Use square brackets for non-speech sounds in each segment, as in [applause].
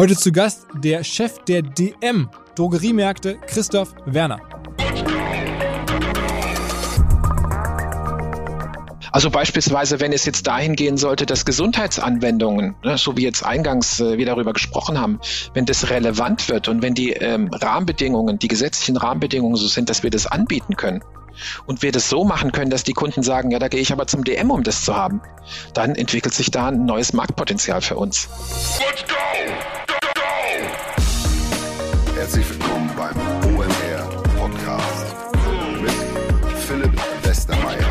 Heute zu Gast der Chef der DM Drogeriemärkte, Christoph Werner. Also beispielsweise, wenn es jetzt dahin gehen sollte, dass Gesundheitsanwendungen, ne, so wie jetzt eingangs äh, wir darüber gesprochen haben, wenn das relevant wird und wenn die ähm, Rahmenbedingungen, die gesetzlichen Rahmenbedingungen so sind, dass wir das anbieten können und wir das so machen können, dass die Kunden sagen, ja, da gehe ich aber zum DM, um das zu haben, dann entwickelt sich da ein neues Marktpotenzial für uns. Let's go! Herzlich willkommen beim OMR Podcast mit Philipp Westermeier.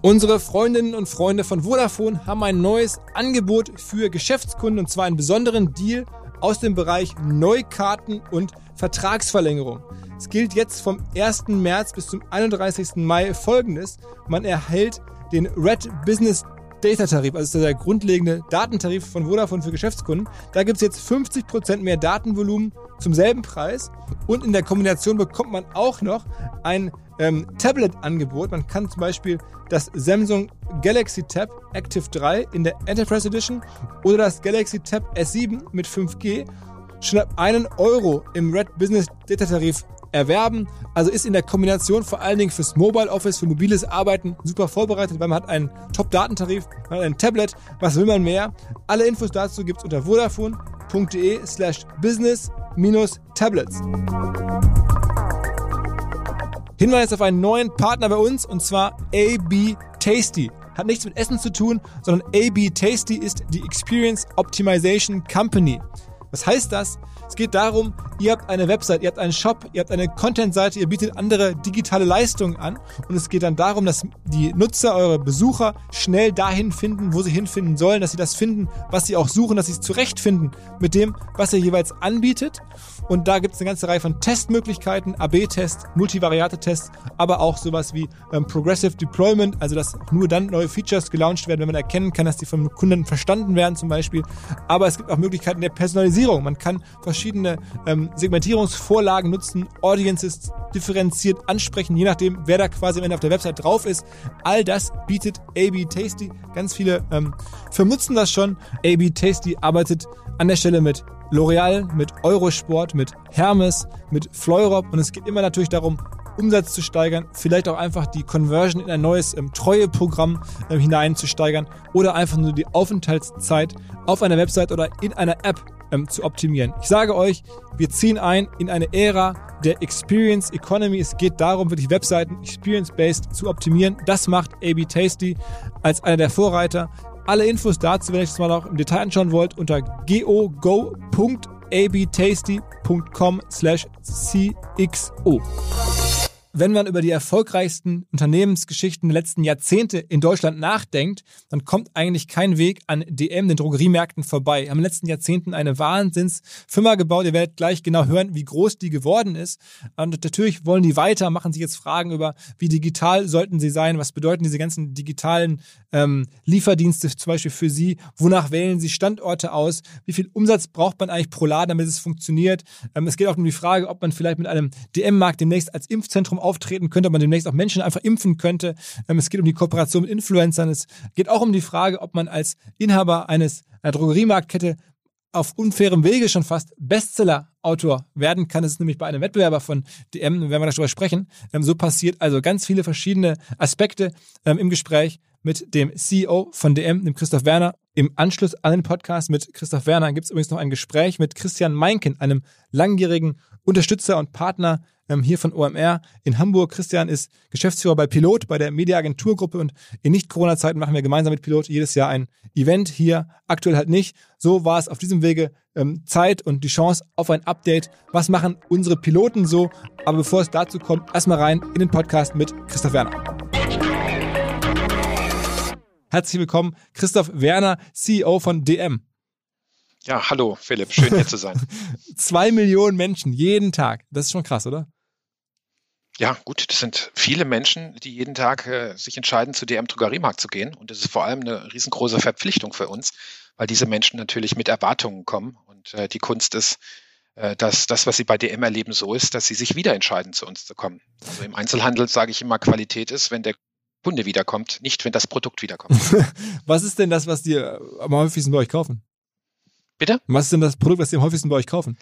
Unsere Freundinnen und Freunde von Vodafone haben ein neues Angebot für Geschäftskunden und zwar einen besonderen Deal aus dem Bereich Neukarten und Vertragsverlängerung. Es gilt jetzt vom 1. März bis zum 31. Mai folgendes. Man erhält den Red Business Data Tarif, also der grundlegende Datentarif von Vodafone für Geschäftskunden. Da gibt es jetzt 50% mehr Datenvolumen zum selben Preis und in der Kombination bekommt man auch noch ein ähm, Tablet-Angebot. Man kann zum Beispiel das Samsung Galaxy Tab Active 3 in der Enterprise Edition oder das Galaxy Tab S7 mit 5G schon ab einen Euro im Red Business Data Tarif erwerben. Also ist in der Kombination vor allen Dingen fürs Mobile Office, für mobiles Arbeiten super vorbereitet, weil man hat einen Top-Datentarif, man hat ein Tablet. Was will man mehr? Alle Infos dazu gibt es unter vodafone.de slash business-tablets. Hinweis auf einen neuen Partner bei uns und zwar AB Tasty. Hat nichts mit Essen zu tun, sondern AB Tasty ist die Experience Optimization Company. Was heißt das? Es geht darum, ihr habt eine Website, ihr habt einen Shop, ihr habt eine Content-Seite, ihr bietet andere digitale Leistungen an und es geht dann darum, dass die Nutzer, eure Besucher schnell dahin finden, wo sie hinfinden sollen, dass sie das finden, was sie auch suchen, dass sie es zurechtfinden mit dem, was ihr jeweils anbietet. Und da gibt es eine ganze Reihe von Testmöglichkeiten, AB-Test, Multivariate-Tests, aber auch sowas wie ähm, Progressive Deployment, also dass nur dann neue Features gelauncht werden, wenn man erkennen kann, dass die vom Kunden verstanden werden zum Beispiel. Aber es gibt auch Möglichkeiten der Personalisierung. Man kann verschiedene ähm, Segmentierungsvorlagen nutzen, Audiences differenziert ansprechen, je nachdem, wer da quasi am Ende auf der Website drauf ist. All das bietet AB Tasty. Ganz viele ähm, vernutzen das schon. AB Tasty arbeitet an der Stelle mit L'Oreal, mit Eurosport, mit Hermes, mit Fleurop und es geht immer natürlich darum, Umsatz zu steigern, vielleicht auch einfach die Conversion in ein neues ähm, Treueprogramm ähm, hineinzusteigern oder einfach nur die Aufenthaltszeit auf einer Website oder in einer App ähm, zu optimieren. Ich sage euch, wir ziehen ein in eine Ära der Experience Economy. Es geht darum, wirklich Webseiten experience-based zu optimieren. Das macht AB Tasty als einer der Vorreiter. Alle Infos dazu, wenn ihr das mal auch im Detail anschauen wollt, unter go.abtasty.com slash cxo. Wenn man über die erfolgreichsten Unternehmensgeschichten der letzten Jahrzehnte in Deutschland nachdenkt, dann kommt eigentlich kein Weg an DM, den Drogeriemärkten, vorbei. Wir haben in den letzten Jahrzehnten eine Wahnsinnsfirma gebaut. Ihr werdet gleich genau hören, wie groß die geworden ist. Und natürlich wollen die weiter, machen sich jetzt Fragen über, wie digital sollten sie sein, was bedeuten diese ganzen digitalen ähm, Lieferdienste zum Beispiel für sie, wonach wählen sie Standorte aus, wie viel Umsatz braucht man eigentlich pro Laden, damit es funktioniert. Ähm, es geht auch um die Frage, ob man vielleicht mit einem DM-Markt demnächst als Impfzentrum auftreten könnte, ob man demnächst auch Menschen einfach impfen könnte. Ähm, es geht um die Kooperation mit Influencern. Es geht auch um die Frage, ob man als Inhaber eines einer Drogeriemarktkette auf unfairem Wege schon fast Bestseller-Autor werden kann. Das ist nämlich bei einem Wettbewerber von DM, wenn wir darüber sprechen. Ähm, so passiert also ganz viele verschiedene Aspekte ähm, im Gespräch mit dem CEO von DM, dem Christoph Werner. Im Anschluss an den Podcast mit Christoph Werner gibt es übrigens noch ein Gespräch mit Christian Meinken, einem langjährigen Unterstützer und Partner ähm, hier von OMR in Hamburg. Christian ist Geschäftsführer bei Pilot, bei der Mediaagenturgruppe und in Nicht-Corona-Zeiten machen wir gemeinsam mit Pilot jedes Jahr ein Event hier, aktuell halt nicht. So war es auf diesem Wege ähm, Zeit und die Chance auf ein Update. Was machen unsere Piloten so? Aber bevor es dazu kommt, erstmal rein in den Podcast mit Christoph Werner. Herzlich willkommen, Christoph Werner, CEO von DM. Ja, hallo Philipp, schön hier zu sein. [laughs] Zwei Millionen Menschen jeden Tag. Das ist schon krass, oder? Ja, gut, das sind viele Menschen, die jeden Tag äh, sich entscheiden, zu DM Drogeriemarkt zu gehen. Und das ist vor allem eine riesengroße Verpflichtung für uns, weil diese Menschen natürlich mit Erwartungen kommen. Und äh, die Kunst ist, äh, dass das, was sie bei DM erleben, so ist, dass sie sich wieder entscheiden, zu uns zu kommen. Also im Einzelhandel sage ich immer, Qualität ist, wenn der Kunde wiederkommt, nicht wenn das Produkt wiederkommt. [laughs] was ist denn das, was die am häufigsten bei euch kaufen? Bitte? Was ist denn das Produkt, was die am häufigsten bei euch kaufen?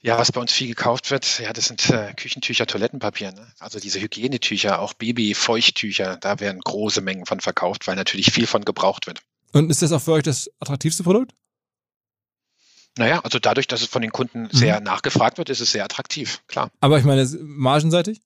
Ja, was bei uns viel gekauft wird, ja, das sind äh, Küchentücher, Toilettenpapier. Ne? Also diese Hygienetücher, auch Babyfeuchttücher, da werden große Mengen von verkauft, weil natürlich viel von gebraucht wird. Und ist das auch für euch das attraktivste Produkt? Naja, also dadurch, dass es von den Kunden sehr mhm. nachgefragt wird, ist es sehr attraktiv, klar. Aber ich meine, margenseitig?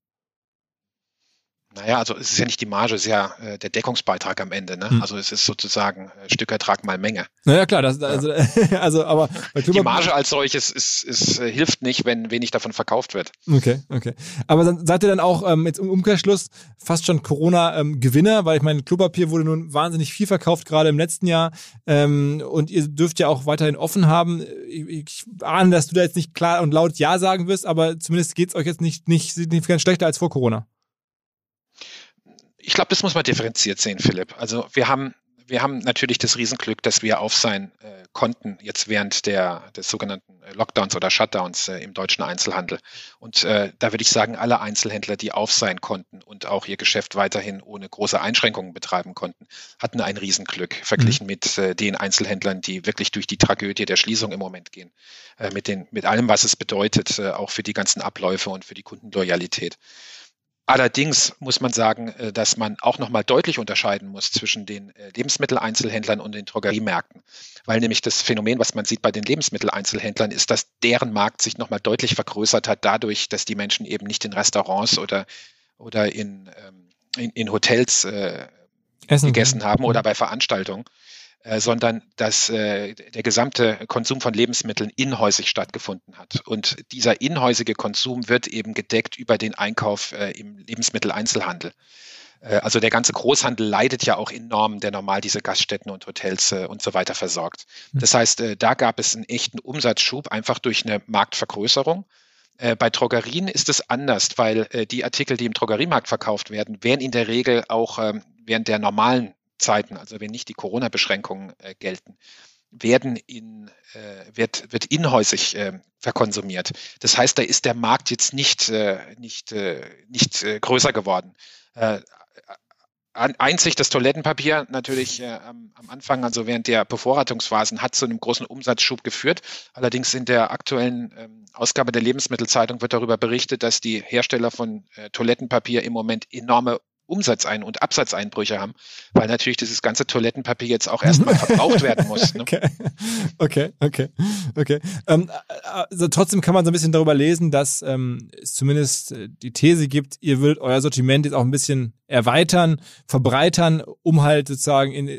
Naja, also es ist ja nicht die Marge, es ist ja äh, der Deckungsbeitrag am Ende. Ne? Hm. Also es ist sozusagen äh, Stückertrag mal Menge. Naja, klar, das, also, ja. also [laughs] aber die Marge als solches ist, ist, äh, hilft nicht, wenn wenig davon verkauft wird. Okay, okay. Aber dann seid ihr dann auch ähm, jetzt im Umkehrschluss fast schon Corona-Gewinner, ähm, weil ich meine, Klopapier wurde nun wahnsinnig viel verkauft, gerade im letzten Jahr. Ähm, und ihr dürft ja auch weiterhin offen haben. Ich, ich ahne, dass du da jetzt nicht klar und laut Ja sagen wirst, aber zumindest geht's euch jetzt nicht, nicht signifikant schlechter als vor Corona ich glaube, das muss man differenziert sehen, Philipp. Also wir haben, wir haben natürlich das Riesenglück, dass wir auf sein äh, konnten jetzt während der des sogenannten äh, Lockdowns oder Shutdowns äh, im deutschen Einzelhandel. Und äh, da würde ich sagen, alle Einzelhändler, die auf sein konnten und auch ihr Geschäft weiterhin ohne große Einschränkungen betreiben konnten, hatten ein Riesenglück verglichen mhm. mit äh, den Einzelhändlern, die wirklich durch die Tragödie der Schließung im Moment gehen, äh, mit den mit allem, was es bedeutet, äh, auch für die ganzen Abläufe und für die Kundenloyalität. Allerdings muss man sagen, äh, dass man auch nochmal deutlich unterscheiden muss zwischen den äh, Lebensmitteleinzelhändlern und den Drogeriemärkten. Weil nämlich das Phänomen, was man sieht bei den Lebensmitteleinzelhändlern, ist, dass deren Markt sich nochmal deutlich vergrößert hat, dadurch, dass die Menschen eben nicht in Restaurants oder, oder in, ähm, in, in Hotels äh, gegessen haben oder mhm. bei Veranstaltungen, sondern dass äh, der gesamte Konsum von Lebensmitteln inhäusig stattgefunden hat. Und dieser inhäusige Konsum wird eben gedeckt über den Einkauf äh, im Lebensmitteleinzelhandel. Äh, also der ganze Großhandel leidet ja auch enorm, der normal diese Gaststätten und Hotels äh, und so weiter versorgt. Hm. Das heißt, äh, da gab es einen echten Umsatzschub einfach durch eine Marktvergrößerung. Bei Drogerien ist es anders, weil die Artikel, die im Drogeriemarkt verkauft werden, werden in der Regel auch ähm, während der normalen Zeiten, also wenn nicht die Corona-Beschränkungen äh, gelten, werden in, äh, wird, wird inhäusig äh, verkonsumiert. Das heißt, da ist der Markt jetzt nicht, äh, nicht, äh, nicht äh, größer geworden. Einzig das Toilettenpapier natürlich am, am Anfang, also während der Bevorratungsphasen, hat zu einem großen Umsatzschub geführt. Allerdings in der aktuellen ähm, Ausgabe der Lebensmittelzeitung wird darüber berichtet, dass die Hersteller von Toilettenpapier im Moment enorme Umsatzein- und Absatzeinbrüche haben, weil natürlich dieses ganze Toilettenpapier jetzt auch erstmal verbraucht werden muss. Ne? [laughs] Okay, okay, okay. okay. Ähm, also trotzdem kann man so ein bisschen darüber lesen, dass ähm, es zumindest äh, die These gibt, ihr würdet euer Sortiment jetzt auch ein bisschen erweitern, verbreitern, um halt sozusagen in,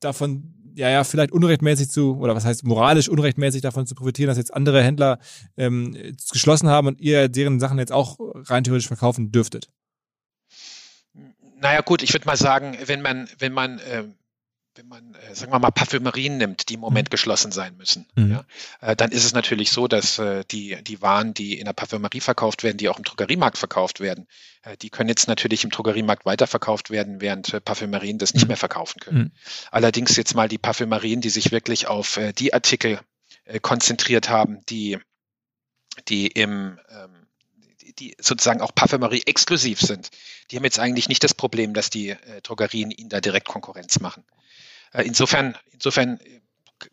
davon ja, ja, vielleicht unrechtmäßig zu, oder was heißt moralisch unrechtmäßig davon zu profitieren, dass jetzt andere Händler ähm, geschlossen haben und ihr deren Sachen jetzt auch rein theoretisch verkaufen dürftet. Naja gut, ich würde mal sagen, wenn man, wenn man, äh, wenn man, äh, sagen wir mal, Parfümerien nimmt, die im Moment mhm. geschlossen sein müssen, mhm. ja, äh, dann ist es natürlich so, dass äh, die, die Waren, die in der Parfümerie verkauft werden, die auch im Drogeriemarkt verkauft werden, äh, die können jetzt natürlich im Drogeriemarkt weiterverkauft werden, während äh, Parfümerien das nicht mhm. mehr verkaufen können. Mhm. Allerdings jetzt mal die Parfümerien, die sich wirklich auf die Artikel konzentriert haben, die, die im ähm, die sozusagen auch Parfümerie exklusiv sind, die haben jetzt eigentlich nicht das Problem, dass die äh, Drogerien ihnen da direkt Konkurrenz machen. Äh, insofern, insofern äh,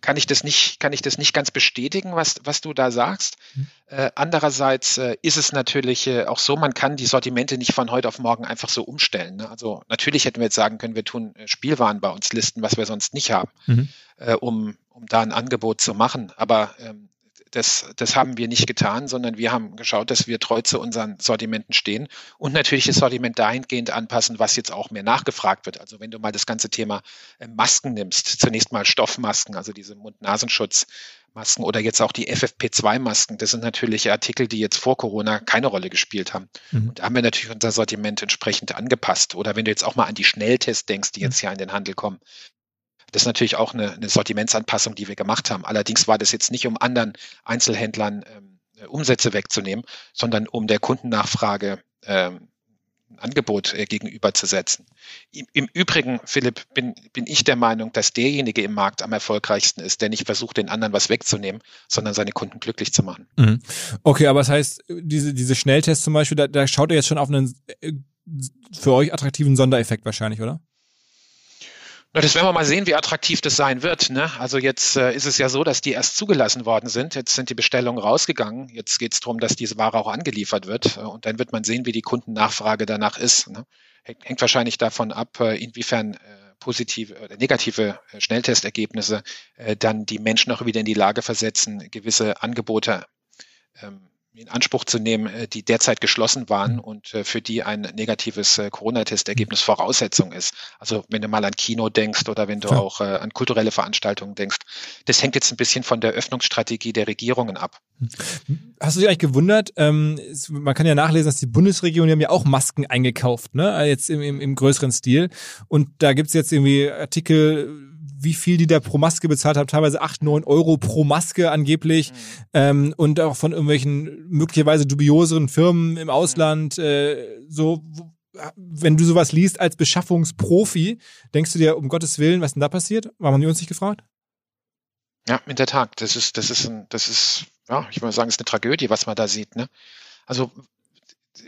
kann ich das nicht, kann ich das nicht ganz bestätigen, was, was du da sagst. Mhm. Äh, andererseits äh, ist es natürlich äh, auch so, man kann die Sortimente nicht von heute auf morgen einfach so umstellen. Ne? Also natürlich hätten wir jetzt sagen können, wir tun äh, Spielwaren bei uns listen, was wir sonst nicht haben, mhm. Äh, um, um da ein Angebot zu machen. Aber ähm, das, das haben wir nicht getan, sondern wir haben geschaut, dass wir treu zu unseren Sortimenten stehen und natürlich das Sortiment dahingehend anpassen, was jetzt auch mehr nachgefragt wird. Also wenn du mal das ganze Thema äh, Masken nimmst, zunächst mal Stoffmasken, also diese Mund-Nasenschutz-Masken oder jetzt auch die FFP2-Masken, das sind natürlich Artikel, die jetzt vor Corona keine Rolle gespielt haben. Mhm. Und da haben wir natürlich unser Sortiment entsprechend angepasst. Oder wenn du jetzt auch mal an die Schnelltests denkst, die jetzt ja in den Handel kommen, das ist natürlich auch eine, eine Sortimentsanpassung, die wir gemacht haben. Allerdings war das jetzt nicht, um anderen Einzelhändlern ähm, Umsätze wegzunehmen, sondern um der Kundennachfrage ein Angebot äh, gegenüberzusetzen. Im, Im, Übrigen, Philipp, bin, bin ich der Meinung, dass derjenige im Markt am erfolgreichsten ist, der nicht versucht, den anderen was wegzunehmen, sondern seine Kunden glücklich zu machen. Mhm. Okay, aber das heißt, diese, diese Schnelltests zum Beispiel, da, da schaut ihr jetzt schon auf einen äh, für euch attraktiven Sondereffekt wahrscheinlich, oder? Na, das werden wir mal sehen, wie attraktiv das sein wird. Ne? Also jetzt äh, ist es ja so, dass die erst zugelassen worden sind. Jetzt sind die Bestellungen rausgegangen. Jetzt geht es darum, dass diese Ware auch angeliefert wird. Äh, und dann wird man sehen, wie die Kundennachfrage danach ist. Ne? Hängt, wahrscheinlich davon ab, äh, inwiefern äh, positive oder negative äh, Schnelltestergebnisse äh, dann die Menschen auch wieder in die Lage versetzen, gewisse Angebote ähm, in Anspruch zu nehmen, äh, die derzeit geschlossen waren mhm. und äh, für die ein negatives äh, Corona-Testergebnis Voraussetzung ist. Also wenn du mal an Kino denkst oder wenn du ja. auch an kulturelle Veranstaltungen denkst. Das hängt jetzt ein bisschen von der Öffnungsstrategie der Regierungen ab. Hast du dich eigentlich gewundert? Ähm, man kann ja nachlesen, dass die Bundesregierung die haben ja auch Masken eingekauft, ne? Jetzt im, im, im größeren Stil. Und da gibt's jetzt irgendwie Artikel wie viel die da pro Maske bezahlt haben, teilweise acht, neun Euro pro Maske angeblich mhm. ähm, und auch von irgendwelchen möglicherweise dubioseren Firmen im Ausland. Äh, so, wenn du sowas liest als Beschaffungsprofi, denkst du dir, um Gottes Willen, was denn da passiert? Waren die uns nicht gefragt? Ja, in der Tat. Das ist, das ist ein, das ist, ja, ich würde sagen, es ist eine Tragödie, was man da sieht. Ne? Also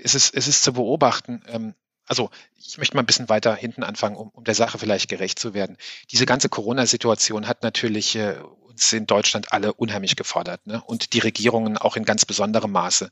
es ist, es ist zu beobachten, ähm, also ich möchte mal ein bisschen weiter hinten anfangen, um, um der Sache vielleicht gerecht zu werden. Diese ganze Corona-Situation hat natürlich äh, uns in Deutschland alle unheimlich gefordert ne? und die Regierungen auch in ganz besonderem Maße.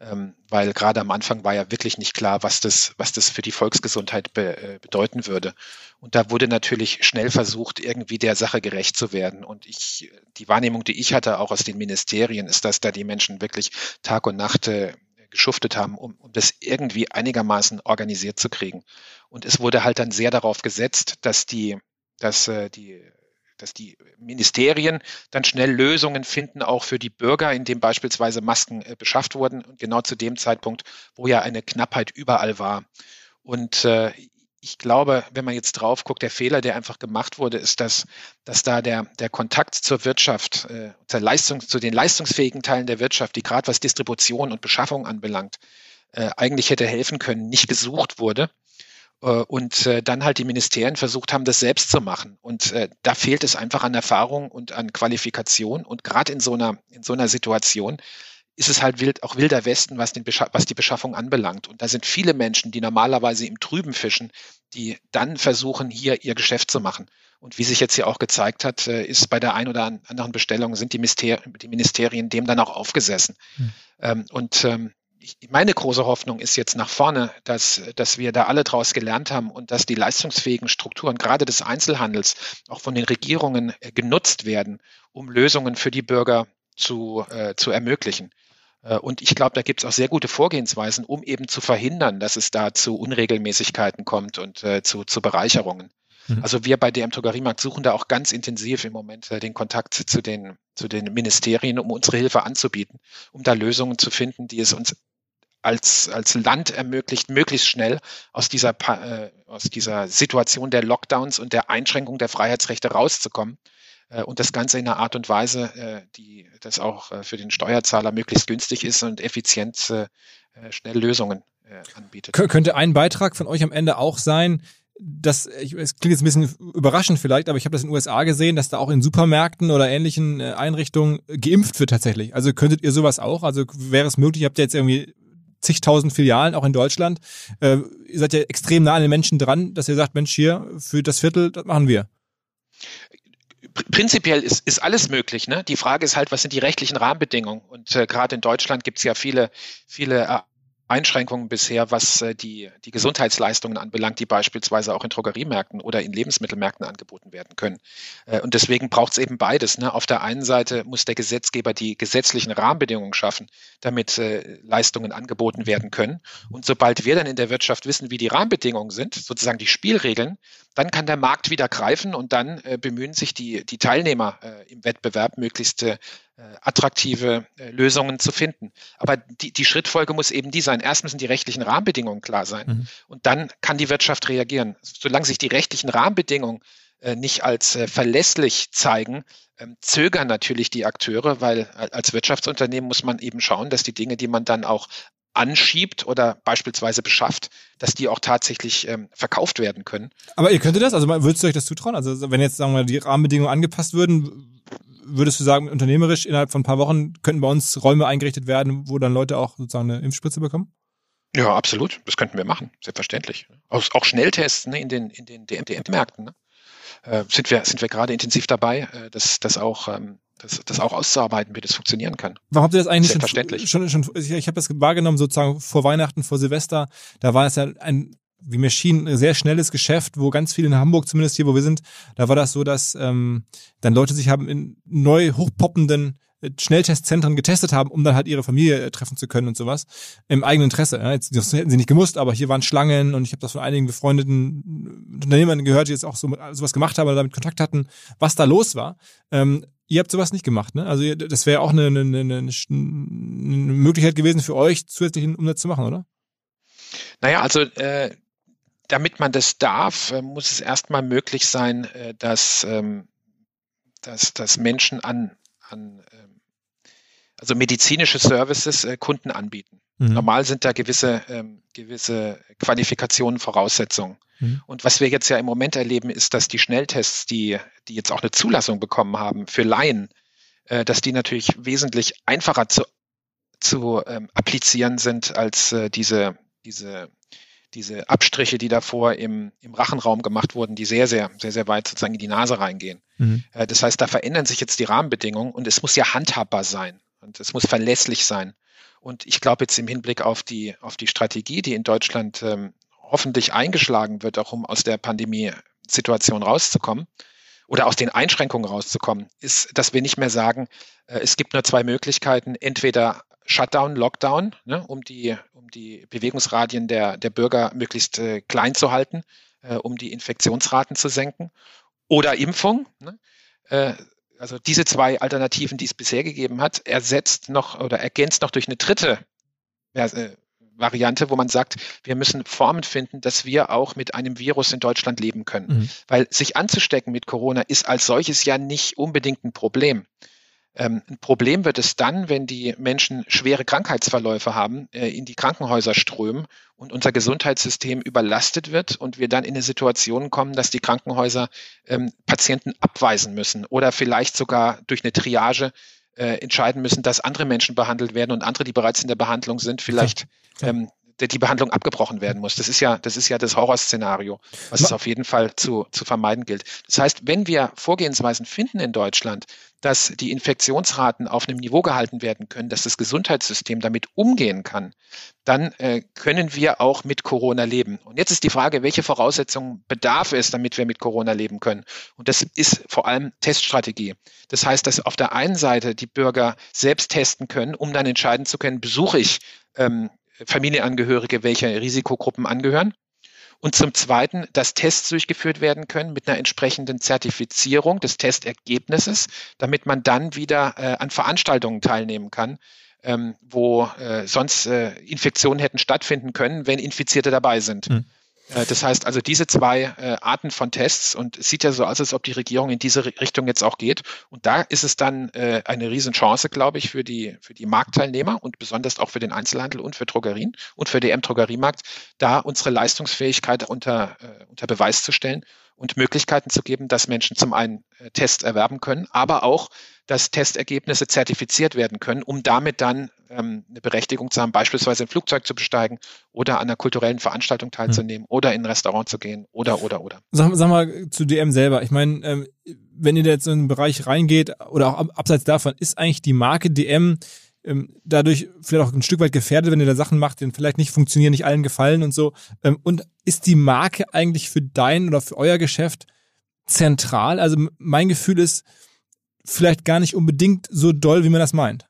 Ähm, weil gerade am Anfang war ja wirklich nicht klar, was das, was das für die Volksgesundheit be, äh, bedeuten würde. Und da wurde natürlich schnell versucht, irgendwie der Sache gerecht zu werden. Und ich, die Wahrnehmung, die ich hatte, auch aus den Ministerien, ist, dass da die Menschen wirklich Tag und Nacht äh, geschuftet haben, um, um das irgendwie einigermaßen organisiert zu kriegen. Und es wurde halt dann sehr darauf gesetzt, dass die, dass äh, die dass die Ministerien dann schnell Lösungen finden, auch für die Bürger, indem beispielsweise Masken äh, beschafft wurden und genau zu dem Zeitpunkt, wo ja eine Knappheit überall war. Und äh, ich glaube, wenn man jetzt drauf guckt, der Fehler, der einfach gemacht wurde, ist, dass, dass da der, der Kontakt zur Wirtschaft, äh, zur Leistung, zu den leistungsfähigen Teilen der Wirtschaft, die gerade was Distribution und Beschaffung anbelangt, äh, eigentlich hätte helfen können, nicht gesucht wurde. Äh, und äh, dann halt die Ministerien versucht haben, das selbst zu machen. Und äh, da fehlt es einfach an Erfahrung und an Qualifikation. Und gerade in so einer, in so einer Situation ist es halt wild, auch wilder Westen, was, den was die Beschaffung anbelangt. Und da sind viele Menschen, die normalerweise im Trüben fischen, die dann versuchen, hier ihr Geschäft zu machen. Und wie sich jetzt hier auch gezeigt hat, äh, ist bei der ein oder anderen Bestellung sind die, Ministerien, dem dann auch aufgesessen. Hm. Und ähm, meine große Hoffnung ist jetzt nach vorne, dass, dass wir da alle daraus gelernt haben und dass die leistungsfähigen Strukturen, gerade des Einzelhandels, auch von den Regierungen äh, genutzt werden, um Lösungen für die Bürger zu, äh, zu ermöglichen. Äh, und ich glaube, da gibt es auch sehr gute Vorgehensweisen, um eben zu verhindern, dass es da zu Unregelmäßigkeiten kommt und äh, zu, zu Bereicherungen. Mhm. Also wir bei DM Drogeriemarkt suchen da auch ganz intensiv im Moment äh, den Kontakt zu den, zu den Ministerien, um unsere Hilfe anzubieten, um da Lösungen zu finden, die es uns als, als Land ermöglicht, möglichst schnell aus dieser, äh, aus dieser Situation der Lockdowns und der Einschränkung der Freiheitsrechte rauszukommen und das Ganze in einer Art und Weise, äh, die das auch äh, für den Steuerzahler möglichst günstig ist und effizient schnell Lösungen anbietet. Könnte ein Beitrag von euch am Ende auch sein, das, ich, es klingt jetzt ein bisschen überraschend vielleicht, aber ich habe das in den USA gesehen, dass da auch in Supermärkten oder ähnlichen Einrichtungen geimpft wird tatsächlich. Also könntet ihr sowas auch? Also wäre es möglich, habt ihr jetzt irgendwie zigtausend Filialen, auch in Deutschland. Äh, ihr seid ja extrem nah an den Menschen dran, dass ihr sagt, Mensch, hier, für das Viertel, das machen wir prinzipiell ist, ist alles möglich. Ne? Die Frage ist halt, was sind die rechtlichen Rahmenbedingungen? Und äh, gerade in Deutschland gibt es ja viele, viele äh, Einschränkungen bisher, was äh, die, die Gesundheitsleistungen anbelangt, die beispielsweise auch in Drogeriemärkten oder in Lebensmittelmärkten angeboten werden können. Äh, und deswegen braucht es eben beides. Ne? Auf der einen Seite muss der Gesetzgeber die gesetzlichen Rahmenbedingungen schaffen, damit äh, Leistungen angeboten werden können. Und sobald wir dann in der Wirtschaft wissen, wie die Rahmenbedingungen sind, sozusagen die Spielregeln, dann kann der Markt wieder greifen und dann äh, bemühen sich die, die Teilnehmer äh, im Wettbewerb möglichst äh, attraktive äh, Lösungen zu finden. Aber die, die Schrittfolge muss eben die sein. Erst müssen die rechtlichen Rahmenbedingungen klar sein mhm. und dann kann die Wirtschaft reagieren. Solange sich die rechtlichen Rahmenbedingungen äh, nicht als äh, verlässlich zeigen, ähm, zögern natürlich die Akteure, weil als Wirtschaftsunternehmen muss man eben schauen, dass die Dinge, die man dann auch anschiebt oder beispielsweise beschafft, dass die auch tatsächlich ähm, verkauft werden können. Aber ihr könntet das, also würdest du euch das zutrauen? Also wenn jetzt sagen wir die Rahmenbedingungen angepasst würden, würdest du sagen, unternehmerisch innerhalb von ein paar Wochen könnten bei uns Räume eingerichtet werden, wo dann Leute auch sozusagen eine Impfspritze bekommen? Ja, absolut. Das könnten wir machen, selbstverständlich. Auch, auch Schnelltests ne, in den, in den DM-Märkten. Ne? Äh, sind wir, sind wir gerade intensiv dabei, äh, das, das auch ähm, das, das auch auszuarbeiten, wie das funktionieren kann. Warum habt ihr das eigentlich Selbstverständlich. schon, schon, schon ich, ich habe das wahrgenommen sozusagen vor Weihnachten, vor Silvester, da war es ja ein wie mir schien, ein sehr schnelles Geschäft, wo ganz viele in Hamburg, zumindest hier, wo wir sind, da war das so, dass ähm, dann Leute sich haben in neu hochpoppenden äh, Schnelltestzentren getestet haben, um dann halt ihre Familie äh, treffen zu können und sowas. Im eigenen Interesse. Ja. Jetzt, das hätten sie nicht gemusst, aber hier waren Schlangen und ich habe das von einigen befreundeten Unternehmern gehört, die jetzt auch so sowas gemacht haben oder damit Kontakt hatten, was da los war. Ähm, ihr habt sowas nicht gemacht, ne? Also das wäre auch eine, eine, eine, eine Möglichkeit gewesen für euch, zusätzlichen Umsatz zu machen, oder? Naja, also äh, damit man das darf, äh, muss es erstmal möglich sein, äh, dass, ähm, dass, dass Menschen an, an ähm, also medizinische Services äh, Kunden anbieten. Mhm. Normal sind da gewisse, ähm, gewisse Qualifikationen, Voraussetzungen. Mhm. Und was wir jetzt ja im Moment erleben, ist, dass die Schnelltests, die, die jetzt auch eine Zulassung bekommen haben für Laien, äh, dass die natürlich wesentlich einfacher zu, zu ähm, applizieren sind als äh, diese, diese diese Abstriche, die davor im, im Rachenraum gemacht wurden, die sehr, sehr, sehr, sehr weit sozusagen in die Nase reingehen. Mhm. Äh, das heißt, da verändern sich jetzt die Rahmenbedingungen und es muss ja handhabbar sein und es muss verlässlich sein. Und ich glaube jetzt im Hinblick auf die, auf die Strategie, die in Deutschland ähm, hoffentlich eingeschlagen wird, auch um aus der Pandemie-Situation rauszukommen oder aus den Einschränkungen rauszukommen, ist, dass wir nicht mehr sagen, äh, es gibt nur zwei Möglichkeiten, entweder Shutdown, Lockdown, ne, um, die, um die Bewegungsradien der, der Bürger möglichst äh, klein zu halten, äh, um die Infektionsraten zu senken. Oder Impfung. Ne, äh, also diese zwei Alternativen, die es bisher gegeben hat, ersetzt noch oder ergänzt noch durch eine dritte äh, Variante, wo man sagt, wir müssen Formen finden, dass wir auch mit einem Virus in Deutschland leben können. Mhm. Weil sich anzustecken mit Corona ist als solches ja nicht unbedingt ein Problem. Ähm, ein Problem wird es dann, wenn die Menschen schwere Krankheitsverläufe haben, äh, in die Krankenhäuser strömen und unser Gesundheitssystem überlastet wird und wir dann in eine Situation kommen, dass die Krankenhäuser ähm, Patienten abweisen müssen oder vielleicht sogar durch eine Triage äh, entscheiden müssen, dass andere Menschen behandelt werden und andere, die bereits in der Behandlung sind, vielleicht ähm, die Behandlung abgebrochen werden muss. Das ist ja, das ist ja das Horrorszenario, was es auf jeden Fall zu, zu vermeiden gilt. Das heißt, wenn wir Vorgehensweisen finden in Deutschland, dass die Infektionsraten auf einem Niveau gehalten werden können, dass das Gesundheitssystem damit umgehen kann, dann äh, können wir auch mit Corona leben. Und jetzt ist die Frage, welche Voraussetzungen bedarf es, damit wir mit Corona leben können? Und das ist vor allem Teststrategie. Das heißt, dass auf der einen Seite die Bürger selbst testen können, um dann entscheiden zu können, besuche ich ähm, Familienangehörige welcher Risikogruppen angehören. Und zum Zweiten, dass Tests durchgeführt werden können mit einer entsprechenden Zertifizierung des Testergebnisses, damit man dann wieder äh, an Veranstaltungen teilnehmen kann, ähm, wo äh, sonst äh, Infektionen hätten stattfinden können, wenn Infizierte dabei sind. Mhm. Äh, das heißt also diese zwei äh, Arten von Tests und es sieht ja so aus, als ob die Regierung in diese Richtung jetzt auch geht. Und da ist es dann äh, eine Riesenchance, glaube ich, für die, für die Marktteilnehmer und besonders auch für den Einzelhandel und für Drogerien und für den M-Drogeriemarkt, da unsere Leistungsfähigkeit unter, unter Beweis zu stellen und Möglichkeiten zu geben, dass Menschen zum einen Test erwerben können, aber auch, dass Testergebnisse zertifiziert werden können, um damit dann ähm, eine Berechtigung zu haben, beispielsweise ein Flugzeug zu besteigen oder an einer kulturellen Veranstaltung teilzunehmen mhm. oder in ein Restaurant zu gehen oder, oder, oder. Sag, sag mal zu DM selber. Ich meine, ähm, wenn ihr jetzt in den Bereich reingeht oder auch abseits davon, ist eigentlich die Marke DM dadurch vielleicht auch ein Stück weit gefährdet, wenn ihr da Sachen macht, die vielleicht nicht funktionieren, nicht allen gefallen und so. Ähm, und ist die Marke eigentlich für dein oder für euer Geschäft zentral? Also mein Gefühl ist vielleicht gar nicht unbedingt so doll, wie man das meint.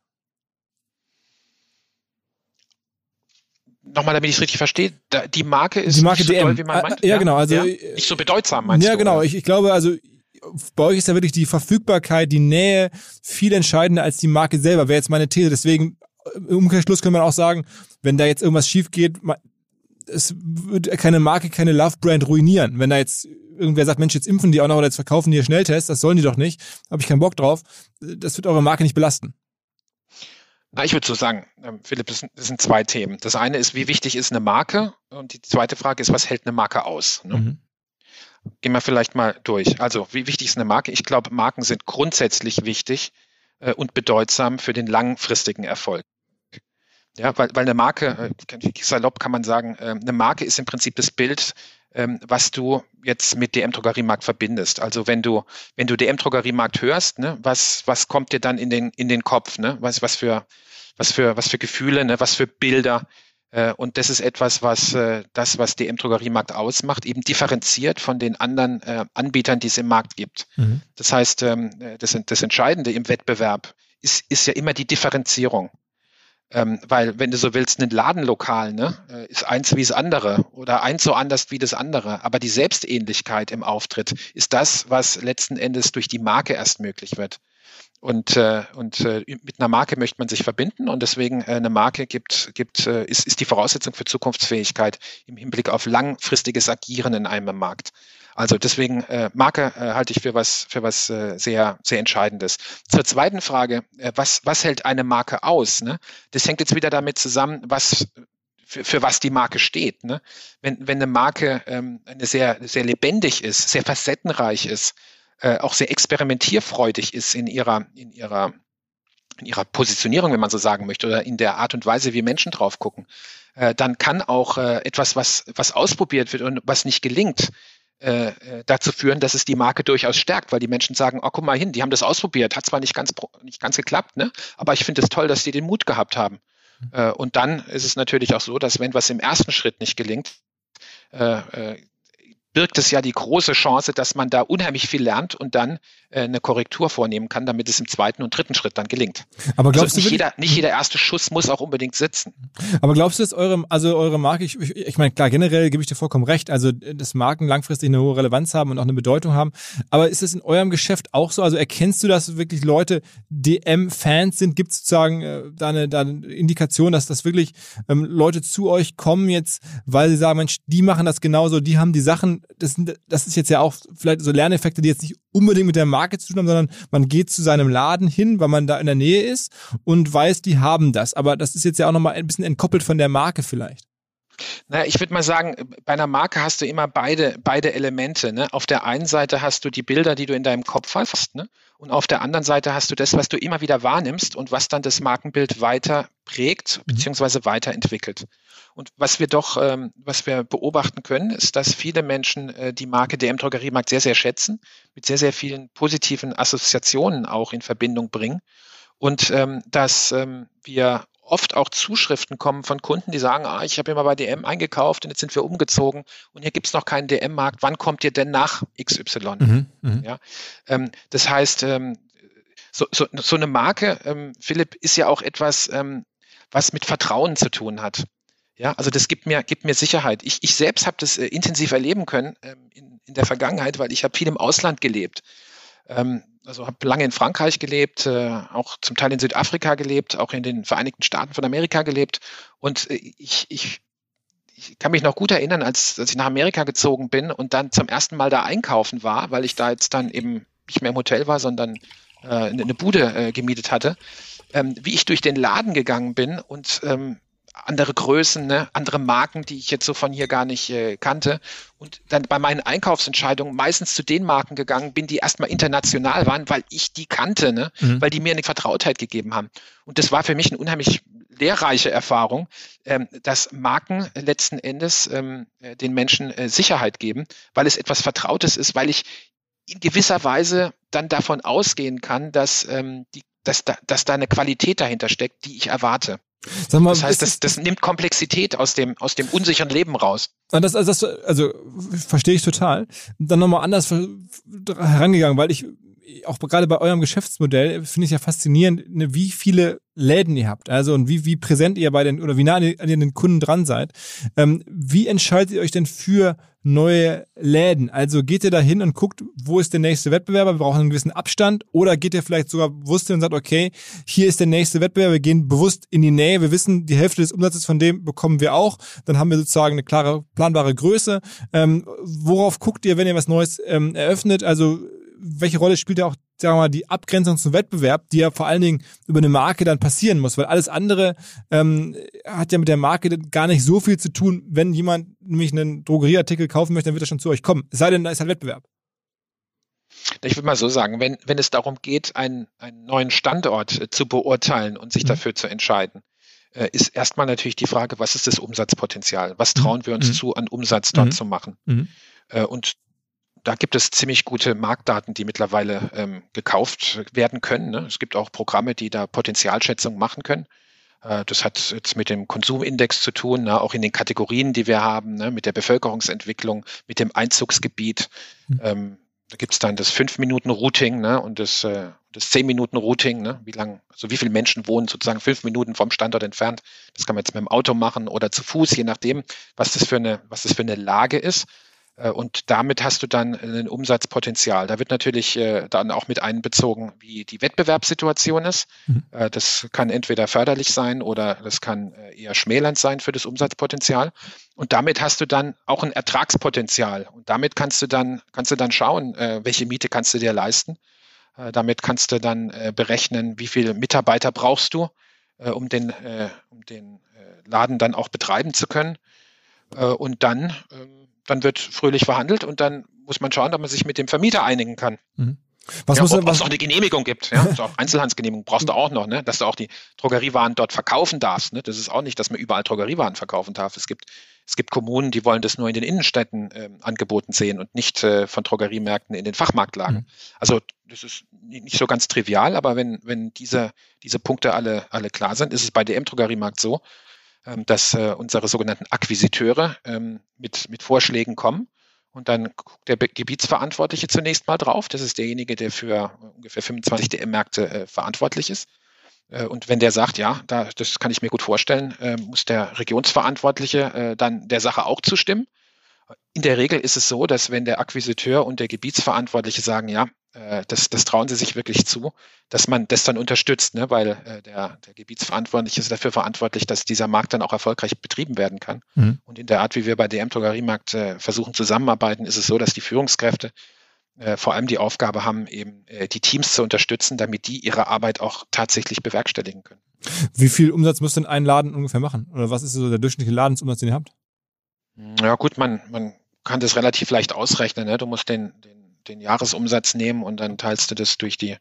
nochmal, damit ich es richtig verstehe, die Marke ist die Marke nicht so DM. Toll, wie man meint. Ja, genau. Also, ja? Nicht so bedeutsam, meinst ja, du? Ja, genau. Ich, ich glaube, also bei euch ist ja wirklich die Verfügbarkeit, die Nähe viel entscheidender als die Marke selber, wäre jetzt meine These. Deswegen, im Umkehrschluss kann man auch sagen, wenn da jetzt irgendwas schief geht, es wird keine Marke, keine Love-Brand ruinieren. Wenn da jetzt irgendwer sagt, Mensch, jetzt impfen die auch noch oder jetzt verkaufen die hier Schnelltests, das sollen die doch nicht, habe ich keinen Bock drauf. Das wird eure Marke nicht belasten. Na, ich würde so sagen, ähm, Philipp, das sind zwei Themen. Das eine ist, wie wichtig ist eine Marke? Und die zweite Frage ist, was hält eine Marke aus? Ne? Mhm. Gehen wir vielleicht mal durch. Also, wie wichtig ist eine Marke? Ich glaube, Marken sind grundsätzlich wichtig äh, und bedeutsam für den langfristigen Erfolg. Ja, weil, weil eine Marke, äh, salopp kann man sagen, äh, eine Marke ist im Prinzip das Bild, ähm, was du jetzt mit DM Drogeriemarkt verbindest. Also wenn du wenn du DM Drogeriemarkt hörst, ne, was was kommt dir dann in den in den Kopf, ne? Was was für was für was für Gefühle, ne, was für Bilder und das ist etwas, was äh, das, was DM Drogeriemarkt ausmacht, eben differenziert von den anderen äh, Anbietern, die es im Markt gibt. Mhm. Das heißt, ähm, das, das Entscheidende im Wettbewerb ist, ist ja immer die Differenzierung. Ähm, weil, wenn du so willst, ein Ladenlokal ne, äh, ist eins wie das andere oder eins so anders wie das andere. Aber die Selbstähnlichkeit im Auftritt ist das, was letzten Endes durch die Marke erst möglich wird. Und, äh, und äh, mit einer Marke möchte man sich verbinden und deswegen äh, eine Marke gibt, gibt, äh, ist, ist die Voraussetzung für Zukunftsfähigkeit im Hinblick auf langfristiges Agieren in einem Markt. Also deswegen äh, Marke äh, halte ich für was für was äh, sehr sehr entscheidendes. Zur zweiten Frage, äh, was was hält eine Marke aus? Ne? Das hängt jetzt wieder damit zusammen, was für, für was die Marke steht. Ne? Wenn wenn eine Marke ähm, eine sehr sehr lebendig ist, sehr facettenreich ist, äh, auch sehr experimentierfreudig ist in ihrer in ihrer in ihrer Positionierung, wenn man so sagen möchte, oder in der Art und Weise, wie Menschen drauf gucken, äh, dann kann auch äh, etwas, was, was ausprobiert wird und was nicht gelingt, äh, äh, dazu führen, dass es die Marke durchaus stärkt, weil die Menschen sagen, oh, guck mal hin, die haben das ausprobiert, hat zwar nicht ganz, nicht ganz geklappt, ne? aber ich finde es toll, dass die den Mut gehabt haben. Mhm. Und dann ist es natürlich auch so, dass wenn was im ersten Schritt nicht gelingt, birgt es ja die große Chance, dass man da unheimlich viel lernt und dann äh, eine Korrektur vornehmen kann, damit es im zweiten und dritten Schritt dann gelingt. Aber glaubst also nicht, du, jeder, nicht jeder erste Schuss muss auch unbedingt sitzen. Aber glaubst du, dass eure, also eure Marke, ich, ich, ich meine, klar, generell gebe ich dir vollkommen recht, also dass Marken langfristig eine hohe Relevanz haben und auch eine Bedeutung haben, aber ist es in eurem Geschäft auch so? Also erkennst du, dass wirklich Leute DM-Fans sind? Gibt es sozusagen äh, da, eine, da eine Indikation, dass das wirklich ähm, Leute zu euch kommen jetzt, weil sie sagen, Mensch, die machen das genauso, die haben die Sachen das, das ist jetzt ja auch vielleicht so Lerneffekte, die jetzt nicht unbedingt mit der Marke zu tun haben, sondern man geht zu seinem Laden hin, weil man da in der Nähe ist und weiß, die haben das. Aber das ist jetzt ja auch nochmal ein bisschen entkoppelt von der Marke vielleicht. Na, ich würde mal sagen, bei einer Marke hast du immer beide, beide Elemente. Ne? Auf der einen Seite hast du die Bilder, die du in deinem Kopf hast, ne? und auf der anderen Seite hast du das, was du immer wieder wahrnimmst und was dann das Markenbild weiter prägt mhm. bzw. weiterentwickelt. Und was wir doch, ähm, was wir beobachten können, ist, dass viele Menschen äh, die Marke DM Drogeriemarkt sehr, sehr schätzen, mit sehr, sehr vielen positiven Assoziationen auch in Verbindung bringen. Und ähm, dass ähm, wir oft auch Zuschriften kommen von Kunden, die sagen, ah, ich habe immer bei DM eingekauft und jetzt sind wir umgezogen und hier gibt es noch keinen DM-Markt. Wann kommt ihr denn nach XY? Mhm, mhm, ja, ähm, das heißt, ähm, so, so, so eine Marke, ähm, Philipp, ist ja auch etwas, ähm, was mit Vertrauen zu tun hat. Ja, also das gibt mir, gibt mir Sicherheit. Ich, ich selbst habe das äh, intensiv erleben können ähm, in, in der Vergangenheit, weil ich habe viel im Ausland gelebt. Ähm, also habe lange in Frankreich gelebt, äh, auch zum Teil in Südafrika gelebt, auch in den Vereinigten Staaten von Amerika gelebt. Und äh, ich, ich, ich kann mich noch gut erinnern, als, als ich nach Amerika gezogen bin und dann zum ersten Mal da einkaufen war, weil ich da jetzt dann eben nicht mehr im Hotel war, sondern äh, eine Bude äh, gemietet hatte, ähm, wie ich durch den Laden gegangen bin und ähm, andere Größen, ne, andere Marken, die ich jetzt so von hier gar nicht äh, kannte. Und dann bei meinen Einkaufsentscheidungen meistens zu den Marken gegangen bin, die erstmal international waren, weil ich die kannte, ne, mhm. weil die mir eine Vertrautheit gegeben haben. Und das war für mich eine unheimlich lehrreiche Erfahrung, ähm, dass Marken letzten Endes ähm, äh, den Menschen äh, Sicherheit geben, weil es etwas Vertrautes ist, weil ich in gewisser Weise dann davon ausgehen kann, dass, ähm, die, dass, da, dass da eine Qualität dahinter steckt, die ich erwarte. Sag mal, das heißt, das, das nimmt Komplexität aus dem, aus dem unsicheren Leben raus. Das, also, das, also verstehe ich total. Dann nochmal anders herangegangen, weil ich auch gerade bei eurem Geschäftsmodell finde ich ja faszinierend, ne, wie viele Läden ihr habt, also und wie, wie präsent ihr bei den oder wie nah an den Kunden dran seid. Ähm, wie entscheidet ihr euch denn für neue Läden? Also geht ihr da hin und guckt, wo ist der nächste Wettbewerber? Wir brauchen einen gewissen Abstand. Oder geht ihr vielleicht sogar bewusst hin und sagt, okay, hier ist der nächste Wettbewerber, wir gehen bewusst in die Nähe. Wir wissen, die Hälfte des Umsatzes von dem bekommen wir auch. Dann haben wir sozusagen eine klare, planbare Größe. Ähm, worauf guckt ihr, wenn ihr was Neues ähm, eröffnet? Also welche Rolle spielt ja auch, sagen wir mal, die Abgrenzung zum Wettbewerb, die ja vor allen Dingen über eine Marke dann passieren muss, weil alles andere ähm, hat ja mit der Marke gar nicht so viel zu tun. Wenn jemand nämlich einen Drogerieartikel kaufen möchte, dann wird er schon zu euch kommen. Es sei denn, da ist halt Wettbewerb. Ich würde mal so sagen, wenn, wenn es darum geht, einen, einen neuen Standort äh, zu beurteilen und sich mhm. dafür zu entscheiden, äh, ist erstmal natürlich die Frage, was ist das Umsatzpotenzial? Was mhm. trauen wir uns mhm. zu, an Umsatz dort mhm. zu machen? Mhm. Äh, und da gibt es ziemlich gute Marktdaten, die mittlerweile ähm, gekauft werden können. Ne? Es gibt auch Programme, die da Potenzialschätzung machen können. Äh, das hat jetzt mit dem Konsumindex zu tun, ne? auch in den Kategorien, die wir haben, ne? mit der Bevölkerungsentwicklung, mit dem Einzugsgebiet. Mhm. Ähm, da gibt es dann das 5-Minuten-Routing ne? und das, äh, das 10-Minuten-Routing. Ne? Wie lang, also wie viele Menschen wohnen sozusagen fünf Minuten vom Standort entfernt. Das kann man jetzt mit dem Auto machen oder zu Fuß, je nachdem, was das für eine, was das für eine Lage ist. Äh, und damit hast du dann ein Umsatzpotenzial. Da wird natürlich äh, dann auch mit einbezogen, wie die Wettbewerbssituation ist. Mhm. Äh, das kann entweder förderlich sein oder das kann eher schmälernd sein für das Umsatzpotenzial. Und damit hast du dann auch ein Ertragspotenzial. Und damit kannst du dann, kannst du dann schauen, welche Miete kannst du dir leisten. Damit kannst du dann berechnen, wie viele Mitarbeiter brauchst du, um den, um den Laden dann auch betreiben zu können. Und dann ähm, dann wird fröhlich verhandelt und dann muss man schauen, ob man sich mit dem Vermieter einigen kann. Mhm. Was ja, muss ob, es auch eine Genehmigung gibt. Ja? [laughs] Auch Einzelhandsgenehmigung brauchst du auch noch, ne? dass du auch die Drogeriewaren dort verkaufen darfst. Ne? Das ist auch nicht, dass man überall Drogeriewaren verkaufen darf. Es gibt, es gibt Kommunen, die wollen das nur in den Innenstädten äh, angeboten sehen und nicht äh, von Drogeriemärkten in den Fachmarktlagen. Mhm. Also das ist nicht so ganz trivial, aber wenn, wenn diese, diese Punkte alle, alle klar sind, ist es bei dem Drogeriemarkt so, dass äh, unsere sogenannten Akquisiteure ähm, mit, mit Vorschlägen kommen. Und dann guckt der Gebietsverantwortliche zunächst mal drauf. Das ist derjenige, der für ungefähr 25 DM-Märkte äh, verantwortlich ist. Äh, und wenn der sagt, ja, da, das kann ich mir gut vorstellen, äh, muss der Regionsverantwortliche äh, dann der Sache auch zustimmen. In der Regel ist es so, dass wenn der Akquisiteur und der Gebietsverantwortliche sagen, ja, äh, das, das trauen sie sich wirklich zu, dass man das dann unterstützt, ne? weil äh, der, der Gebietsverantwortliche ist dafür verantwortlich, dass dieser Markt dann auch erfolgreich betrieben werden kann. Mhm. Und in der Art, wie wir bei DM Drogeriemarkt äh, versuchen zusammenarbeiten, ist es so, dass die Führungskräfte äh, vor allem die Aufgabe haben, eben äh, die Teams zu unterstützen, damit die ihre Arbeit auch tatsächlich bewerkstelligen können. Wie viel Umsatz muss denn ein Laden ungefähr machen? Oder was ist so der durchschnittliche Ladensumsatz, den ihr habt? Ja gut, man, man kann das relativ leicht ausrechnen. Ne? Du musst den, den den Jahresumsatz nehmen und dann teilst du das durch die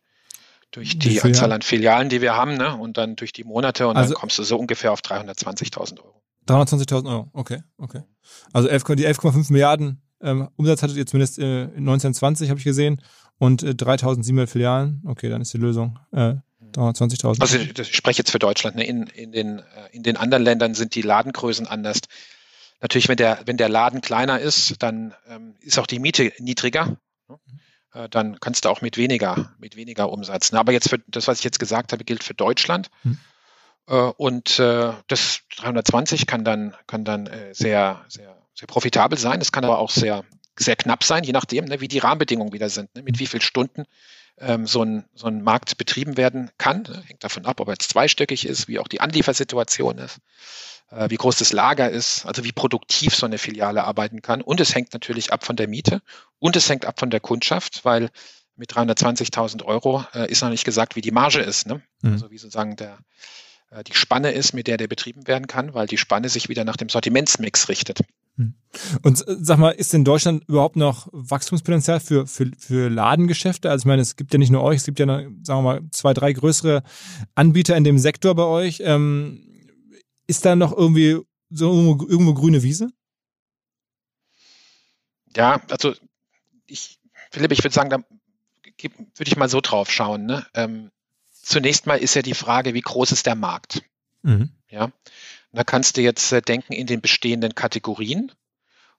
durch die Anzahl an Filialen, die wir haben, ne? und dann durch die Monate und also, dann kommst du so ungefähr auf 320.000 Euro. 320.000 Euro, okay, okay. Also 11, die 11,5 Milliarden ähm, Umsatz hattet ihr zumindest äh, 1920, habe ich gesehen, und äh, 3.700 Filialen. Okay, dann ist die Lösung äh, 320.000. Also ich spreche jetzt für Deutschland. Ne? In, in, den, äh, in den anderen Ländern sind die Ladengrößen anders. Natürlich, wenn der, wenn der Laden kleiner ist, dann ähm, ist auch die Miete niedriger. Ne? Äh, dann kannst du auch mit weniger, mit weniger Umsatz. Aber jetzt für das, was ich jetzt gesagt habe, gilt für Deutschland. Mhm. Und äh, das 320 kann dann, kann dann sehr, sehr, sehr profitabel sein. Es kann aber auch sehr, sehr knapp sein, je nachdem, ne, wie die Rahmenbedingungen wieder sind, ne, mit hm. wie vielen Stunden ähm, so, ein, so ein Markt betrieben werden kann. Hängt davon ab, ob er jetzt zweistöckig ist, wie auch die Anliefersituation ist wie groß das Lager ist, also wie produktiv so eine Filiale arbeiten kann. Und es hängt natürlich ab von der Miete und es hängt ab von der Kundschaft, weil mit 320.000 Euro äh, ist noch nicht gesagt, wie die Marge ist. Ne? Mhm. Also wie sozusagen der, äh, die Spanne ist, mit der der betrieben werden kann, weil die Spanne sich wieder nach dem Sortimentsmix richtet. Mhm. Und äh, sag mal, ist in Deutschland überhaupt noch Wachstumspotenzial für, für, für Ladengeschäfte? Also ich meine, es gibt ja nicht nur euch, es gibt ja, noch, sagen wir mal, zwei, drei größere Anbieter in dem Sektor bei euch. Ähm, ist da noch irgendwie so irgendwo, irgendwo grüne Wiese? Ja, also ich, Philipp, ich würde sagen, da würde ich mal so drauf schauen. Ne? Ähm, zunächst mal ist ja die Frage, wie groß ist der Markt? Mhm. Ja, da kannst du jetzt äh, denken in den bestehenden Kategorien.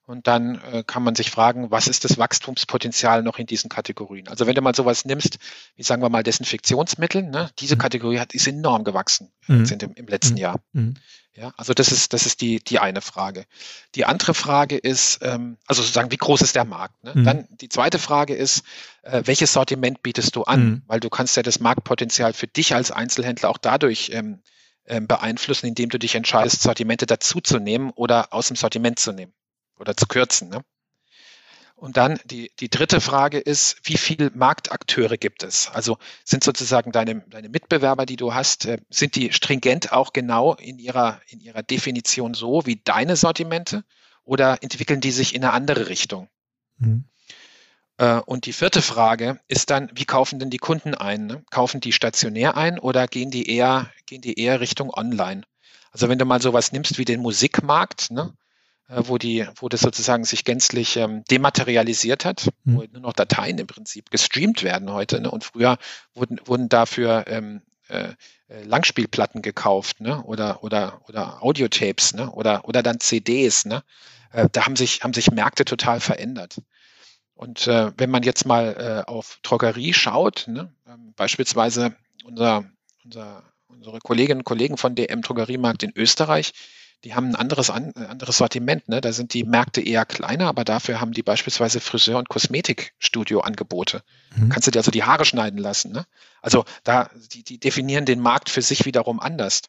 Und dann äh, kann man sich fragen, was ist das Wachstumspotenzial noch in diesen Kategorien? Also wenn du mal sowas nimmst, wie sagen wir mal Desinfektionsmittel, ne, diese mhm. Kategorie hat, ist enorm gewachsen mhm. sind im, im, letzten mhm. Jahr. Mhm. Ja, also das ist, das ist die, die eine Frage. Die andere Frage ist, ähm, also sozusagen, wie groß ist der Markt? Ne? Mhm. Dann die zweite Frage ist, äh, welches Sortiment bietest du an? Mhm. Weil du kannst ja das Marktpotenzial für dich als Einzelhändler auch dadurch ähm, ähm, beeinflussen, indem du dich entscheidest, Sortimente dazuzunehmen oder aus dem Sortiment zu nehmen oder zu kürzen. Ne? Und dann die, die dritte Frage ist, wie viele Marktakteure gibt es? Also sind sozusagen deine, deine Mitbewerber, die du hast, äh, sind die stringent auch genau in ihrer, in ihrer Definition so wie deine Sortimente oder entwickeln die sich in eine andere Richtung? Mhm. Äh, und die vierte Frage ist dann, wie kaufen denn die Kunden ein? Ne? Kaufen die stationär ein oder gehen die eher, gehen die eher Richtung online? Also wenn du mal sowas nimmst wie den Musikmarkt, ne, wo die, wo das sozusagen sich gänzlich ähm, dematerialisiert hat, mhm. wo nur noch Dateien im Prinzip gestreamt werden heute. Ne? Und früher wurden, wurden dafür ähm, äh, äh, Langspielplatten gekauft, ne? Oder oder oder Audiotapes, ne? Oder oder dann CDs, ne? Äh, da haben sich haben sich Märkte total verändert. Und äh, wenn man jetzt mal äh, auf Drogerie schaut, ne? Ähm, beispielsweise unser, unser unsere Kolleginnen und Kollegen von DM Drogeriemarkt in Österreich, die haben ein anderes, an, äh, anderes Sortiment. Ne? Da sind die Märkte eher kleiner, aber dafür haben die beispielsweise Friseur- und Kosmetikstudio-Angebote. Mhm. Kannst du dir also die Haare schneiden lassen. Ne? Also da, die, die definieren den Markt für sich wiederum anders.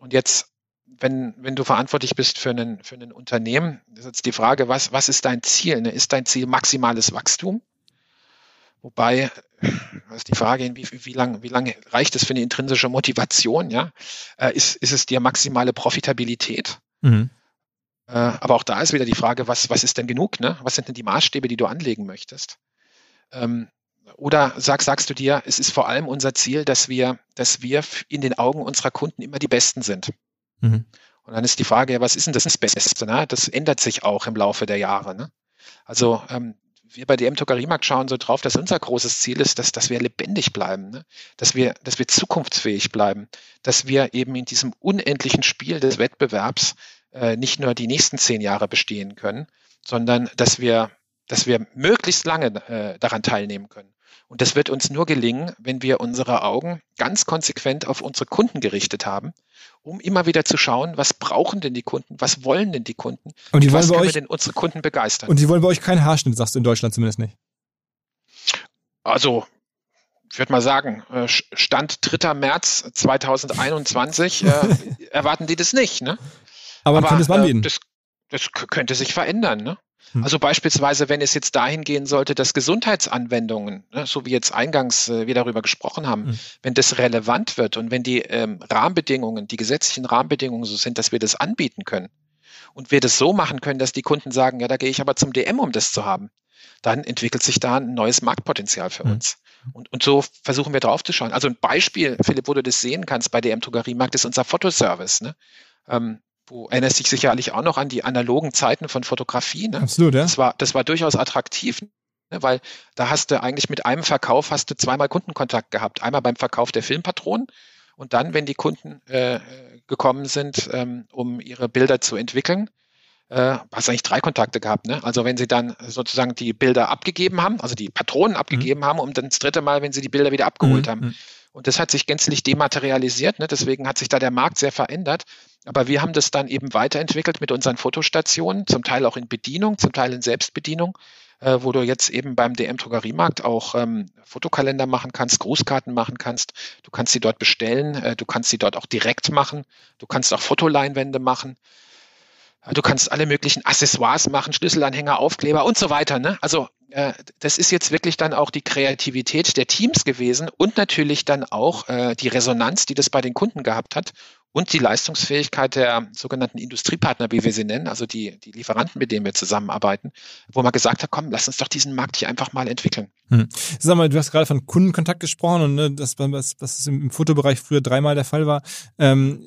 Und jetzt, wenn, wenn du verantwortlich bist für ein für einen Unternehmen, ist jetzt die Frage, was, was ist dein Ziel? Ne? Ist dein Ziel maximales Wachstum? Wobei, das ist die Frage, wie, wie lange wie lang reicht es für eine intrinsische Motivation? Ja? Äh, ist, ist es dir maximale Profitabilität? Mhm. Äh, aber auch da ist wieder die Frage, was, was ist denn genug? Ne? Was sind denn die Maßstäbe, die du anlegen möchtest? Ähm, oder sag, sagst du dir, es ist vor allem unser Ziel, dass wir, dass wir in den Augen unserer Kunden immer die Besten sind. Mhm. Und dann ist die Frage, ja, was ist denn das Beste? Ne? Das ändert sich auch im Laufe der Jahre. Ne? Also ähm, wir bei DM Drogeriemarkt schauen so drauf, dass unser großes Ziel ist, dass, dass wir lebendig bleiben, ne? dass, wir, dass wir zukunftsfähig bleiben, dass wir eben in diesem unendlichen Spiel des Wettbewerbs äh, nicht nur die nächsten zehn Jahre bestehen können, sondern dass wir, dass wir möglichst lange äh, daran teilnehmen können. Und das wird uns nur gelingen, wenn wir unsere Augen ganz konsequent auf unsere Kunden gerichtet haben, um immer wieder zu schauen, was brauchen denn die Kunden, was wollen denn die Kunden und die was können euch, wir denn unsere Kunden begeistern. Und die wollen bei euch keinen Haarschnitt, sagst du in Deutschland zumindest nicht. Also, ich würde mal sagen, äh, Stand 3. März 2021 äh, [laughs] erwarten die das nicht. Ne? Aber, Aber es anbieten. Äh, das, das könnte sich verändern. Ne? Hm. Also beispielsweise, wenn es jetzt dahin gehen sollte, dass Gesundheitsanwendungen, ne, so wie jetzt eingangs äh, wir darüber gesprochen haben, mhm. wenn das relevant wird und wenn die ähm, Rahmenbedingungen, die gesetzlichen Rahmenbedingungen so sind, dass wir das anbieten können und wir das so machen können, dass die Kunden sagen, ja, da gehe ich aber zum DM, um das zu haben, dann entwickelt sich da ein neues Marktpotenzial für mhm. uns. Und, und so versuchen wir drauf zu schauen. Also ein Beispiel, Philipp, wo du das sehen kannst bei DM Drogeriemarkt, ist unser Fotoservice. Ne? Ähm, Du erinnerst dich sicherlich auch noch an die analogen Zeiten von Fotografie. Ne? Absolut, ja. Das war, das war durchaus attraktiv, ne? weil da hast du eigentlich mit einem Verkauf hast du zweimal Kundenkontakt gehabt. Einmal beim Verkauf der Filmpatronen und dann, wenn die Kunden äh, gekommen sind, ähm, um ihre Bilder zu entwickeln, äh, hast du eigentlich drei Kontakte gehabt. Ne? Also wenn sie dann sozusagen die Bilder abgegeben haben, also die Patronen abgegeben mhm. haben, und dann das dritte Mal, wenn sie die Bilder wieder abgeholt mhm. haben. Und das hat sich gänzlich dematerialisiert. Ne? Deswegen hat sich da der Markt sehr verändert. Aber wir haben das dann eben weiterentwickelt mit unseren Fotostationen, zum Teil auch in Bedienung, zum Teil in Selbstbedienung, äh, wo du jetzt eben beim DM-Drogeriemarkt auch ähm, Fotokalender machen kannst, Grußkarten machen kannst. Du kannst sie dort bestellen, äh, du kannst sie dort auch direkt machen, du kannst auch Fotoleinwände machen. Äh, du kannst alle möglichen Accessoires machen, Schlüsselanhänger, Aufkleber und so weiter. Ne? Also äh, das ist jetzt wirklich dann auch die Kreativität der Teams gewesen und natürlich dann auch äh, die Resonanz, die das bei den Kunden gehabt hat und die Leistungsfähigkeit der sogenannten Industriepartner, wie wir sie nennen, also die, die Lieferanten, mit denen wir zusammenarbeiten, wo man gesagt hat, komm, lass uns doch diesen Markt hier einfach mal entwickeln. Hm. Sag mal, du hast gerade von Kundenkontakt gesprochen und ne, das, was, was im Fotobereich früher dreimal der Fall war. Ähm,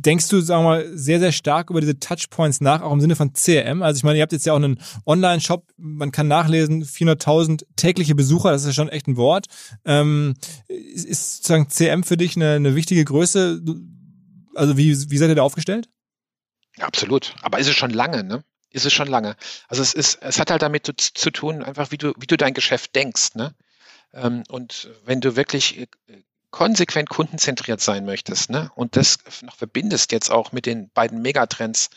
denkst du, sagen wir mal, sehr, sehr stark über diese Touchpoints nach, auch im Sinne von CRM? Also ich meine, ihr habt jetzt ja auch einen Online-Shop, man kann nachlesen, 400.000 tägliche Besucher, das ist ja schon echt ein Wort. Ähm, ist sozusagen CRM für dich eine, eine wichtige Größe? Also wie, wie seid ihr da aufgestellt? Ja, absolut. Aber ist es schon lange, ne? Ist es schon lange. Also es ist, es hat halt damit zu, zu tun, einfach wie du, wie du dein Geschäft denkst, ne? Ähm, und wenn du wirklich äh, konsequent kundenzentriert sein möchtest ne, und das noch verbindest jetzt auch mit den beiden Megatrends,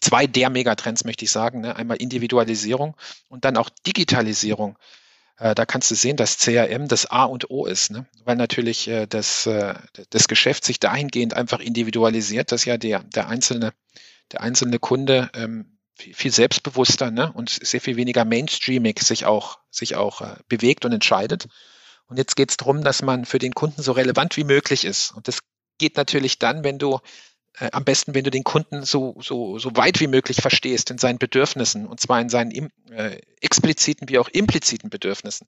zwei der Megatrends möchte ich sagen, ne, einmal Individualisierung und dann auch Digitalisierung, äh, da kannst du sehen, dass CRM das A und O ist, ne? weil natürlich äh, das, äh, das Geschäft sich dahingehend einfach individualisiert, dass ja der, der, einzelne, der einzelne Kunde ähm, viel, viel selbstbewusster ne? und sehr viel weniger mainstreamig sich auch, sich auch bewegt und entscheidet. Und jetzt geht es darum, dass man für den Kunden so relevant wie möglich ist. Und das geht natürlich dann, wenn du äh, am besten, wenn du den Kunden so, so, so weit wie möglich verstehst in seinen Bedürfnissen, und zwar in seinen im, äh, expliziten wie auch impliziten Bedürfnissen.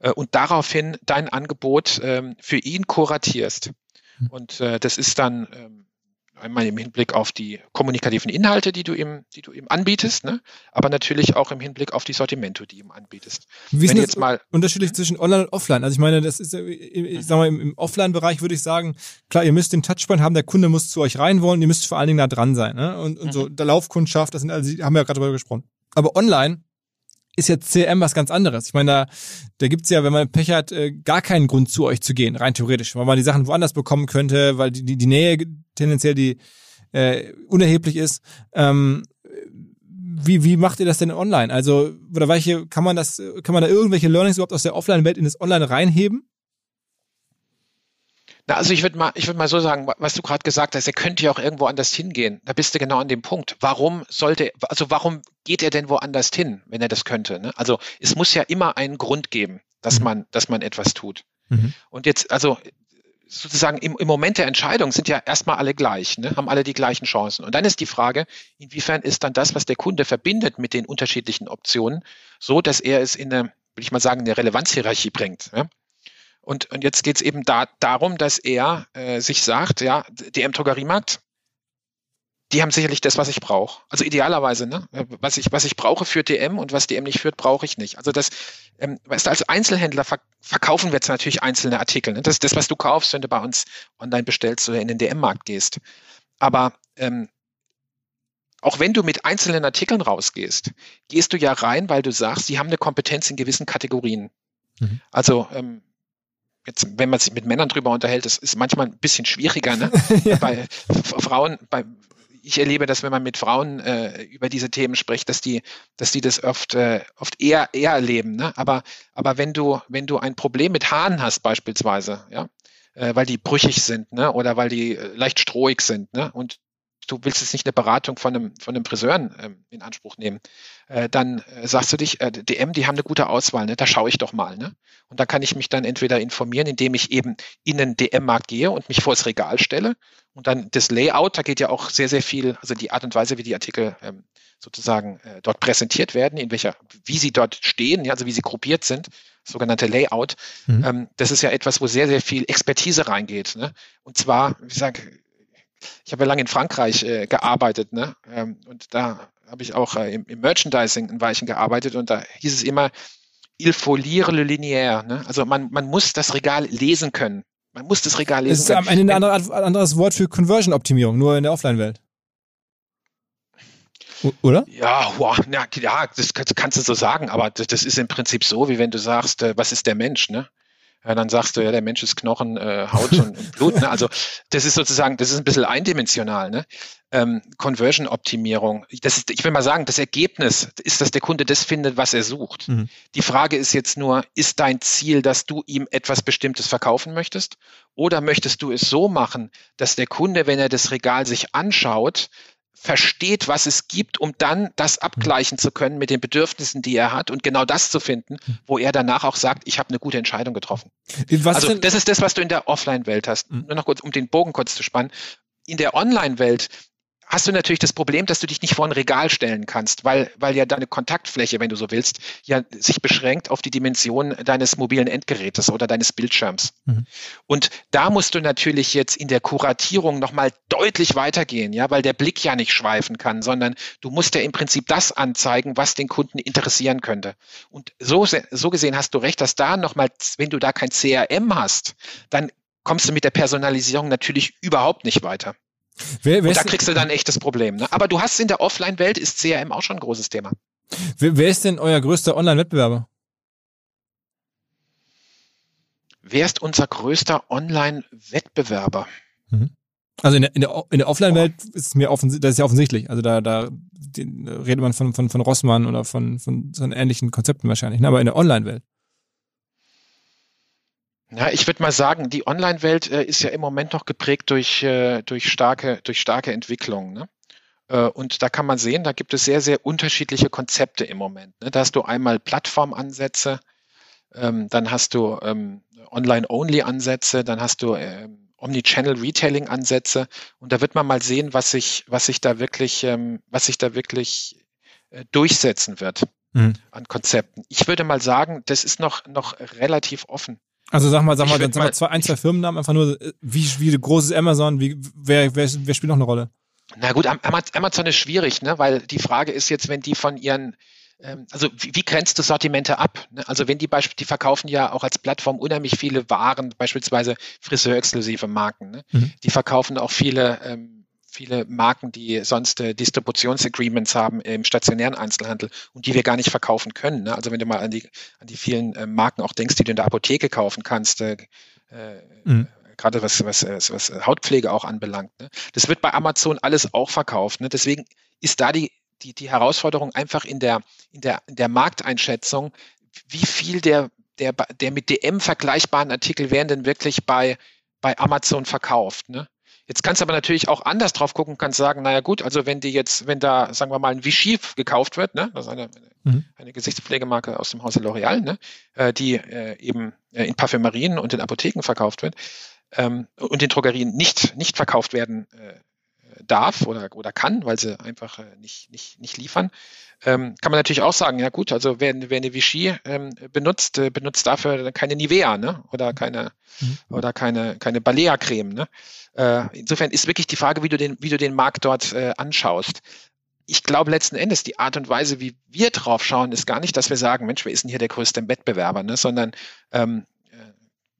Äh, und daraufhin dein Angebot ähm, für ihn kuratierst. Hm. Und äh, das ist dann ähm, einmal im Hinblick auf die kommunikativen Inhalte, die du ihm, die du ihm anbietest, ne? aber natürlich auch im Hinblick auf die Sortimente, die du ihm anbietest. Wie ist jetzt mal unterschiedlich zwischen Online und Offline? Also ich meine, das ist, ich sag mal, im, im Offline-Bereich würde ich sagen, klar, ihr müsst den Touchpoint haben, der Kunde muss zu euch rein wollen, ihr müsst vor allen Dingen da dran sein. Ne? Und, und mhm. so der Laufkundschaft, das sind also, haben wir ja gerade darüber gesprochen. Aber online ist ja CRM was ganz anderes. Ich meine, da, da gibt's ja, wenn man Pech hat, äh, gar keinen Grund zu euch zu gehen, rein theoretisch, weil man die Sachen woanders bekommen könnte, weil die, die, die Nähe tendenziell die äh, unerheblich ist. Ähm, wie, wie macht ihr das denn online? Also, oder welche, kann man das, kann man da irgendwelche Learnings überhaupt aus der Offline-Welt in das Online reinheben? Na, also ich würde mal, ich würde mal so sagen, was du gerade gesagt hast, er könnte ja auch irgendwo anders hingehen. Da bist du genau an dem Punkt. Warum sollte, also warum geht er denn woanders hin, wenn er das könnte? Ne? Also es muss ja immer einen Grund geben, dass mhm. man, dass man etwas tut. Mhm. Und jetzt, also sozusagen im, im Moment der Entscheidung sind ja erstmal alle gleich, ne? haben alle die gleichen Chancen. Und dann ist die Frage, inwiefern ist dann das, was der Kunde verbindet mit den unterschiedlichen Optionen, so dass er es in eine, würde ich mal sagen, eine Relevanzhierarchie bringt. Ja? Und, und jetzt geht es eben da, darum, dass er äh, sich sagt, ja, DM-Drogeriemarkt, die haben sicherlich das, was ich brauche. Also idealerweise, ne? Was ich, was ich brauche für DM und was DM nicht führt, brauche ich nicht. Also das, ähm, weißt du, als Einzelhändler verk verkaufen wir jetzt natürlich einzelne Artikel. Ne? Das ist das, was du kaufst, wenn du bei uns online bestellst oder in den DM-Markt gehst. Aber ähm, auch wenn du mit einzelnen Artikeln rausgehst, gehst du ja rein, weil du sagst, sie haben eine Kompetenz in gewissen Kategorien. Mhm. Also ähm, jetzt, wenn man sich mit Männern drüber unterhält, das ist manchmal ein bisschen schwieriger. Ne? [laughs] ja. Bei Frauen, bei, ich erlebe das, wenn man mit Frauen äh, über diese Themen spricht, dass die, dass die das oft, äh, oft eher, eher erleben. Ne? Aber, aber wenn du, wenn du ein Problem mit Haaren hast, beispielsweise, ja, äh, weil die brüchig sind, ne, oder weil die äh, leicht strohig sind, ne, und du willst jetzt nicht eine Beratung von einem, von einem Friseur ähm, in Anspruch nehmen, äh, dann äh, sagst du dich, äh, DM, die haben eine gute Auswahl, ne? da schaue ich doch mal. Ne? Und da kann ich mich dann entweder informieren, indem ich eben in den DM-Markt gehe und mich vor das Regal stelle. Und dann das Layout, da geht ja auch sehr, sehr viel, also die Art und Weise, wie die Artikel ähm, sozusagen äh, dort präsentiert werden, in welcher, wie sie dort stehen, ja, also wie sie gruppiert sind, sogenannte Layout. Mhm. Ähm, das ist ja etwas, wo sehr, sehr viel Expertise reingeht. Ne? Und zwar, wie gesagt, ich habe ja lange in Frankreich äh, gearbeitet, ne? Ähm, und da habe ich auch äh, im, im, Merchandising ein Weilchen gearbeitet und da hieß es immer, il faut lire le linéaire. Ne? Also man, man muss das Regal lesen können. Man muss das Regal lesen können. Das ist ein andere, anderes Wort für Conversion-Optimierung, nur in der Offline-Welt. Oder? Ja, wow, ja, ja, das kannst du so sagen, aber das, das, ist im Prinzip so, wie wenn du sagst, äh, was ist der Mensch, ne? Ja, dann sagst du, ja, der Mensch ist Knochen, äh, Haut und, und Blut. Ne? Also das ist sozusagen, das ist ein bisschen eindimensional. Ne? Ähm, Conversion-Optimierung. Das ist, ich will mal sagen, das Ergebnis ist, dass der Kunde das findet, was er sucht. Mhm. Die Frage ist jetzt nur, ist dein Ziel, dass du ihm etwas Bestimmtes verkaufen möchtest? Oder möchtest du es so machen, dass der Kunde, wenn er das Regal sich anschaut, versteht, was es gibt, um dann das abgleichen zu können mit den Bedürfnissen, die er hat und genau das zu finden, wo er danach auch sagt, ich habe eine gute Entscheidung getroffen. Also das ist das, was du in der Offline-Welt hast. Mhm. Nur noch kurz, um den Bogen kurz zu spannen. In der Online-Welt hast du natürlich das Problem, dass du dich nicht vor ein Regal stellen kannst, weil, weil ja deine Kontaktfläche, wenn du so willst, ja sich beschränkt auf die Dimension deines mobilen Endgerätes oder deines Bildschirms. Mhm. Und da musst du natürlich jetzt in der Kuratierung nochmal deutlich weitergehen, ja, weil der Blick ja nicht schweifen kann, sondern du musst ja im Prinzip das anzeigen, was den Kunden interessieren könnte. Und so, so gesehen hast du recht, dass da nochmal, wenn du da kein CRM hast, dann kommst du mit der Personalisierung natürlich überhaupt nicht weiter. Wer, wer und da kriegst du dann ein echtes Problem. Ne? Aber du hast in der Offline-Welt ist CRM auch schon ein großes Thema. Wer, wer ist denn euer größter Online-Wettbewerber? Wer ist unser größter Online-Wettbewerber? Mhm. Also in der, in der, in der Offline-Welt ist es mir offensichtlich, das ist ja offensichtlich. Also da, da redet man von, von, von Rossmann oder von, von so ähnlichen Konzepten wahrscheinlich. Ne? Aber in der Online-Welt. Ja, ich würde mal sagen, die Online-Welt äh, ist ja im Moment noch geprägt durch, äh, durch, starke, durch starke Entwicklungen. Ne? Äh, und da kann man sehen, da gibt es sehr, sehr unterschiedliche Konzepte im Moment. Ne? Da hast du einmal Plattformansätze, ähm, dann hast du ähm, Online-Only-Ansätze, dann hast du ähm, Omnichannel-Retailing-Ansätze. Und da wird man mal sehen, was sich, was sich da wirklich, ähm, was sich da wirklich äh, durchsetzen wird mhm. an Konzepten. Ich würde mal sagen, das ist noch, noch relativ offen. Also sag mal, sag mal, dann sag mal zwei, ein, zwei Firmennamen, einfach nur, äh, wie, wie groß ist Amazon, wie, wer, wer, wer spielt noch eine Rolle? Na gut, Amazon ist schwierig, ne? weil die Frage ist jetzt, wenn die von ihren ähm, also wie, wie grenzt du Sortimente ab? Ne? Also wenn die Beispiel, die verkaufen ja auch als Plattform unheimlich viele Waren, beispielsweise Friseur-exklusive Marken. Ne? Mhm. Die verkaufen auch viele ähm, viele Marken, die sonst äh, Distributionsagreements haben im stationären Einzelhandel und die wir gar nicht verkaufen können. Ne? Also wenn du mal an die, an die vielen äh, Marken auch denkst, die du in der Apotheke kaufen kannst, äh, äh mhm. gerade was, was, was Hautpflege auch anbelangt. Ne? Das wird bei Amazon alles auch verkauft. Ne? Deswegen ist da die die, die Herausforderung einfach in der, in der, in der Markteinschätzung, wie viel der, der, der mit DM vergleichbaren Artikel werden denn wirklich bei, bei Amazon verkauft. Ne? Jetzt kannst du aber natürlich auch anders drauf gucken, kannst sagen, naja gut, also wenn die jetzt, wenn da, sagen wir mal, ein Vichy gekauft wird, ne, das ist eine, mhm. eine Gesichtspflegemarke aus dem Hause L'Oreal, ne, äh, die äh, eben äh, in Parfümerien und in Apotheken verkauft wird ähm, und in Drogerien nicht, nicht verkauft werden äh, darf oder, oder kann, weil sie einfach äh, nicht, nicht, nicht liefern, ähm, kann man natürlich auch sagen, ja gut, also wer, wer eine Vichy ähm, benutzt, äh, benutzt dafür keine Nivea ne? oder keine, mhm. oder keine, keine Balea-Creme. Ne? Äh, insofern ist wirklich die Frage, wie du den, wie du den Markt dort äh, anschaust ich glaube letzten Endes, die Art und Weise, wie wir drauf schauen, ist gar nicht, dass wir sagen, Mensch, wer ist denn hier der größte Wettbewerber, ne? sondern ähm,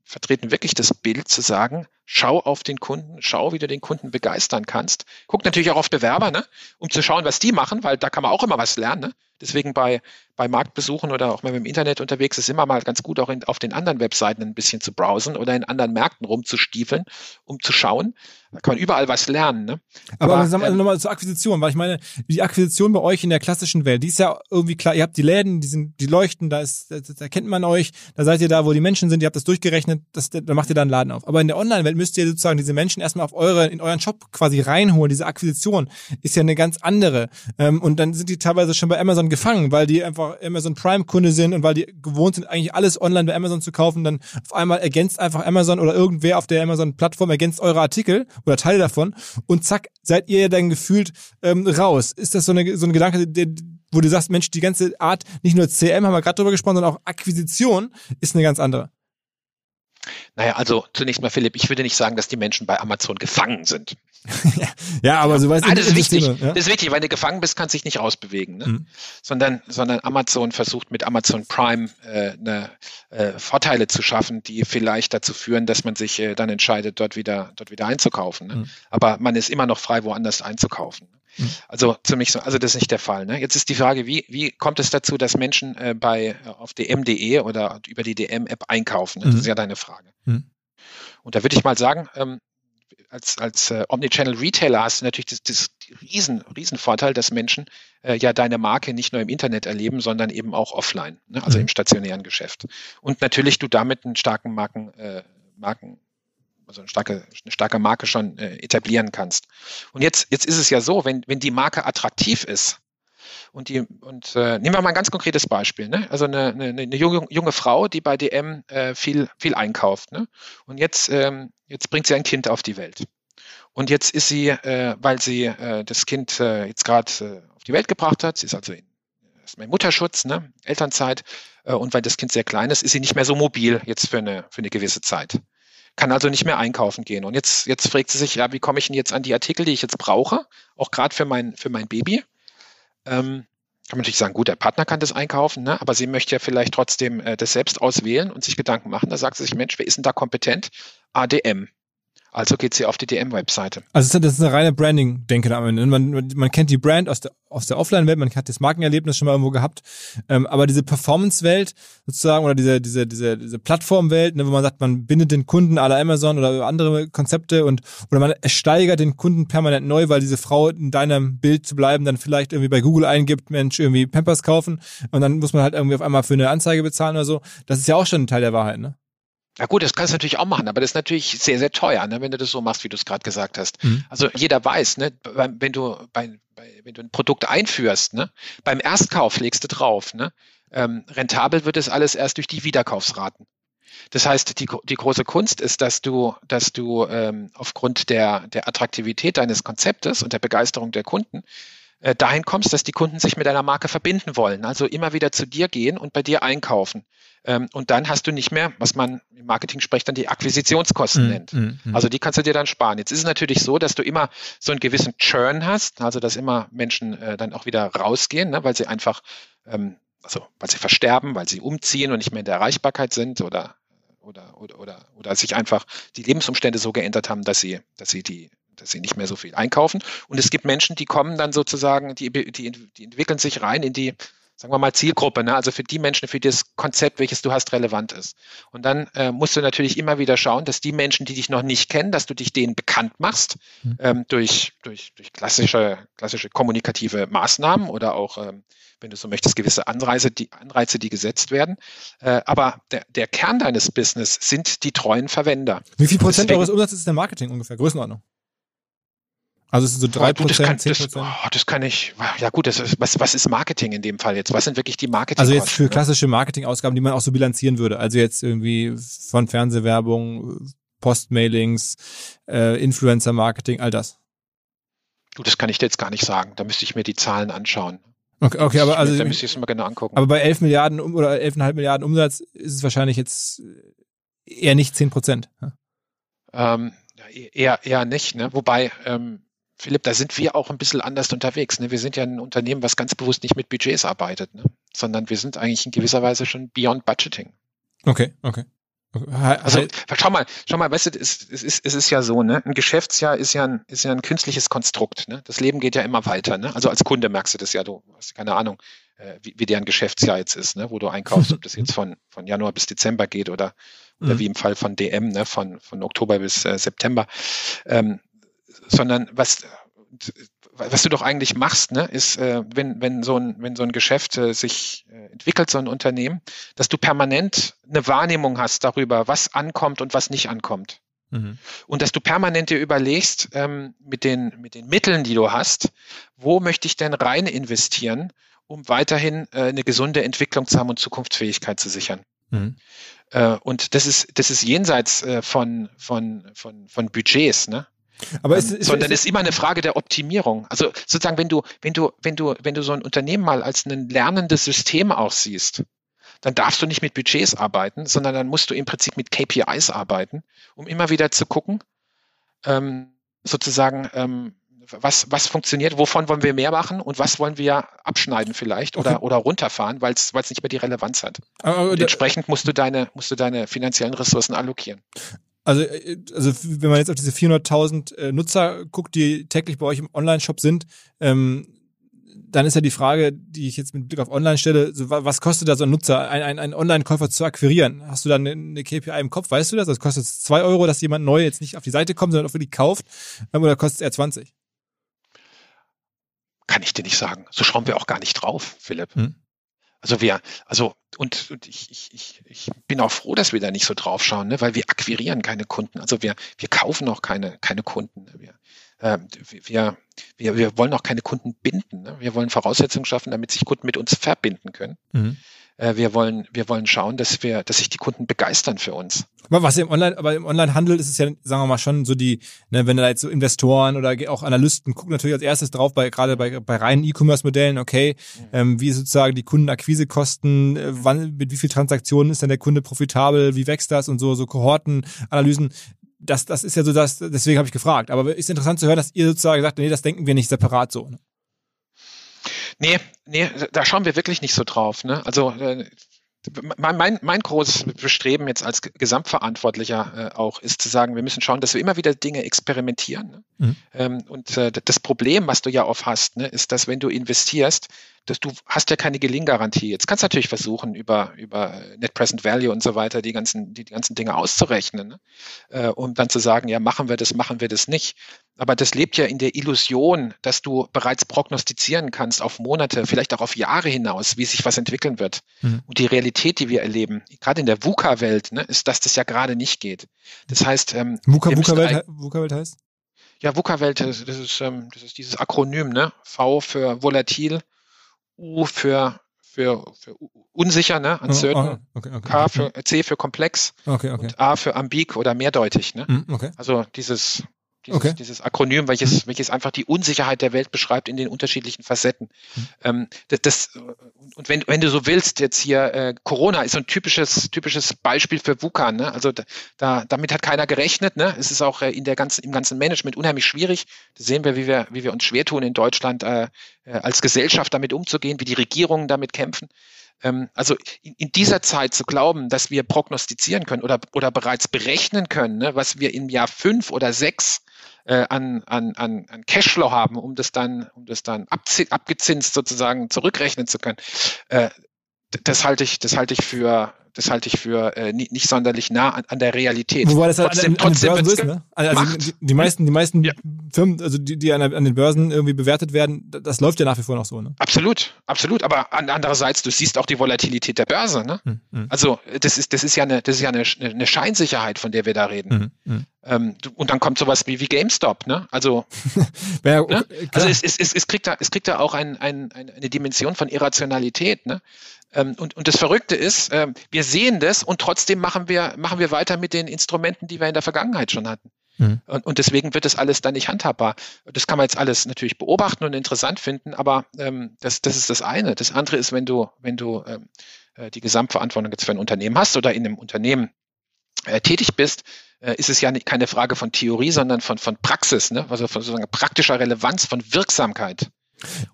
vertreten wirklich das Bild zu sagen, schau auf den Kunden, schau, wie du den Kunden begeistern kannst. Guck natürlich auch auf Bewerber, ne, um zu schauen, was die machen, weil da kann man auch immer was lernen. Ne? Deswegen bei, bei Marktbesuchen oder auch wenn man im Internet unterwegs ist, immer mal ganz gut auch in, auf den anderen Webseiten ein bisschen zu browsen oder in anderen Märkten rumzustiefeln, um zu schauen. Da kann man überall was lernen. Ne? Aber, Aber sagen wir ähm, nochmal zur Akquisition, weil ich meine, die Akquisition bei euch in der klassischen Welt, die ist ja irgendwie klar, ihr habt die Läden, die sind, die leuchten, da ist, da, da kennt man euch, da seid ihr da, wo die Menschen sind, ihr habt das durchgerechnet, das, da macht ihr da einen Laden auf. Aber in der Online-Welt müsst ihr sozusagen diese Menschen erstmal auf eure, in euren Shop quasi reinholen. Diese Akquisition ist ja eine ganz andere. Ähm, und dann sind die teilweise schon bei Amazon gefangen, weil die einfach Amazon Prime-Kunde sind und weil die gewohnt sind, eigentlich alles online bei Amazon zu kaufen. Dann auf einmal ergänzt einfach Amazon oder irgendwer auf der Amazon-Plattform ergänzt eure Artikel oder Teile davon und zack, seid ihr dann gefühlt ähm, raus. Ist das so, eine, so ein Gedanke, der, wo du sagst, Mensch, die ganze Art, nicht nur CM haben wir gerade drüber gesprochen, sondern auch Akquisition ist eine ganz andere. Naja, also zunächst mal, Philipp, ich würde nicht sagen, dass die Menschen bei Amazon gefangen sind. [laughs] ja, aber so weißt du, ah, das ist wichtig. Ja? Das ist wichtig, weil du gefangen bist, kannst dich nicht rausbewegen. Ne? Mhm. Sondern, sondern Amazon versucht mit Amazon Prime äh, eine, äh, Vorteile zu schaffen, die vielleicht dazu führen, dass man sich äh, dann entscheidet, dort wieder, dort wieder einzukaufen. Ne? Mhm. Aber man ist immer noch frei, woanders einzukaufen. Mhm. Also ziemlich so, also das ist nicht der Fall. Ne? Jetzt ist die Frage, wie, wie kommt es dazu, dass Menschen äh, bei äh, auf dm.de oder über die DM-App einkaufen? Das ist mhm. ja deine Frage. Mhm. Und da würde ich mal sagen, ähm, als, als äh, Omnichannel Retailer hast du natürlich das, das riesen, riesen Vorteil, dass Menschen äh, ja deine Marke nicht nur im Internet erleben, sondern eben auch offline, ne? also mhm. im stationären Geschäft. Und natürlich du damit einen starken Marken, äh, Marken also eine starke, eine starke Marke schon äh, etablieren kannst. Und jetzt, jetzt ist es ja so, wenn, wenn die Marke attraktiv ist, und die, und äh, nehmen wir mal ein ganz konkretes Beispiel, ne? Also eine, eine, eine junge, junge Frau, die bei DM äh, viel, viel einkauft, ne? Und jetzt, ähm, jetzt bringt sie ein Kind auf die Welt. Und jetzt ist sie, äh, weil sie äh, das Kind äh, jetzt gerade äh, auf die Welt gebracht hat, sie ist also in ist mein Mutterschutz, ne? Elternzeit, und weil das Kind sehr klein ist, ist sie nicht mehr so mobil jetzt für eine, für eine gewisse Zeit kann also nicht mehr einkaufen gehen. Und jetzt, jetzt fragt sie sich, ja, wie komme ich denn jetzt an die Artikel, die ich jetzt brauche, auch gerade für mein, für mein Baby? Ähm, kann man natürlich sagen, gut, der Partner kann das einkaufen, ne? aber sie möchte ja vielleicht trotzdem äh, das selbst auswählen und sich Gedanken machen. Da sagt sie sich, Mensch, wer ist denn da kompetent? ADM. Also geht sie auf die DM-Webseite. Also das ist eine reine Branding-Denke am Ende. Man, man kennt die Brand aus der, aus der Offline-Welt, man hat das Markenerlebnis schon mal irgendwo gehabt. Ähm, aber diese Performance-Welt sozusagen oder diese, diese, diese, diese Plattform-Welt, ne, wo man sagt, man bindet den Kunden aller Amazon oder andere Konzepte und oder man steigert den Kunden permanent neu, weil diese Frau in deinem Bild zu bleiben dann vielleicht irgendwie bei Google eingibt, Mensch, irgendwie Pampers kaufen und dann muss man halt irgendwie auf einmal für eine Anzeige bezahlen oder so. Das ist ja auch schon ein Teil der Wahrheit, ne? Ja gut, das kannst du natürlich auch machen, aber das ist natürlich sehr, sehr teuer, ne, wenn du das so machst, wie du es gerade gesagt hast. Mhm. Also jeder weiß, ne, wenn du bei, bei, wenn du ein Produkt einführst, ne, beim Erstkauf legst du drauf, ne, ähm, rentabel wird es alles erst durch die Wiederkaufsraten. Das heißt, die, die große Kunst ist, dass du, dass du ähm, aufgrund der, der Attraktivität deines Konzeptes und der Begeisterung der Kunden äh, dahin kommst, dass die Kunden sich mit deiner Marke verbinden wollen, also immer wieder zu dir gehen und bei dir einkaufen. Ähm, und dann hast du nicht mehr, was man im Marketing spricht, dann die Akquisitionskosten mm, nennt. Mm, mm. Also die kannst du dir dann sparen. Jetzt ist es natürlich so, dass du immer so einen gewissen Churn hast, also dass immer Menschen äh, dann auch wieder rausgehen, ne, weil sie einfach, ähm, also weil sie versterben, weil sie umziehen und nicht mehr in der Erreichbarkeit sind oder oder, oder, oder, oder sich einfach die Lebensumstände so geändert haben, dass sie, dass sie die, dass sie nicht mehr so viel einkaufen. Und es gibt Menschen, die kommen dann sozusagen, die, die, die entwickeln sich rein in die, sagen wir mal, Zielgruppe, ne? also für die Menschen, für das Konzept, welches du hast, relevant ist. Und dann äh, musst du natürlich immer wieder schauen, dass die Menschen, die dich noch nicht kennen, dass du dich denen bekannt machst, mhm. ähm, durch, durch, durch klassische, klassische kommunikative Maßnahmen oder auch, ähm, wenn du so möchtest, gewisse Anreize, die, Anreize, die gesetzt werden. Äh, aber der, der Kern deines Business sind die treuen Verwender. Wie viel Prozent Deswegen, eures Umsatzes ist der Marketing ungefähr? Größenordnung? Also es sind so drei Prozent, zehn Prozent? Das, oh, das kann ich, ja gut, das ist, was, was ist Marketing in dem Fall jetzt? Was sind wirklich die Marketing? Also jetzt für klassische Marketingausgaben, die man auch so bilanzieren würde. Also jetzt irgendwie von Fernsehwerbung, Postmailings, äh, Influencer-Marketing, all das. Du, das kann ich dir jetzt gar nicht sagen. Da müsste ich mir die Zahlen anschauen. Okay, okay aber also. Da müsste ich es mal genau angucken. Aber bei 11 Milliarden oder 11,5 Milliarden Umsatz ist es wahrscheinlich jetzt eher nicht 10 Prozent. Ähm, eher, eher nicht, ne? Wobei, ähm, Philipp, da sind wir auch ein bisschen anders unterwegs. Ne? Wir sind ja ein Unternehmen, was ganz bewusst nicht mit Budgets arbeitet, ne? sondern wir sind eigentlich in gewisser Weise schon beyond Budgeting. Okay, okay. Also schau mal, schau mal, weißt du, es, es, ist, es ist ja so, ne? Ein Geschäftsjahr ist ja ein, ist ja ein künstliches Konstrukt. Ne? Das Leben geht ja immer weiter. Ne? Also als Kunde merkst du das ja, du hast keine Ahnung, äh, wie, wie deren Geschäftsjahr jetzt ist, ne? wo du einkaufst, ob das [laughs] jetzt von, von Januar bis Dezember geht oder, oder mhm. wie im Fall von DM, ne? von, von Oktober bis äh, September. Ähm, sondern was, was du doch eigentlich machst, ne, ist, äh, wenn, wenn, so ein, wenn so ein Geschäft äh, sich äh, entwickelt, so ein Unternehmen, dass du permanent eine Wahrnehmung hast darüber, was ankommt und was nicht ankommt. Mhm. Und dass du permanent dir überlegst, ähm, mit, den, mit den Mitteln, die du hast, wo möchte ich denn rein investieren, um weiterhin äh, eine gesunde Entwicklung zu haben und Zukunftsfähigkeit zu sichern. Mhm. Äh, und das ist, das ist jenseits äh, von, von, von, von Budgets, ne? Aber ist, ist, sondern es ist, immer eine Frage der Optimierung. Also sozusagen, wenn du, wenn du, wenn du, wenn du so ein Unternehmen mal als ein lernendes System auch siehst, dann darfst du nicht mit Budgets arbeiten, sondern dann musst du im Prinzip mit KPIs arbeiten, um immer wieder zu gucken, ähm, sozusagen, ähm, was, was funktioniert, wovon wollen wir mehr machen und was wollen wir abschneiden vielleicht oder, okay. oder runterfahren, weil es nicht mehr die Relevanz hat. Aber, entsprechend musst du deine, musst du deine finanziellen Ressourcen allokieren. Also, äh, also wenn man jetzt auf diese 400.000 äh, Nutzer guckt, die täglich bei euch im Online-Shop sind, ähm, dann ist ja die Frage, die ich jetzt mit Blick auf Online stelle, so, was kostet da so ein Nutzer, ein, ein, ein Online-Käufer zu akquirieren? Hast du da eine, eine KPI im Kopf? Weißt du das? Das kostet zwei Euro, dass jemand neu jetzt nicht auf die Seite kommt, sondern auch wirklich kauft? Ähm, oder kostet es eher 20? Kann ich dir nicht sagen. So schauen wir auch gar nicht drauf, Philipp. Hm. Also wir, also und, und ich, ich, ich, bin auch froh, dass wir da nicht so drauf schauen, ne? weil wir akquirieren keine Kunden. Also wir, wir kaufen auch keine, keine Kunden. Wir, äh, wir, wir, wir wollen auch keine Kunden binden. Ne? Wir wollen Voraussetzungen schaffen, damit sich Kunden mit uns verbinden können. Mhm. Äh, wir wollen, wir wollen schauen, dass wir, dass sich die Kunden begeistern für uns. Aber was im Online, aber im Onlinehandel ist es ja, sagen wir mal schon so die, ne, wenn da jetzt so Investoren oder auch Analysten gucken natürlich als erstes drauf bei gerade bei, bei reinen E-Commerce-Modellen, okay, mhm. ähm, wie sozusagen die Kundenakquisekosten, äh, wann mit wie viel Transaktionen ist denn der Kunde profitabel, wie wächst das und so so Kohortenanalysen. Das, das ist ja so das, deswegen habe ich gefragt. Aber ist interessant zu hören, dass ihr sozusagen sagt, nee, das denken wir nicht separat so. Ne? Nee, nee, da schauen wir wirklich nicht so drauf. Ne? Also äh, mein, mein, mein großes Bestreben jetzt als Gesamtverantwortlicher äh, auch ist zu sagen, wir müssen schauen, dass wir immer wieder Dinge experimentieren. Ne? Mhm. Ähm, und äh, das Problem, was du ja oft hast, ne, ist, dass wenn du investierst, dass du hast ja keine Gelinggarantie. Jetzt kannst du natürlich versuchen, über, über Net Present Value und so weiter die ganzen, die, die ganzen Dinge auszurechnen, ne? äh, um dann zu sagen, ja, machen wir das, machen wir das nicht. Aber das lebt ja in der Illusion, dass du bereits prognostizieren kannst auf Monate, vielleicht auch auf Jahre hinaus, wie sich was entwickeln wird. Mhm. Und die Realität, die wir erleben, gerade in der VUCA-Welt, ne, ist, dass das ja gerade nicht geht. Das heißt, ähm, VUCA-Welt VUCA heißt? Ja, VUCA-Welt, das, das, ist, ähm, das ist dieses Akronym, ne? V für volatil, U für, für, für unsicher, ne? Uncertain. Oh, oh, okay, okay, K für, C für komplex. Und A für ambig oder mehrdeutig, ne? Mm, okay. Also dieses Dieses, Okay. dieses Akronym, welches, welches einfach die Unsicherheit der Welt beschreibt in den unterschiedlichen Facetten. Ähm, das, das, und wenn, wenn du so willst, jetzt hier, äh, Corona ist so ein typisches, typisches Beispiel für VUCA. Ne? Also da, da, damit hat keiner gerechnet. Ne? Es ist auch äh, in der ganzen, im ganzen Management unheimlich schwierig. Da sehen wir, wie wir, wie wir uns schwer tun in Deutschland, äh, äh, als Gesellschaft damit umzugehen, wie die Regierungen damit kämpfen. Ähm, also in, in dieser Zeit zu glauben, dass wir prognostizieren können oder, oder bereits berechnen können, ne, was wir im Jahr fünf oder sechs äh, an, an, an, an Cashflow haben, um das dann, um das dann abgezinst sozusagen zurückrechnen zu können, äh, das halte ich, das halte ich für, das halte ich für äh, nicht, nicht sonderlich nah an, an der Realität. Wobei das halt trotzdem, an, an den trotzdem Börsen wird's ist, ne? Also die, die meisten, die meisten Ja. Firmen, also die, die an, an den Börsen irgendwie bewertet werden, das, läuft ja nach wie vor noch so, ne? Absolut, absolut. Aber an, andererseits, du siehst auch die Volatilität der Börse. Ne? Hm, hm, Also das ist, das ist ja eine, das ist ja eine, eine Scheinsicherheit, von der wir da reden. hm, hm. Ähm, und dann kommt sowas wie, wie GameStop. Ne? Also, [laughs] Ja, ne? okay, also es, es, es, es kriegt da, es kriegt da auch ein, ein, ein, eine Dimension von Irrationalität. Ne? Ähm, und, und das Verrückte ist, ähm, wir sehen das und trotzdem machen wir, machen wir weiter mit den Instrumenten, die wir in der Vergangenheit schon hatten. Mhm. Und, und deswegen wird das alles dann nicht handhabbar. Das kann man jetzt alles natürlich beobachten und interessant finden, aber ähm, das, das ist das eine. Das andere ist, wenn du, wenn du ähm, äh, die Gesamtverantwortung jetzt für ein Unternehmen hast oder in einem Unternehmen äh, tätig bist, äh, ist es ja keine Frage von Theorie, sondern von, von Praxis, ne? also von sozusagen praktischer Relevanz, von Wirksamkeit.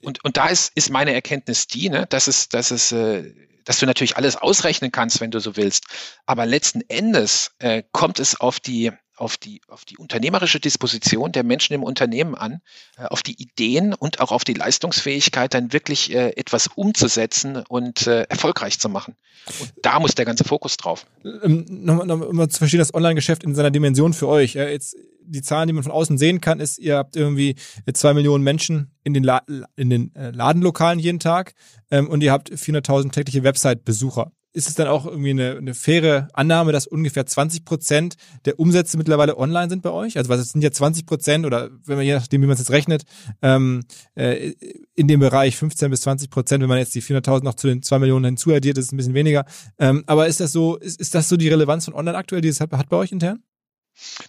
Und, und da ist, ist meine Erkenntnis die, ne, dass es, dass es, äh, dass du natürlich alles ausrechnen kannst, wenn du so willst. Aber letzten Endes äh, kommt es auf die, auf die, auf die unternehmerische Disposition der Menschen im Unternehmen an, äh, auf die Ideen und auch auf die Leistungsfähigkeit, dann wirklich äh, etwas umzusetzen und äh, erfolgreich zu machen. Und da muss der ganze Fokus drauf. ähm, nochmal, um zu verstehen, das Online-Geschäft in seiner Dimension für euch. Jetzt die Zahlen, die man von außen sehen kann, ist, ihr habt irgendwie zwei Millionen Menschen in den, La in den Ladenlokalen jeden Tag ähm, und ihr habt 400.000 tägliche Website-Besucher. Ist es dann auch irgendwie eine, eine faire Annahme, dass ungefähr 20 Prozent der Umsätze mittlerweile online sind bei euch? Also was sind ja 20 Prozent oder wenn man je nachdem, wie man es jetzt rechnet, ähm, äh, in dem Bereich 15 bis 20 Prozent, wenn man jetzt die 400.000 noch zu den 2 Millionen hinzuaddiert, ist es ein bisschen weniger. Ähm, aber ist das so, ist, ist das so die Relevanz von online aktuell, die es hat, hat bei euch intern?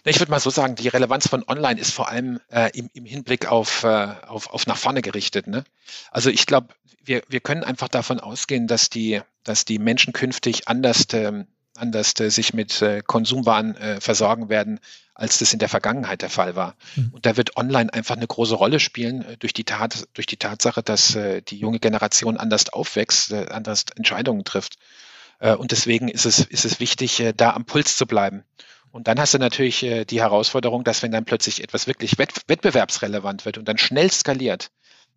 Ich würde mal so sagen, die Relevanz von Online ist vor allem äh, im, im Hinblick auf, äh, auf, auf nach vorne gerichtet. Ne? Also ich glaube, wir, wir können einfach davon ausgehen, dass die, dass die Menschen künftig anders, ähm, anders äh, sich mit äh, Konsumwaren äh, versorgen werden, als das in der Vergangenheit der Fall war. Mhm. Und da wird Online einfach eine große Rolle spielen äh, durch die Tat, durch die Tatsache, dass äh, die junge Generation anders aufwächst, äh, anders Entscheidungen trifft. Und deswegen ist es, ist es wichtig, äh, da am Puls zu bleiben. Und dann hast du natürlich äh, die Herausforderung, dass wenn dann plötzlich etwas wirklich wett wettbewerbsrelevant wird und dann schnell skaliert,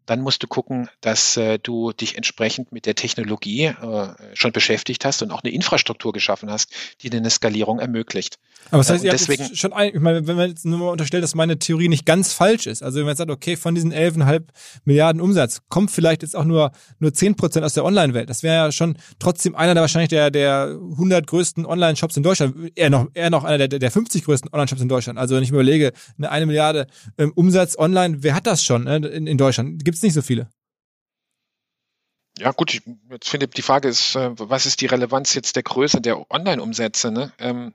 dann musst du gucken, dass äh, du dich entsprechend mit der Technologie äh, schon beschäftigt hast und auch eine Infrastruktur geschaffen hast, die dir eine Skalierung ermöglicht. Aber das heißt, ihr habt deswegen- jetzt schon ein, ich meine, wenn man jetzt nur mal unterstellt, dass meine Theorie nicht ganz falsch ist, also wenn man jetzt sagt, okay, von diesen 11,5 Milliarden Umsatz kommt vielleicht jetzt auch nur, nur 10 Prozent aus der Online-Welt. Das wäre ja schon trotzdem einer der wahrscheinlich der, der 100 größten Online-Shops in Deutschland, eher noch, eher noch einer der, der 50 größten Online-Shops in Deutschland. Also wenn ich mir überlege, eine eine Milliarde ähm, Umsatz online, wer hat das schon äh, in, in Deutschland? Gibt es nicht so viele. Ja gut, ich jetzt finde die Frage ist, äh, was ist die Relevanz jetzt der Größe der Online-Umsätze? Ne? Ähm,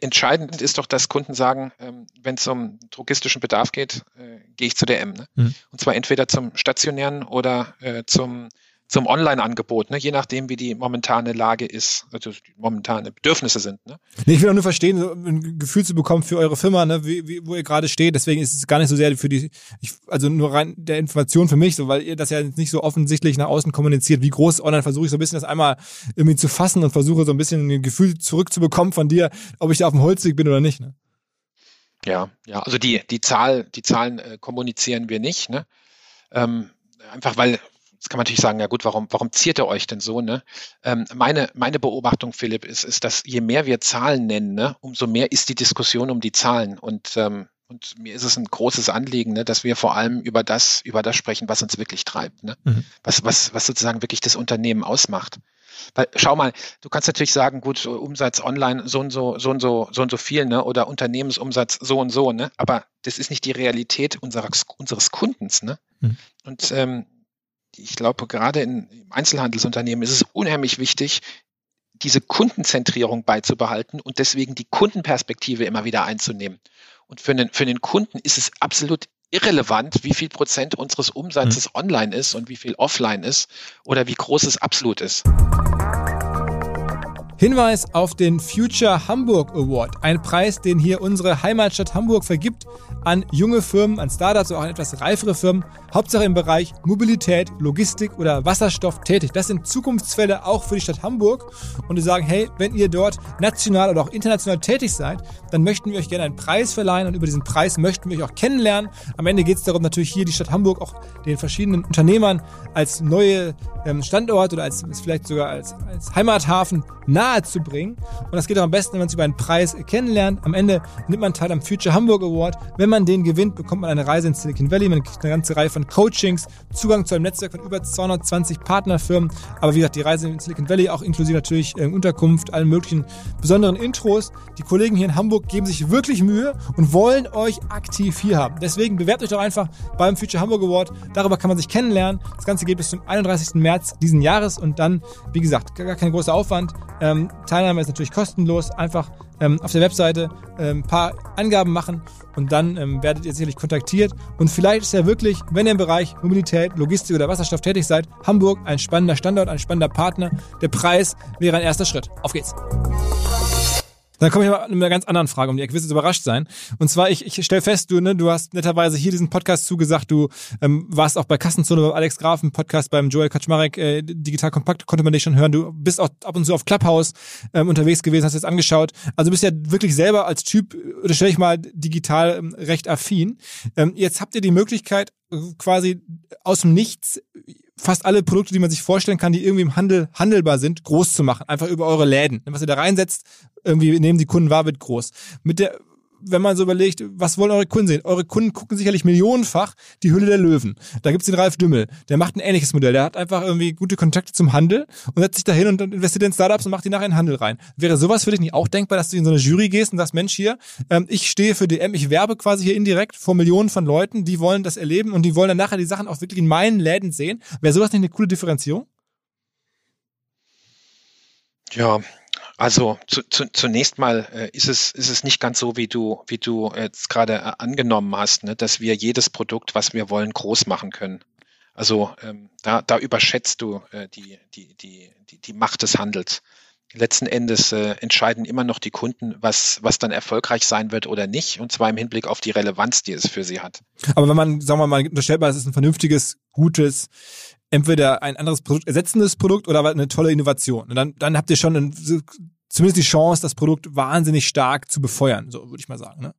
entscheidend ist doch, dass Kunden sagen, ähm, wenn es um drogistischen Bedarf geht, äh, gehe ich zu der M. Ne? Mhm. Und zwar entweder zum stationären oder äh, zum zum Online-Angebot, ne? je nachdem, wie die momentane Lage ist, also die momentane Bedürfnisse sind. Ne? Nee, ich will auch nur verstehen, so ein Gefühl zu bekommen für eure Firma, ne, wie, wie, wo ihr gerade steht. Deswegen ist es gar nicht so sehr für die, ich, also nur rein der Information für mich, so, weil ihr das ja jetzt nicht so offensichtlich nach außen kommuniziert. Wie groß online versuche ich so ein bisschen das einmal irgendwie zu fassen und versuche so ein bisschen ein Gefühl zurückzubekommen von dir, ob ich da auf dem Holzweg bin oder nicht. Ne? Ja, ja, also die, die Zahl, die Zahlen äh, kommunizieren wir nicht, ne? Ähm, einfach weil, jetzt kann man natürlich sagen, ja gut, warum, warum ziert ihr euch denn so, ne? Ähm, meine, meine Beobachtung, Philipp, ist, ist, dass je mehr wir Zahlen nennen, ne, umso mehr ist die Diskussion um die Zahlen. Und, ähm, und mir ist es ein großes Anliegen, ne, dass wir vor allem über das, über das sprechen, was uns wirklich treibt, ne? Mhm. Was, was, was sozusagen wirklich das Unternehmen ausmacht. Weil, schau mal, du kannst natürlich sagen, gut, Umsatz online so und so, so und so, so und so viel, ne? Oder Unternehmensumsatz so und so, ne? Aber das ist nicht die Realität unseres, unseres Kundens, ne? Hm. Und ähm, ich glaube, gerade in, im Einzelhandelsunternehmen ist es unheimlich wichtig, diese Kundenzentrierung beizubehalten und deswegen die Kundenperspektive immer wieder einzunehmen. Und für den, für den Kunden ist es absolut irrelevant, wie viel Prozent unseres Umsatzes mhm. online ist und wie viel offline ist oder wie groß es absolut ist. Hinweis auf den Future Hamburg Award, ein Preis, den hier unsere Heimatstadt Hamburg vergibt an junge Firmen, an Startups, auch an etwas reifere Firmen, Hauptsache im Bereich Mobilität, Logistik oder Wasserstoff tätig. Das sind Zukunftsfälle auch für die Stadt Hamburg. Und wir sagen, hey, wenn ihr dort national oder auch international tätig seid, dann möchten wir euch gerne einen Preis verleihen und über diesen Preis möchten wir euch auch kennenlernen. Am Ende geht es darum, natürlich hier die Stadt Hamburg auch den verschiedenen Unternehmern als neue ähm, Standort oder als vielleicht sogar als, als Heimathafen nahe zu bringen. Und das geht auch am besten, wenn man es über einen Preis kennenlernt. Am Ende nimmt man teil am Future Hamburg Award. Wenn man den gewinnt, bekommt man eine Reise in Silicon Valley. Man kriegt eine ganze Reihe von Coachings, Zugang zu einem Netzwerk von über 220 Partnerfirmen. Aber wie gesagt, die Reise in Silicon Valley auch inklusive natürlich äh, Unterkunft, allen möglichen besonderen Intros. Die Kollegen hier in Hamburg geben sich wirklich Mühe und wollen euch aktiv hier haben. Deswegen bewerbt euch doch einfach beim Future Hamburg Award. Darüber kann man sich kennenlernen. Das Ganze geht bis zum 31. März diesen Jahres und dann, wie gesagt, gar kein großer Aufwand. Ähm, Teilnahme ist natürlich kostenlos. Einfach ähm, auf der Webseite ähm, ein paar Angaben machen und dann ähm, werdet ihr sicherlich kontaktiert. Und vielleicht ist ja wirklich, wenn ihr im Bereich Mobilität, Logistik oder Wasserstoff tätig seid, Hamburg ein spannender Standort, ein spannender Partner. Der Preis wäre ein erster Schritt. Auf geht's! Dann komme ich mal mit einer ganz anderen Frage um die Ecke. Wirst jetzt überrascht sein. Und zwar, ich, ich stelle fest, du, ne, du hast netterweise hier diesen Podcast zugesagt. Du ähm, warst auch bei Kassenzone beim Alex Grafen Podcast beim Joel Kaczmarek, äh, Digital Kompakt, konnte man dich schon hören. Du bist auch ab und zu auf Clubhouse ähm, unterwegs gewesen, hast jetzt angeschaut. Also du bist ja wirklich selber als Typ, oder stelle ich mal, digital ähm, recht affin. Ähm, jetzt habt ihr die Möglichkeit, äh, quasi aus dem Nichts fast alle Produkte, die man sich vorstellen kann, die irgendwie im Handel handelbar sind, groß zu machen. Einfach über eure Läden. Was ihr da reinsetzt, irgendwie nehmen die Kunden wahr, wird groß. Mit der wenn man so überlegt, was wollen eure Kunden sehen? Eure Kunden gucken sicherlich millionenfach die Hülle der Löwen. Da gibt's den Ralf Dümmel, der macht ein ähnliches Modell. Der hat einfach irgendwie gute Kontakte zum Handel und setzt sich dahin und investiert in Startups und macht die nachher in Handel rein. Wäre sowas für dich nicht auch denkbar, dass du in so eine Jury gehst und sagst, Mensch hier, ähm, ich stehe für DM, ich werbe quasi hier indirekt vor Millionen von Leuten, die wollen das erleben und die wollen dann nachher die Sachen auch wirklich in meinen Läden sehen. Wäre sowas nicht eine coole Differenzierung? Ja, also zu, zu, zunächst mal äh, ist es ist es nicht ganz so, wie du wie du jetzt gerade äh, angenommen hast, ne, dass wir jedes Produkt, was wir wollen, groß machen können. Also ähm, da, da überschätzt du äh, die, die, die, die, die Macht des Handels. Letzten Endes äh, entscheiden immer noch die Kunden, was, was dann erfolgreich sein wird oder nicht, und zwar im Hinblick auf die Relevanz, die es für sie hat. Aber wenn man, sagen wir mal, unterstellt, es ist ein vernünftiges, gutes, entweder ein anderes Produkt, ersetzendes Produkt oder eine tolle Innovation. Und dann, dann habt ihr schon ein, zumindest die Chance, das Produkt wahnsinnig stark zu befeuern, so würde ich mal sagen. Ne?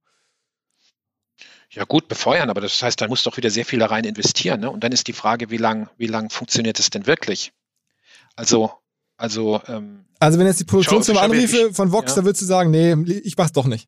Ja gut, befeuern, aber das heißt, da muss doch wieder sehr viel da rein investieren. Ne? Und dann ist die Frage, wie lang, wie lang funktioniert es denn wirklich? Also, also, ähm, also wenn jetzt die Produktionsfirma anriefe von Vox, ja. dann würdest du sagen, nee, ich mach's doch nicht.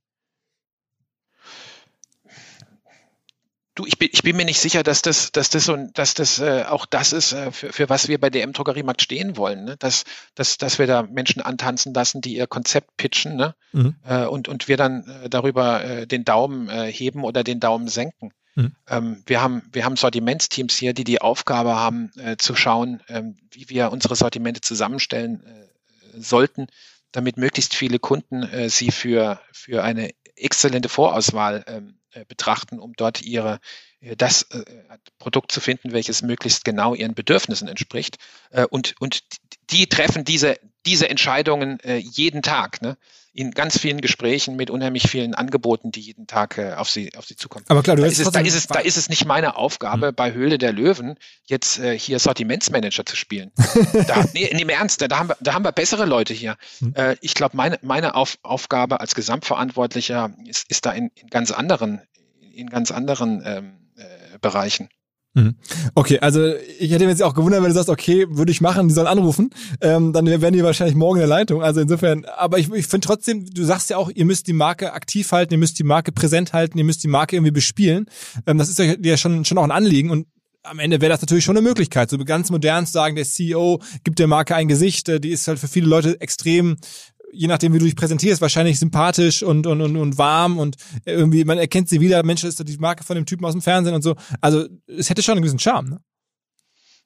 Du, ich bin, ich bin mir nicht sicher, dass das, dass das und dass das äh, auch das ist, äh, für, für was wir bei DM Drogeriemarkt stehen wollen. Ne? Dass, dass, dass wir da Menschen antanzen lassen, die ihr Konzept pitchen, ne? Mhm. Äh, und, und wir dann äh, darüber äh, den Daumen äh, heben oder den Daumen senken. Mhm. Ähm, wir haben, wir haben Sortimentsteams hier, die die Aufgabe haben, äh, zu schauen, ähm, wie wir unsere Sortimente zusammenstellen äh, sollten, damit möglichst viele Kunden äh, sie für, für eine exzellente Vorauswahl ähm, äh, betrachten, um dort ihre äh, das äh, Produkt zu finden, welches möglichst genau ihren Bedürfnissen entspricht. Äh, und, und die treffen diese, diese Entscheidungen äh, jeden Tag, ne? In ganz vielen Gesprächen mit unheimlich vielen Angeboten, die jeden Tag äh, auf sie, auf sie zukommen. Aber klar, du da, ist es, da, ist es, da ist es nicht meine Aufgabe, mhm. bei Höhle der Löwen jetzt äh, hier Sortimentsmanager zu spielen. [laughs] da, nee, nee, im Ernst, da haben wir, da haben wir bessere Leute hier. Mhm. Äh, ich glaube, meine, meine Auf, Aufgabe als Gesamtverantwortlicher ist, ist da in, in ganz anderen, in ganz anderen ähm, äh, Bereichen. Mhm. Okay, also ich hätte mir jetzt auch gewundert, wenn du sagst, okay, würde ich machen, die sollen anrufen, ähm, dann wären die wahrscheinlich morgen in der Leitung. Also insofern, aber ich, ich finde trotzdem, du sagst ja auch, ihr müsst die Marke aktiv halten, ihr müsst die Marke präsent halten, ihr müsst die Marke irgendwie bespielen. Ähm, das ist ja schon, schon auch ein Anliegen und am Ende wäre das natürlich schon eine Möglichkeit, so ganz modern zu sagen, der CEO gibt der Marke ein Gesicht, äh, die ist halt für viele Leute extrem je nachdem, wie du dich präsentierst, wahrscheinlich sympathisch und, und, und, und warm und irgendwie, man erkennt sie wieder, Mensch, ist die Marke von dem Typen aus dem Fernsehen und so. Also es hätte schon einen gewissen Charme, ne?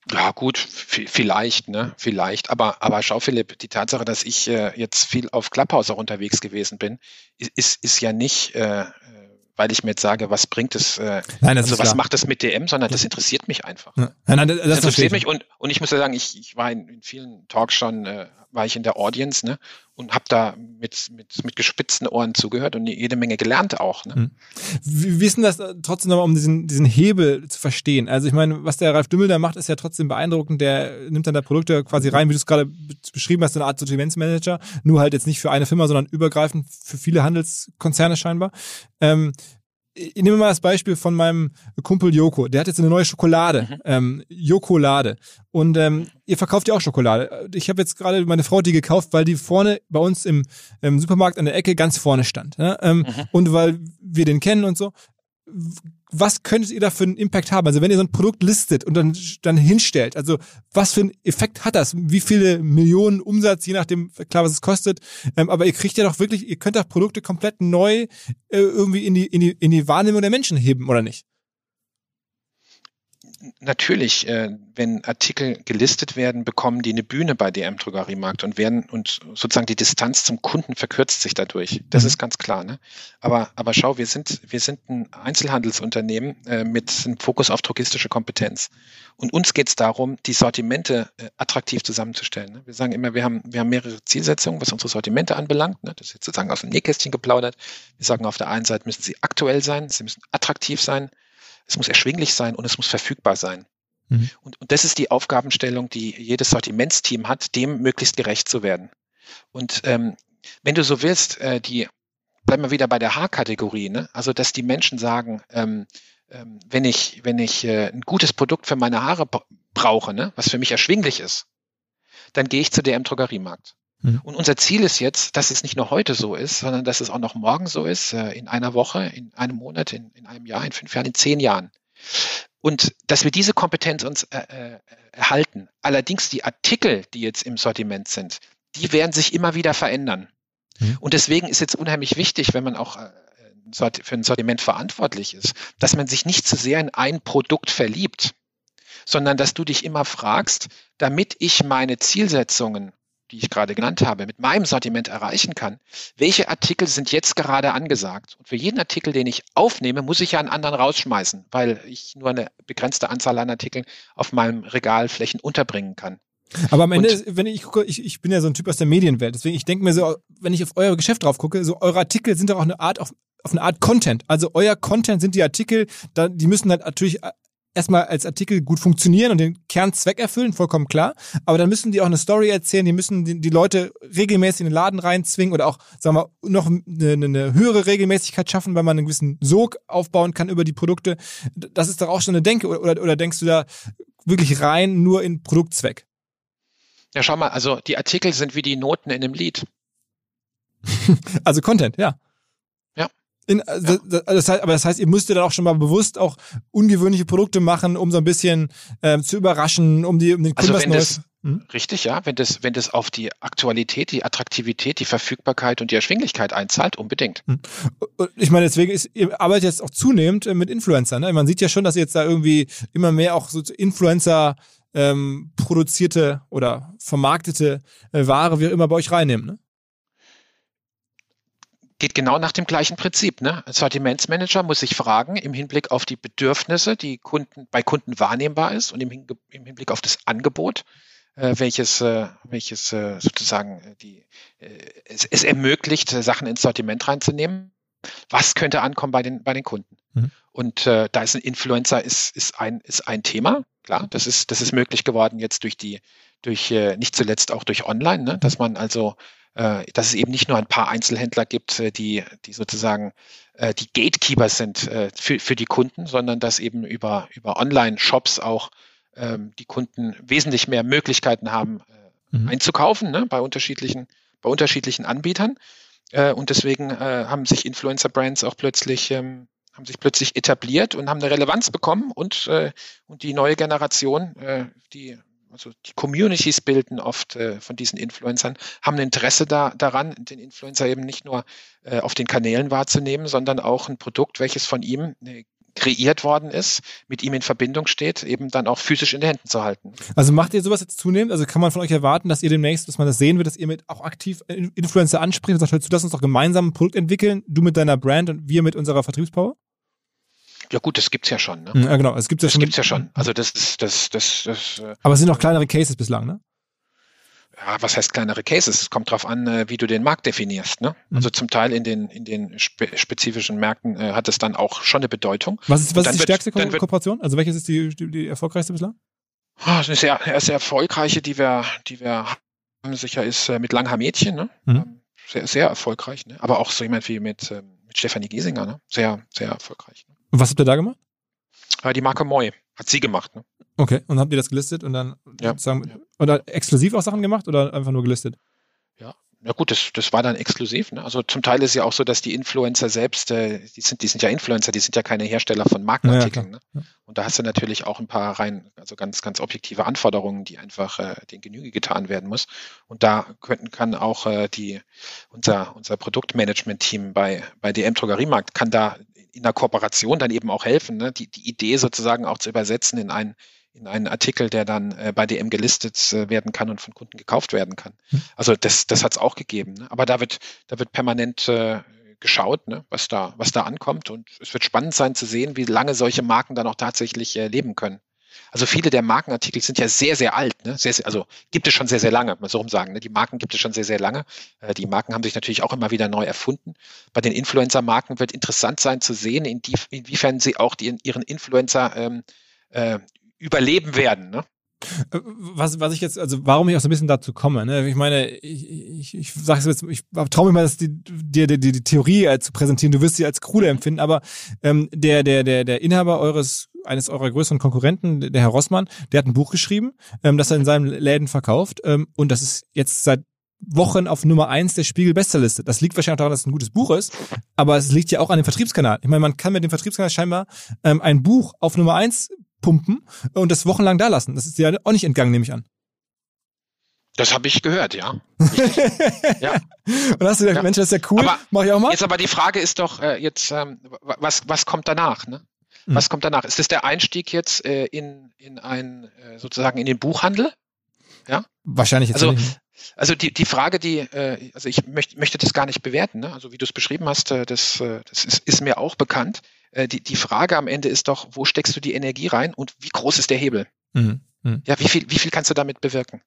Ja, gut, vielleicht, ne? Vielleicht. Aber, aber schau, Philipp, die Tatsache, dass ich äh, jetzt viel auf Clubhouse auch unterwegs gewesen bin, ist, ist ja nicht äh, weil ich mir jetzt sage, was bringt es, äh, Nein, das also was klar. macht das mit DM, sondern das interessiert mich einfach. Nein, nein, das, Das, interessiert ich. mich und, und ich muss ja sagen, ich, ich war in, in vielen Talks schon, äh, war ich in der Audience ne, und habe da mit, mit, mit gespitzten Ohren zugehört und jede Menge gelernt auch. Ne? Wie ist denn das äh, trotzdem nochmal, um diesen, diesen Hebel zu verstehen? Also ich meine, was der Ralf Dümmel da macht, ist ja trotzdem beeindruckend. Der nimmt dann da Produkte quasi rein, wie du es gerade be- beschrieben hast, so eine Art Sortimentsmanager. Nur halt jetzt nicht für eine Firma, sondern übergreifend für viele Handelskonzerne scheinbar. Ähm, ich nehme mal das Beispiel von meinem Kumpel Joko. Der hat jetzt eine neue Schokolade, ähm, Jokolade. Und ähm, ihr verkauft ja auch Schokolade. Ich habe jetzt gerade meine Frau die gekauft, weil die vorne bei uns im, im Supermarkt an der Ecke ganz vorne stand. Ne? Ähm, Und weil wir den kennen und so. Was könntet ihr da für einen Impact haben? Also wenn ihr so ein Produkt listet und dann, dann hinstellt, also was für einen Effekt hat das? Wie viele Millionen Umsatz, je nachdem, klar, was es kostet. Ähm, aber ihr kriegt ja doch wirklich, ihr könnt doch Produkte komplett neu äh, irgendwie in die, in, die, in die Wahrnehmung der Menschen heben, oder nicht? Natürlich, äh, wenn Artikel gelistet werden, bekommen die eine Bühne bei DM Drogeriemarkt und werden und sozusagen die Distanz zum Kunden verkürzt sich dadurch. Das Mhm. ist ganz klar. Ne? Aber aber schau, wir sind wir sind ein Einzelhandelsunternehmen äh, mit einem Fokus auf drogistische Kompetenz und uns geht es darum, die Sortimente äh, attraktiv zusammenzustellen. Ne? Wir sagen immer, wir haben wir haben mehrere Zielsetzungen, was unsere Sortimente anbelangt. Ne? Das ist jetzt sozusagen aus dem Nähkästchen geplaudert. Wir sagen auf der einen Seite müssen sie aktuell sein, sie müssen attraktiv sein, es muss erschwinglich sein und es muss verfügbar sein. Mhm. Und, und das ist die Aufgabenstellung, die jedes Sortimentsteam hat, dem möglichst gerecht zu werden. Und ähm, wenn du so willst, äh, die bleiben wir wieder bei der Haarkategorie, ne? Also dass die Menschen sagen, ähm, ähm, wenn ich wenn ich äh, ein gutes Produkt für meine Haare brauche, ne, was für mich erschwinglich ist, dann gehe ich zu DM Drogeriemarkt. Mhm. Und unser Ziel ist jetzt, dass es nicht nur heute so ist, sondern dass es auch noch morgen so ist, äh, in einer Woche, in einem Monat, in, in einem Jahr, in fünf Jahren, in zehn Jahren. Und dass wir diese Kompetenz uns äh, äh, erhalten. Allerdings die Artikel, die jetzt im Sortiment sind, die werden sich immer wieder verändern. Mhm. Und deswegen ist jetzt unheimlich wichtig, wenn man auch äh, für ein Sortiment verantwortlich ist, dass man sich nicht zu sehr in ein Produkt verliebt, sondern dass du dich immer fragst, damit ich meine Zielsetzungen, die ich gerade genannt habe, mit meinem Sortiment erreichen kann, welche Artikel sind jetzt gerade angesagt? Und für jeden Artikel, den ich aufnehme, muss ich ja einen anderen rausschmeißen, weil ich nur eine begrenzte Anzahl an Artikeln auf meinem Regalflächen unterbringen kann. Aber am Ende, Und- wenn ich gucke, ich, ich bin ja so ein Typ aus der Medienwelt, deswegen ich denke mir so, wenn ich auf euer Geschäft drauf gucke, so eure Artikel sind doch auch eine Art auf, auf eine Art Content. Also euer Content sind die Artikel, da, die müssen halt natürlich erstmal als Artikel gut funktionieren und den Kernzweck erfüllen, vollkommen klar. Aber dann müssen die auch eine Story erzählen, die müssen die, die Leute regelmäßig in den Laden reinzwingen oder auch, sagen wir, noch eine, eine höhere Regelmäßigkeit schaffen, weil man einen gewissen Sog aufbauen kann über die Produkte. Das ist doch auch schon eine Denke. Oder, oder, oder denkst du da wirklich rein nur in Produktzweck? Ja, schau mal, also die Artikel sind wie die Noten in einem Lied. [laughs] Also Content, ja. Ja. In, also, das, das heißt, aber das heißt, ihr müsstet dann auch schon mal bewusst auch ungewöhnliche Produkte machen, um so ein bisschen ähm, zu überraschen, um die um den Kunden Also wenn das, Hm? richtig, ja, wenn das, wenn das auf die Aktualität, die Attraktivität, die Verfügbarkeit und die Erschwinglichkeit einzahlt, unbedingt. Und Ich meine, deswegen ist, ihr arbeitet jetzt auch zunehmend äh, mit Influencern. Ne? Man sieht ja schon, dass ihr jetzt da irgendwie immer mehr auch so Influencer ähm, produzierte oder vermarktete äh, Ware, wie auch immer, bei euch reinnehmen. Ne? Geht genau nach dem gleichen Prinzip. Ne? Ein Sortimentsmanager muss sich fragen, im Hinblick auf die Bedürfnisse, die Kunden, bei Kunden wahrnehmbar ist und im, im Hinblick auf das Angebot, äh, welches, äh, welches äh, sozusagen äh, die, äh, es, es ermöglicht, äh, Sachen ins Sortiment reinzunehmen. Was könnte ankommen bei den, bei den Kunden? Mhm. Und da ist ein Influencer ist, ist, ein, ist ein Thema. Klar, das ist, das ist möglich geworden jetzt durch die, durch nicht zuletzt auch durch Online, ne? dass man also dass es eben nicht nur ein paar Einzelhändler gibt, äh, die, die sozusagen äh, die Gatekeeper sind äh, für, für die Kunden, sondern dass eben über, über Online-Shops auch ähm, die Kunden wesentlich mehr Möglichkeiten haben, äh, Mhm. einzukaufen ne, bei unterschiedlichen, bei unterschiedlichen Anbietern. Äh, und deswegen äh, haben sich Influencer-Brands auch plötzlich ähm, haben sich plötzlich etabliert und haben eine Relevanz bekommen und, äh, und die neue Generation, äh, die also die Communities bilden oft äh, von diesen Influencern, haben ein Interesse da, daran, den Influencer eben nicht nur äh, auf den Kanälen wahrzunehmen, sondern auch ein Produkt, welches von ihm eine kreiert worden ist, mit ihm in Verbindung steht, eben dann auch physisch in den Händen zu halten. Also macht ihr sowas jetzt zunehmend? Also kann man von euch erwarten, dass ihr demnächst, dass man das sehen wird, dass ihr mit auch aktiv Influencer anspricht und sagt, hör zu, lass uns doch gemeinsam ein Produkt entwickeln, du mit deiner Brand und wir mit unserer Vertriebspower? Ja gut, das gibt's ja schon. Ne? Ja, genau, es gibt's ja das schon. gibt's ja schon. Also das ist das das das. Äh, Aber es sind noch kleinere Cases bislang, ne? ja, was heißt kleinere Cases? Es kommt darauf an, äh, wie du den Markt definierst. Ne? Mhm. Also zum Teil in den, in den spe spezifischen Märkten äh, hat es dann auch schon eine Bedeutung. Was ist, was ist die wird- stärkste Ko wird- Kooperation? Also welches ist die, die, die erfolgreichste bislang? Ah, Eine sehr, sehr erfolgreiche, die wir, die wir haben, sicher ist äh, mit Langhaar Mädchen. Ne? Mhm. Ähm, Sehr, sehr erfolgreich. Ne? Aber auch so jemand wie mit, ähm, mit Stefanie Giesinger. Ne? Sehr, sehr erfolgreich. Ne? Was habt ihr da gemacht? Die Marke Moy hat sie gemacht. Ne? Okay, und habt ihr das gelistet und dann Ja, sozusagen, ja. oder exklusiv auch Sachen gemacht oder einfach nur gelistet? Ja gut, das, das war dann exklusiv. Ne? Also zum Teil ist ja auch so, dass die Influencer selbst, äh, die sind, die sind ja Influencer, die sind ja keine Hersteller von Markenartikeln. Ja, ne? Und da hast du natürlich auch ein paar rein, also ganz, ganz objektive Anforderungen, die einfach äh, den Genüge getan werden muss. Und da könnten, kann auch äh, die, unser, unser Produktmanagement-Team bei, bei DM Drogeriemarkt kann da in der Kooperation dann eben auch helfen, ne? die, die Idee sozusagen auch zu übersetzen in einen in einen Artikel, der dann äh, bei DM gelistet äh, werden kann und von Kunden gekauft werden kann. Hm. Also das, das hat es auch gegeben. Ne? Aber da wird, da wird permanent äh, geschaut, ne? was da, was da ankommt. Und es wird spannend sein zu sehen, wie lange solche Marken dann auch tatsächlich äh, leben können. Also viele der Markenartikel sind ja sehr, sehr alt. Ne? Sehr, sehr, also gibt es schon sehr, sehr lange, mal so rum sagen. Ne? Die Marken gibt es schon sehr, sehr lange. Äh, die Marken haben sich natürlich auch immer wieder neu erfunden. Bei den Influencer-Marken wird interessant sein zu sehen, in die, inwiefern sie auch die, ihren Influencer ähm, äh, überleben werden. Ne? Äh, Was, was ich jetzt, also warum ich auch so ein bisschen dazu komme, ne? Ich meine, ich, ich, ich sag's jetzt, ich traue mich mal, das die, dir die, die, die Theorie äh, zu präsentieren, du wirst sie als krude empfinden, aber ähm, der, der, der, der Inhaber eures, eines eurer größeren Konkurrenten, der Herr Rossmann, der hat ein Buch geschrieben, ähm, das er in seinem Läden verkauft, ähm, und das ist jetzt seit Wochen auf Nummer eins der Spiegel Bestsellerliste. Das liegt wahrscheinlich auch daran, dass es ein gutes Buch ist, aber es liegt ja auch an dem Vertriebskanal. Ich meine, man kann mit dem Vertriebskanal scheinbar ähm, ein Buch auf Nummer eins pumpen und das wochenlang da lassen. Das ist dir auch nicht entgangen, nehme ich an. Das habe ich gehört, ja. [laughs] Ja. Und hast du gedacht, Ja. Mensch, das ist ja cool, Aber mach ich auch mal. Jetzt aber die Frage ist doch äh, jetzt, ähm, wa- was, was kommt danach? Ne? Mhm. Was kommt danach? Ist das der Einstieg jetzt äh, in, in ein, äh, sozusagen in den Buchhandel? Wahrscheinlich jetzt Also, nicht. Also die, die Frage, die, äh, also ich möcht, möchte das gar nicht bewerten, ne? also wie du es beschrieben hast, äh, das, äh, das ist, ist mir auch bekannt. Äh, die, die Frage am Ende ist doch, wo steckst du die Energie rein und wie groß ist der Hebel? Mhm. Mhm. Ja, wie viel, wie viel kannst du damit bewirken?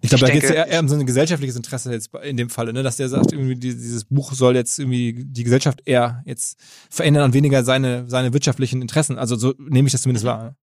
Ich glaube, da geht es eher, eher um so ein gesellschaftliches Interesse jetzt in dem Falle, ne? dass der sagt, irgendwie die- dieses Buch soll jetzt irgendwie die Gesellschaft eher jetzt verändern und weniger seine, seine wirtschaftlichen Interessen. Also so nehme ich das zumindest wahr.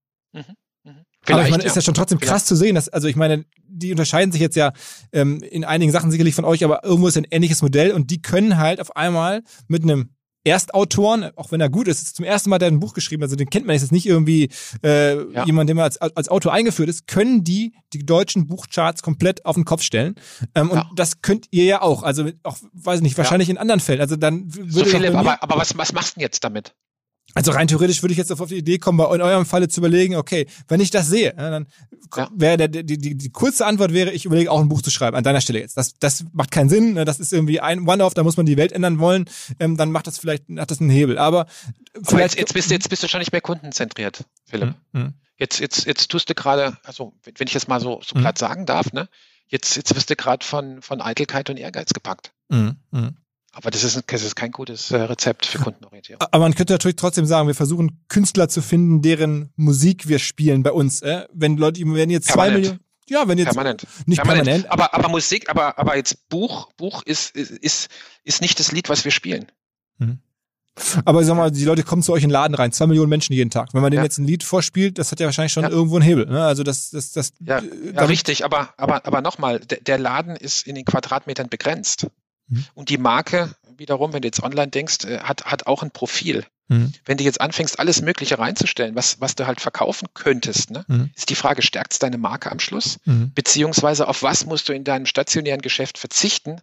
Aber ich meine, ist ja schon trotzdem krass zu sehen, dass, also ich meine, die unterscheiden sich jetzt ja ähm, in einigen Sachen sicherlich von euch, aber irgendwo ist ein ähnliches Modell und die können halt auf einmal mit einem Erstautoren, auch wenn er gut ist, zum ersten Mal der ein Buch geschrieben, also den kennt man jetzt nicht irgendwie äh, Ja. jemand, der mal als, als Autor eingeführt ist, können die die deutschen Buchcharts komplett auf den Kopf stellen. Ähm, und Ja. das könnt ihr ja auch, also auch, weiß ich nicht, wahrscheinlich in anderen Fällen. Also dann würde So Philipp, aber, aber was, was machst du denn jetzt damit? Also rein theoretisch würde ich jetzt auf die Idee kommen, bei in eurem Falle zu überlegen, okay, wenn ich das sehe, ja, dann wäre der, die, die, die kurze Antwort wäre, ich überlege auch ein Buch zu schreiben, an deiner Stelle jetzt. Das, das macht keinen Sinn, ne, das ist irgendwie ein One-Off, da muss man die Welt ändern wollen, ähm, dann macht das vielleicht, hat das einen Hebel. Aber Aber jetzt, jetzt, bist, du- jetzt bist du schon nicht mehr kundenzentriert, Philipp. Hm, Jetzt, jetzt, jetzt tust du gerade, also wenn ich das mal so, so Mhm. platt sagen darf, ne? Jetzt, jetzt wirst du gerade von, von Eitelkeit und Ehrgeiz gepackt. hm, hm, hm. Aber das ist, das ist kein gutes äh, Rezept für Kundenorientierung. Aber man könnte natürlich trotzdem sagen, wir versuchen Künstler zu finden, deren Musik wir spielen bei uns. Äh? Wenn Leute, wenn jetzt zwei Permanent. Millionen. Ja, wenn jetzt Permanent. nicht permanent. Aber, aber Musik, aber, aber jetzt Buch, Buch ist, ist, ist, ist nicht das Lied, was wir spielen. Aber ich sag mal, die Leute kommen zu euch in den Laden rein, zwei Millionen Menschen jeden Tag. Wenn man denen Ja. jetzt ein Lied vorspielt, das hat ja wahrscheinlich schon Ja. irgendwo einen Hebel. Ne? Also das, das, das. Ja, äh, Ja, richtig, aber, aber, aber nochmal, der, der Laden ist in den Quadratmetern begrenzt. Mhm. Und die Marke, wiederum, wenn du jetzt online denkst, äh, hat, hat auch ein Profil. Mhm. Wenn du jetzt anfängst, alles Mögliche reinzustellen, was, was du halt verkaufen könntest, ne, Mhm. ist die Frage, stärkt es deine Marke am Schluss? Mhm. Beziehungsweise auf was musst du in deinem stationären Geschäft verzichten,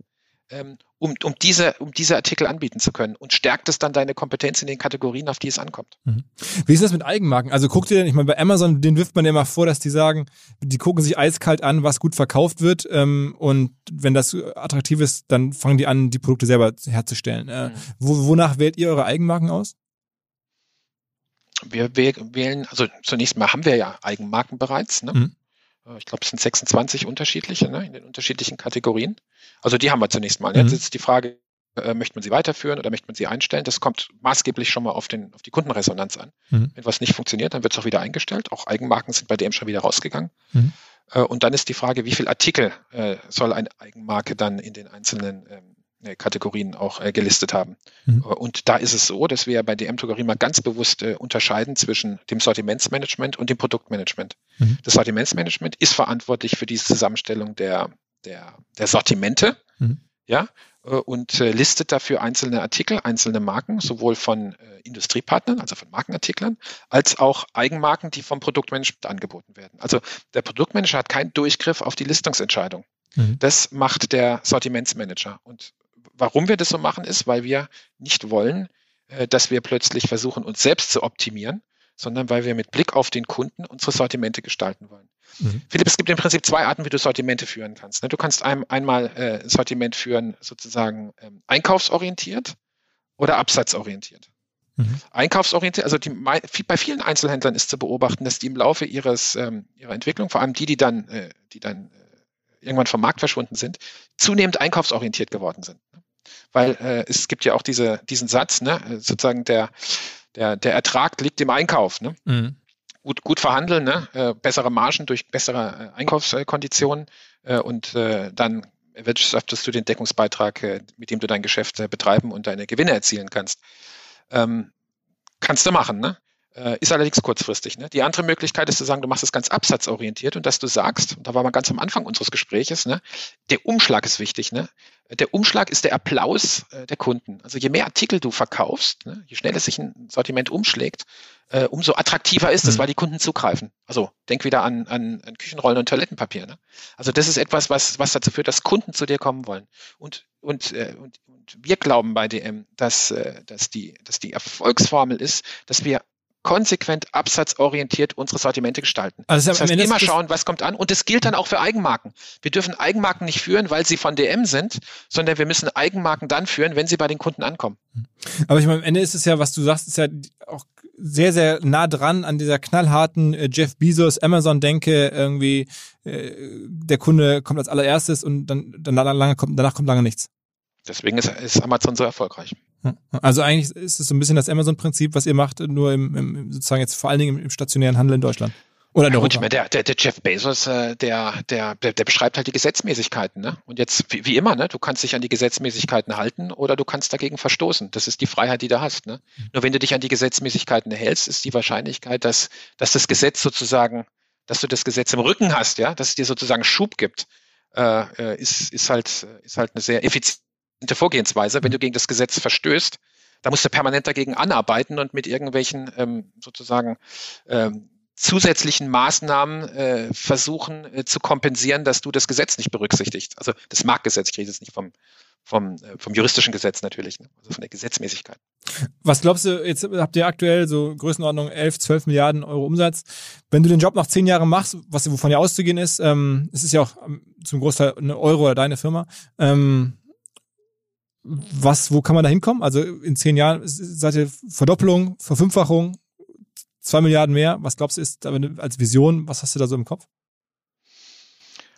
ähm, um, um, diese, um diese Artikel anbieten zu können? Und stärkt es dann deine Kompetenz in den Kategorien, auf die es ankommt? Wie ist das mit Eigenmarken? Also guckt ihr denn, ich meine, bei Amazon, den wirft man ja immer vor, dass die sagen, die gucken sich eiskalt an, was gut verkauft wird. Ähm, und wenn das attraktiv ist, dann fangen die an, die Produkte selber herzustellen. Äh, Mhm. wo, wonach wählt ihr eure Eigenmarken aus? Wir wählen, also zunächst mal haben wir ja Eigenmarken bereits. Ne? Mhm. Äh, ich glaube, es sind 26 unterschiedliche ne, in den unterschiedlichen Kategorien. Also die haben wir zunächst mal. Mhm. Jetzt ist die Frage, äh, möchte man sie weiterführen oder möchte man sie einstellen? Das kommt maßgeblich schon mal auf, den, auf die Kundenresonanz an. Mhm. Wenn was nicht funktioniert, dann wird es auch wieder eingestellt. Auch Eigenmarken sind bei DM schon wieder rausgegangen. Mhm. Äh, und dann ist die Frage, wie viel Artikel äh, soll eine Eigenmarke dann in den einzelnen ähm, äh, Kategorien auch äh, gelistet haben. Mhm. Und da ist es so, dass wir bei DM Drogerie mal ganz bewusst äh, unterscheiden zwischen dem Sortimentsmanagement und dem Produktmanagement. Mhm. Das Sortimentsmanagement ist verantwortlich für die Zusammenstellung der, der, der Sortimente, mhm. ja, äh, und äh, listet dafür einzelne Artikel, einzelne Marken, sowohl von äh, Industriepartnern, also von Markenartiklern, als auch Eigenmarken, die vom Produktmanagement angeboten werden. Also der Produktmanager hat keinen Durchgriff auf die Listungsentscheidung. Mhm. Das macht der Sortimentsmanager. Und warum wir das so machen, ist, weil wir nicht wollen, äh, dass wir plötzlich versuchen, uns selbst zu optimieren, sondern weil wir mit Blick auf den Kunden unsere Sortimente gestalten wollen. Mhm. Philipp, es gibt im Prinzip zwei Arten, wie du Sortimente führen kannst. Ne? Du kannst ein, einmal äh, Sortiment führen, sozusagen ähm, einkaufsorientiert oder absatzorientiert. Mhm. Einkaufsorientiert, also die, bei vielen Einzelhändlern ist zu beobachten, dass die im Laufe ihres, ähm, ihrer Entwicklung, vor allem die, die dann, äh, die dann irgendwann vom Markt verschwunden sind, zunehmend einkaufsorientiert geworden sind. Weil äh, es gibt ja auch diese, diesen Satz, ne, sozusagen der, der, der Ertrag liegt im Einkauf. Ne? Mhm. Gut, gut verhandeln, ne? äh, bessere Margen durch bessere äh, Einkaufskonditionen äh, und äh, dann erwirtschaftest du den Deckungsbeitrag, äh, mit dem du dein Geschäft äh, betreiben und deine Gewinne erzielen kannst. Ähm, kannst du machen, ne? Äh, ist allerdings kurzfristig. Ne? Die andere Möglichkeit ist zu sagen, du machst es ganz absatzorientiert und dass du sagst, und da war man ganz am Anfang unseres Gespräches, ne, der Umschlag ist wichtig. Ne? Der Umschlag ist der Applaus äh, der Kunden. Also je mehr Artikel du verkaufst, ne, je schneller sich ein Sortiment umschlägt, äh, umso attraktiver ist es, mhm. weil die Kunden zugreifen. Also denk wieder an, an, an Küchenrollen und Toilettenpapier. Ne? Also das ist etwas, was, was dazu führt, dass Kunden zu dir kommen wollen. Und, und, äh, und, und wir glauben bei DM, dass, äh, dass, die, dass die Erfolgsformel ist, dass wir konsequent absatzorientiert unsere Sortimente gestalten. Also das heißt, immer schauen, was kommt an. Und das gilt dann auch für Eigenmarken. Wir dürfen Eigenmarken nicht führen, weil sie von DM sind, sondern wir müssen Eigenmarken dann führen, wenn sie bei den Kunden ankommen. Aber ich meine, am Ende ist es ja, was du sagst, ist ja auch sehr, sehr nah dran an dieser knallharten äh, Jeff Bezos, Amazon-Denke, irgendwie äh, der Kunde kommt als allererstes und dann, dann lange kommt, danach kommt lange nichts. Deswegen ist, ist Amazon so erfolgreich. Also eigentlich ist es so ein bisschen das Amazon-Prinzip, was ihr macht, nur im, im sozusagen jetzt vor allen Dingen im stationären Handel in Deutschland. Oder ja. Gut, der, der, der Jeff Bezos, äh, der, der, der, der beschreibt halt die Gesetzmäßigkeiten. Ne? Und jetzt, wie, wie immer, ne? du kannst dich an die Gesetzmäßigkeiten halten oder du kannst dagegen verstoßen. Das ist die Freiheit, die du hast. Ne? Nur wenn du dich an die Gesetzmäßigkeiten hältst, ist die Wahrscheinlichkeit, dass, dass das Gesetz sozusagen, dass du das Gesetz im Rücken hast, ja, dass es dir sozusagen Schub gibt, äh, äh ist, ist, halt, ist halt eine sehr effiziente Vorgehensweise. Wenn du gegen das Gesetz verstößt, da musst du permanent dagegen anarbeiten und mit irgendwelchen ähm, sozusagen ähm, zusätzlichen Maßnahmen äh, versuchen äh, zu kompensieren, dass du das Gesetz nicht berücksichtigst. Also das Marktgesetz, ich rede jetzt nicht vom, vom, äh, vom juristischen Gesetz natürlich, ne? also von der Gesetzmäßigkeit. Was glaubst du, jetzt habt ihr aktuell so Größenordnung 11, 12 Milliarden Euro Umsatz. Wenn du den Job nach zehn Jahren machst, was wovon ja auszugehen ist, ähm, es ist ja auch ähm, zum Großteil eine Euro oder deine Firma, ähm, was, wo kann man da hinkommen? Also in zehn Jahren seid ihr Verdoppelung, Verfünffachung, zwei Milliarden mehr. Was glaubst du ist als Vision? Was hast du da so im Kopf?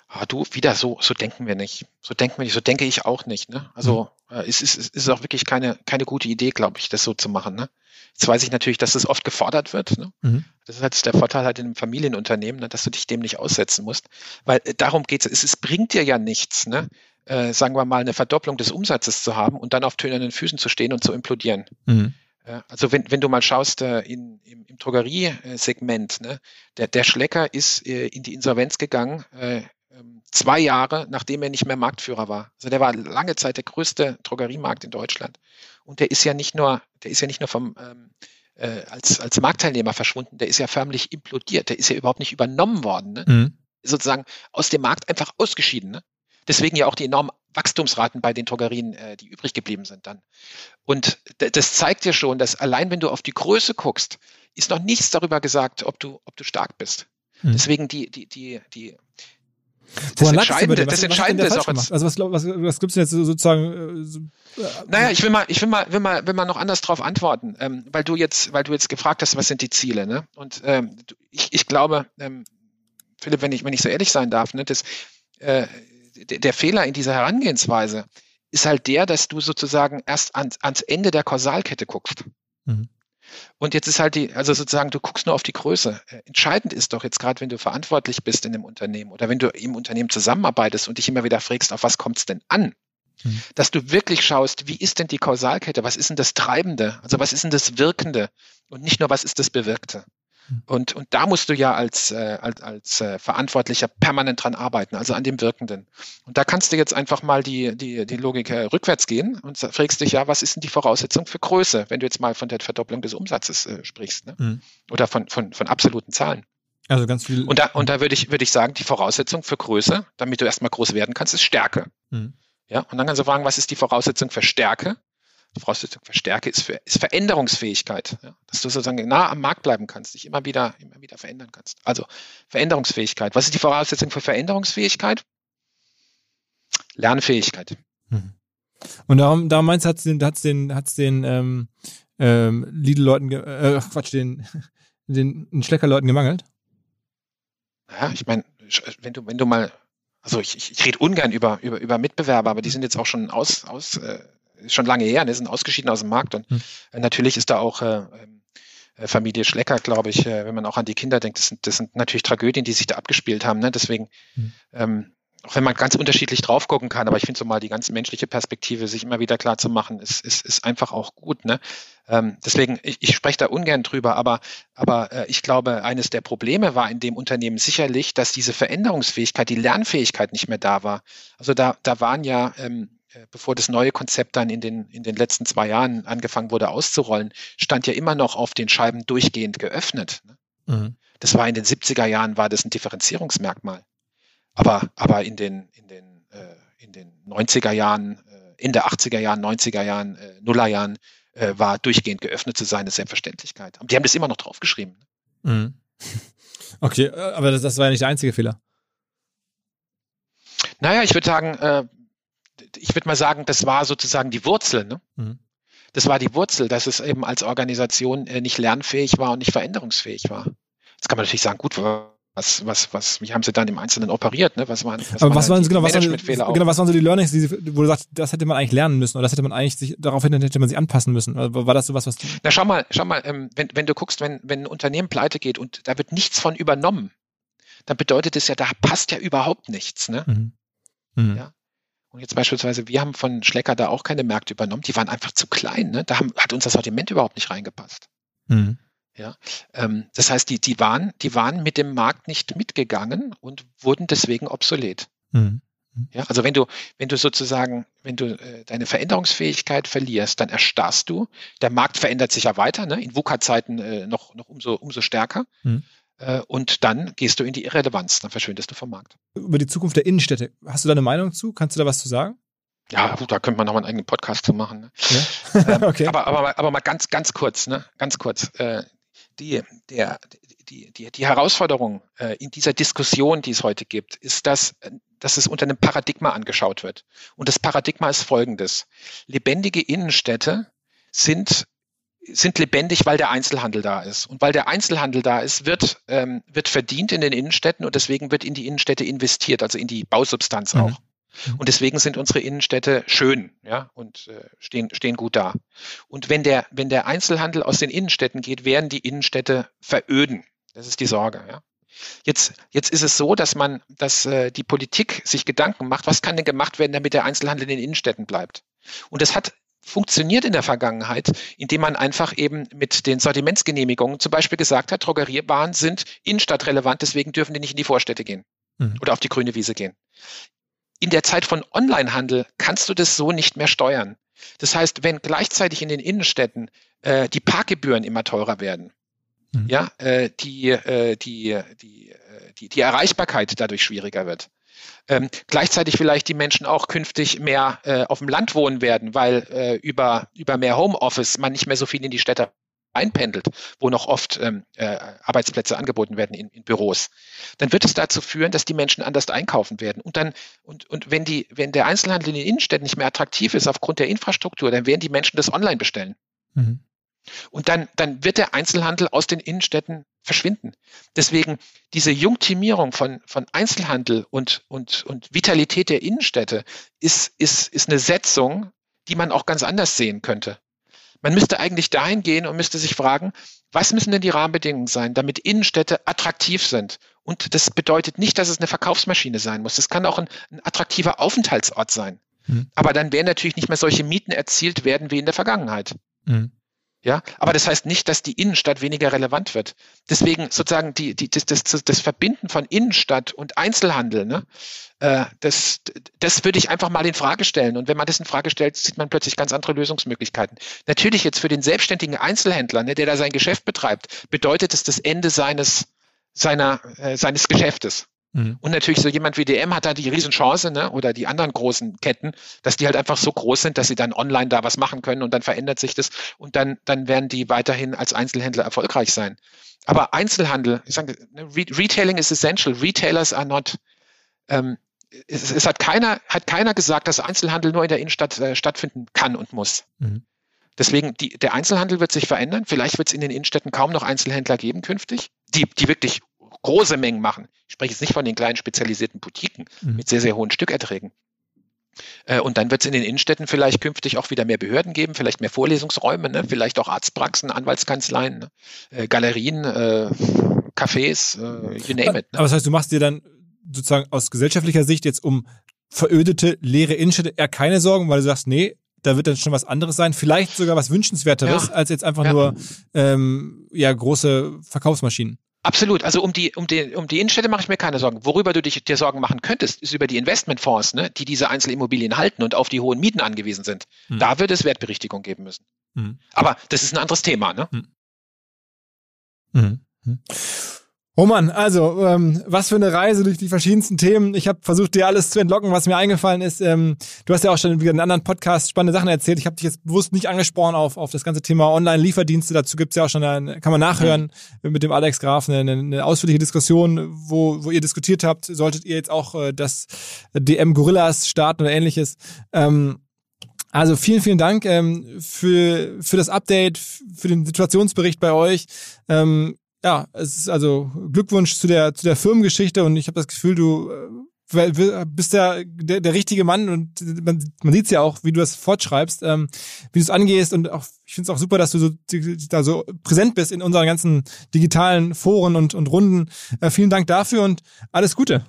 Ah, du, wieder so, so denken wir nicht. So denken wir nicht, so denke ich auch nicht. Ne? Also mhm. äh, es, ist, es ist auch wirklich keine, keine gute Idee, glaube ich, das so zu machen. Ne? Jetzt weiß ich natürlich, dass das oft gefordert wird. Ne? Mhm. Das ist halt der Vorteil halt in einem Familienunternehmen, ne? dass du dich dem nicht aussetzen musst. Weil äh, darum geht es. Es bringt dir ja nichts, ne? Äh, sagen wir mal, eine Verdopplung des Umsatzes zu haben und dann auf tönernen Füßen zu stehen und zu implodieren. Mhm. Also wenn, wenn du mal schaust äh, in, im, im Drogeriesegment, ne, der, der Schlecker ist äh, in die Insolvenz gegangen, äh, ähm, zwei Jahre nachdem er nicht mehr Marktführer war. Also der war lange Zeit der größte Drogeriemarkt in Deutschland. Und der ist ja nicht nur, der ist ja nicht nur vom ähm, äh, als, als Marktteilnehmer verschwunden, der ist ja förmlich implodiert, der ist ja überhaupt nicht übernommen worden. Ne? Mhm. Sozusagen aus dem Markt einfach ausgeschieden. Ne? Deswegen ja auch die enormen Wachstumsraten bei den Drogerien, äh, die übrig geblieben sind dann. Und das zeigt dir schon, dass allein wenn du auf die Größe guckst, ist noch nichts darüber gesagt, ob du, ob du stark bist. Mhm. Deswegen die, die, die, die, Das Entscheidende, das Entscheidende ist auch jetzt. Also was, was, was gibt's denn jetzt sozusagen? Äh, äh, naja, ich will mal, ich will mal, will mal, will mal noch anders drauf antworten, ähm, weil du jetzt, weil du jetzt gefragt hast, was sind die Ziele, ne? Und ähm, ich, ich glaube, ähm, Philipp, wenn ich, wenn ich so ehrlich sein darf, ne, das, äh, der, Fehler in dieser Herangehensweise ist halt der, dass du sozusagen erst ans, ans Ende der Kausalkette guckst. Mhm. Und jetzt ist halt die, also sozusagen, du guckst nur auf die Größe. Äh, entscheidend ist doch jetzt gerade, wenn du verantwortlich bist in einem Unternehmen oder wenn du im Unternehmen zusammenarbeitest und dich immer wieder fragst, auf was kommt es denn an? Hm. Dass du wirklich schaust, wie ist denn die Kausalkette? Was ist denn das Treibende? Also was ist denn das Wirkende? Und nicht nur, was ist das Bewirkte? Und, und da musst du ja als, äh, als, als äh, Verantwortlicher permanent dran arbeiten, also an dem Wirkenden. Und da kannst du jetzt einfach mal die, die, die Logik äh, rückwärts gehen und fragst dich ja, was ist denn die Voraussetzung für Größe, wenn du jetzt mal von der Verdopplung des Umsatzes äh, sprichst, ne? Mhm. oder von, von, von absoluten Zahlen. Also ganz viel. Und da, und da würde ich, würde ich sagen, die Voraussetzung für Größe, damit du erstmal groß werden kannst, ist Stärke. Mhm. Ja, und dann kannst du fragen, was ist die Voraussetzung für Stärke? Voraussetzung für Stärke ist, für, ist Veränderungsfähigkeit, ja? dass du sozusagen nah am Markt bleiben kannst, dich immer wieder, immer wieder verändern kannst. Also Veränderungsfähigkeit. Was ist die Voraussetzung für Veränderungsfähigkeit? Lernfähigkeit. Mhm. Und darum, da meinst du, hat es den, hat's den, hat's den ähm, ähm, Lidl-Leuten, äh, Quatsch, den, [laughs] den, den Schlecker-Leuten gemangelt? Ja, ich meine, wenn du, wenn du mal, also ich, ich, ich rede ungern über, über, über Mitbewerber, aber die sind jetzt auch schon aus, aus äh, schon lange her, ne, sind ausgeschieden aus dem Markt und hm. natürlich ist da auch äh, äh, Familie Schlecker, glaube ich, äh, wenn man auch an die Kinder denkt, das sind, das sind natürlich Tragödien, die sich da abgespielt haben. Ne? Deswegen, hm. ähm, auch wenn man ganz unterschiedlich drauf gucken kann, aber ich finde so mal die ganze menschliche Perspektive, sich immer wieder klar zu machen, ist, ist, ist einfach auch gut. Ne? Ähm, deswegen, ich, ich spreche da ungern drüber, aber, aber äh, ich glaube, eines der Probleme war in dem Unternehmen sicherlich, dass diese Veränderungsfähigkeit, die Lernfähigkeit nicht mehr da war. Also da, da waren ja ähm, äh, bevor das neue Konzept dann in den, in den letzten zwei Jahren angefangen wurde auszurollen, stand ja immer noch auf den Scheiben durchgehend geöffnet. Ne? Mhm. Das war in den 70er Jahren, war das ein Differenzierungsmerkmal. Aber, aber in den, in den, äh, in den 90er Jahren, äh, in der 80er Jahren, 90er Jahren, äh, Nuller Jahren, äh, war durchgehend geöffnet zu sein, eine Selbstverständlichkeit. Und die haben das immer noch draufgeschrieben. Ne? Mhm. [laughs] Okay, äh, aber das, das war ja nicht der einzige Fehler. Naja, ich würde sagen, äh, ich würde mal sagen, das war sozusagen die Wurzel. Ne? Mhm. Das war die Wurzel, dass es eben als Organisation äh, nicht lernfähig war und nicht veränderungsfähig war. Jetzt kann man natürlich sagen, gut, was, was, was, wie haben sie dann im Einzelnen operiert, ne? Was waren, was Aber was waren, genau, was waren, genau, was waren so die Learnings, die sie, wo du sagst, das hätte man eigentlich lernen müssen oder das hätte man eigentlich sich, daraufhin hätte man sich anpassen müssen? War das so was, was du Na, schau mal, schau mal, ähm, wenn, wenn du guckst, wenn, wenn ein Unternehmen pleite geht und da wird nichts von übernommen, dann bedeutet es ja, da passt ja überhaupt nichts, ne? Mhm. Mhm. Ja. Und jetzt beispielsweise, wir haben von Schlecker da auch keine Märkte übernommen, die waren einfach zu klein. Ne? Da haben, hat unser Sortiment überhaupt nicht reingepasst. Mhm. Ja, ähm, das heißt, die, die, waren, die waren mit dem Markt nicht mitgegangen und wurden deswegen obsolet. Mhm. Ja, also wenn du, wenn du sozusagen, wenn du äh, deine Veränderungsfähigkeit verlierst, dann erstarrst du. Der Markt verändert sich ja weiter, ne? in VUCA-Zeiten äh, noch, noch umso, umso stärker. Mhm. Äh, und dann gehst du in die Irrelevanz, dann verschwindest du vom Markt. Über die Zukunft der Innenstädte, hast du da eine Meinung zu? Kannst du da was zu sagen? Ja, gut, da könnte man noch mal einen eigenen Podcast zu machen. Ne? Ja? ähm, [laughs] okay. aber, aber, aber mal ganz, ganz kurz, ne? ganz kurz. Äh, die, der, die, die, die Herausforderung äh, in dieser Diskussion, die es heute gibt, ist, dass, dass es unter einem Paradigma angeschaut wird. Und das Paradigma ist folgendes. Lebendige Innenstädte sind sind lebendig, weil der Einzelhandel da ist. Und weil der Einzelhandel da ist, wird, ähm, wird verdient in den Innenstädten und deswegen wird in die Innenstädte investiert, also in die Bausubstanz mhm. auch. Mhm. Und deswegen sind unsere Innenstädte schön, ja, und äh, stehen, stehen gut da. Und wenn der, wenn der Einzelhandel aus den Innenstädten geht, werden die Innenstädte veröden. Das ist die Sorge, ja. Jetzt, jetzt ist es so, dass man, dass äh, die Politik sich Gedanken macht, was kann denn gemacht werden, damit der Einzelhandel in den Innenstädten bleibt. Und das hat funktioniert in der Vergangenheit, indem man einfach eben mit den Sortimentsgenehmigungen zum Beispiel gesagt hat, Drogeriewaren sind innenstadtrelevant, deswegen dürfen die nicht in die Vorstädte gehen mhm. oder auf die grüne Wiese gehen. In der Zeit von Onlinehandel kannst du das so nicht mehr steuern. Das heißt, wenn gleichzeitig in den Innenstädten äh, die Parkgebühren immer teurer werden, mhm. ja, äh, die, äh, die, die, äh, die, die Erreichbarkeit dadurch schwieriger wird, ähm, gleichzeitig vielleicht die Menschen auch künftig mehr äh, auf dem Land wohnen werden, weil äh, über, über mehr Homeoffice man nicht mehr so viel in die Städte einpendelt, wo noch oft ähm, äh, Arbeitsplätze angeboten werden in, in Büros, dann wird es dazu führen, dass die Menschen anders einkaufen werden. Und dann, und, und wenn die, wenn der Einzelhandel in den Innenstädten nicht mehr attraktiv ist aufgrund der Infrastruktur, dann werden die Menschen das online bestellen. Mhm. Und dann, dann wird der Einzelhandel aus den Innenstädten verschwinden. Deswegen diese Jungtimierung von, von Einzelhandel und, und, und Vitalität der Innenstädte ist, ist, ist eine Setzung, die man auch ganz anders sehen könnte. Man müsste eigentlich dahin gehen und müsste sich fragen, was müssen denn die Rahmenbedingungen sein, damit Innenstädte attraktiv sind? Und das bedeutet nicht, dass es eine Verkaufsmaschine sein muss. Es kann auch ein, ein attraktiver Aufenthaltsort sein. Mhm. Aber dann werden natürlich nicht mehr solche Mieten erzielt werden wie in der Vergangenheit. Mhm. Ja, aber das heißt nicht, dass die Innenstadt weniger relevant wird. Deswegen sozusagen die, die, das, das, das Verbinden von Innenstadt und Einzelhandel, ne, äh, das, das würde ich einfach mal in Frage stellen. Und wenn man das in Frage stellt, sieht man plötzlich ganz andere Lösungsmöglichkeiten. Natürlich jetzt für den selbstständigen Einzelhändler, ne, der da sein Geschäft betreibt, bedeutet es das Ende seines seiner äh, seines Geschäftes. Mhm. Und natürlich so jemand wie DM hat da die Riesenchance, ne, oder die anderen großen Ketten, dass die halt einfach so groß sind, dass sie dann online da was machen können und dann verändert sich das und dann, dann werden die weiterhin als Einzelhändler erfolgreich sein. Aber Einzelhandel, ich sage, ne, Retailing is essential. Retailers are not, ähm, es, es, hat keiner, hat keiner gesagt, dass Einzelhandel nur in der Innenstadt äh, stattfinden kann und muss. Mhm. Deswegen, die, der Einzelhandel wird sich verändern. Vielleicht wird es in den Innenstädten kaum noch Einzelhändler geben künftig, die, die wirklich große Mengen machen. Ich spreche jetzt nicht von den kleinen spezialisierten Boutiquen mhm. mit sehr, sehr hohen Stückerträgen. Äh, und dann wird es in den Innenstädten vielleicht künftig auch wieder mehr Behörden geben, vielleicht mehr Vorlesungsräume, ne? vielleicht auch Arztpraxen, Anwaltskanzleien, ne? äh, Galerien, äh, Cafés, äh, you name it. Ne? Aber das heißt, du machst dir dann sozusagen aus gesellschaftlicher Sicht jetzt um verödete, leere Innenstädte eher keine Sorgen, weil du sagst, nee, da wird dann schon was anderes sein, vielleicht sogar was Wünschenswerteres, ja. als jetzt einfach ja. nur ähm, ja große Verkaufsmaschinen. Absolut. Also um die, um die, um die Innenstädte mache ich mir keine Sorgen. Worüber du dich dir Sorgen machen könntest, ist über die Investmentfonds, ne, die diese Einzelimmobilien halten und auf die hohen Mieten angewiesen sind. Hm. Da wird es Wertberichtigung geben müssen. Hm. Aber das ist ein anderes Thema, ne? Hm. Oh Mann, also ähm, was für eine Reise durch die verschiedensten Themen. Ich habe versucht, dir alles zu entlocken, was mir eingefallen ist. Ähm, du hast ja auch schon wieder in anderen Podcasts spannende Sachen erzählt. Ich habe dich jetzt bewusst nicht angesprochen auf, auf das ganze Thema Online-Lieferdienste. Dazu gibt's ja auch schon, eine, kann man nachhören mhm. mit dem Alex Graf, eine, eine ausführliche Diskussion, wo, wo ihr diskutiert habt. Solltet ihr jetzt auch äh, das DM Gorillas starten oder ähnliches. Ähm, also vielen, vielen Dank ähm, für, für das Update, für den Situationsbericht bei euch. Ähm, ja, es ist also Glückwunsch zu der, zu der Firmengeschichte und ich habe das Gefühl, du äh, bist der, der, der richtige Mann und man, man sieht es ja auch, wie du das fortschreibst, ähm, wie du es angehst und auch, ich finde es auch super, dass du so, da so präsent bist in unseren ganzen digitalen Foren und, und Runden. Äh, vielen Dank dafür und alles Gute.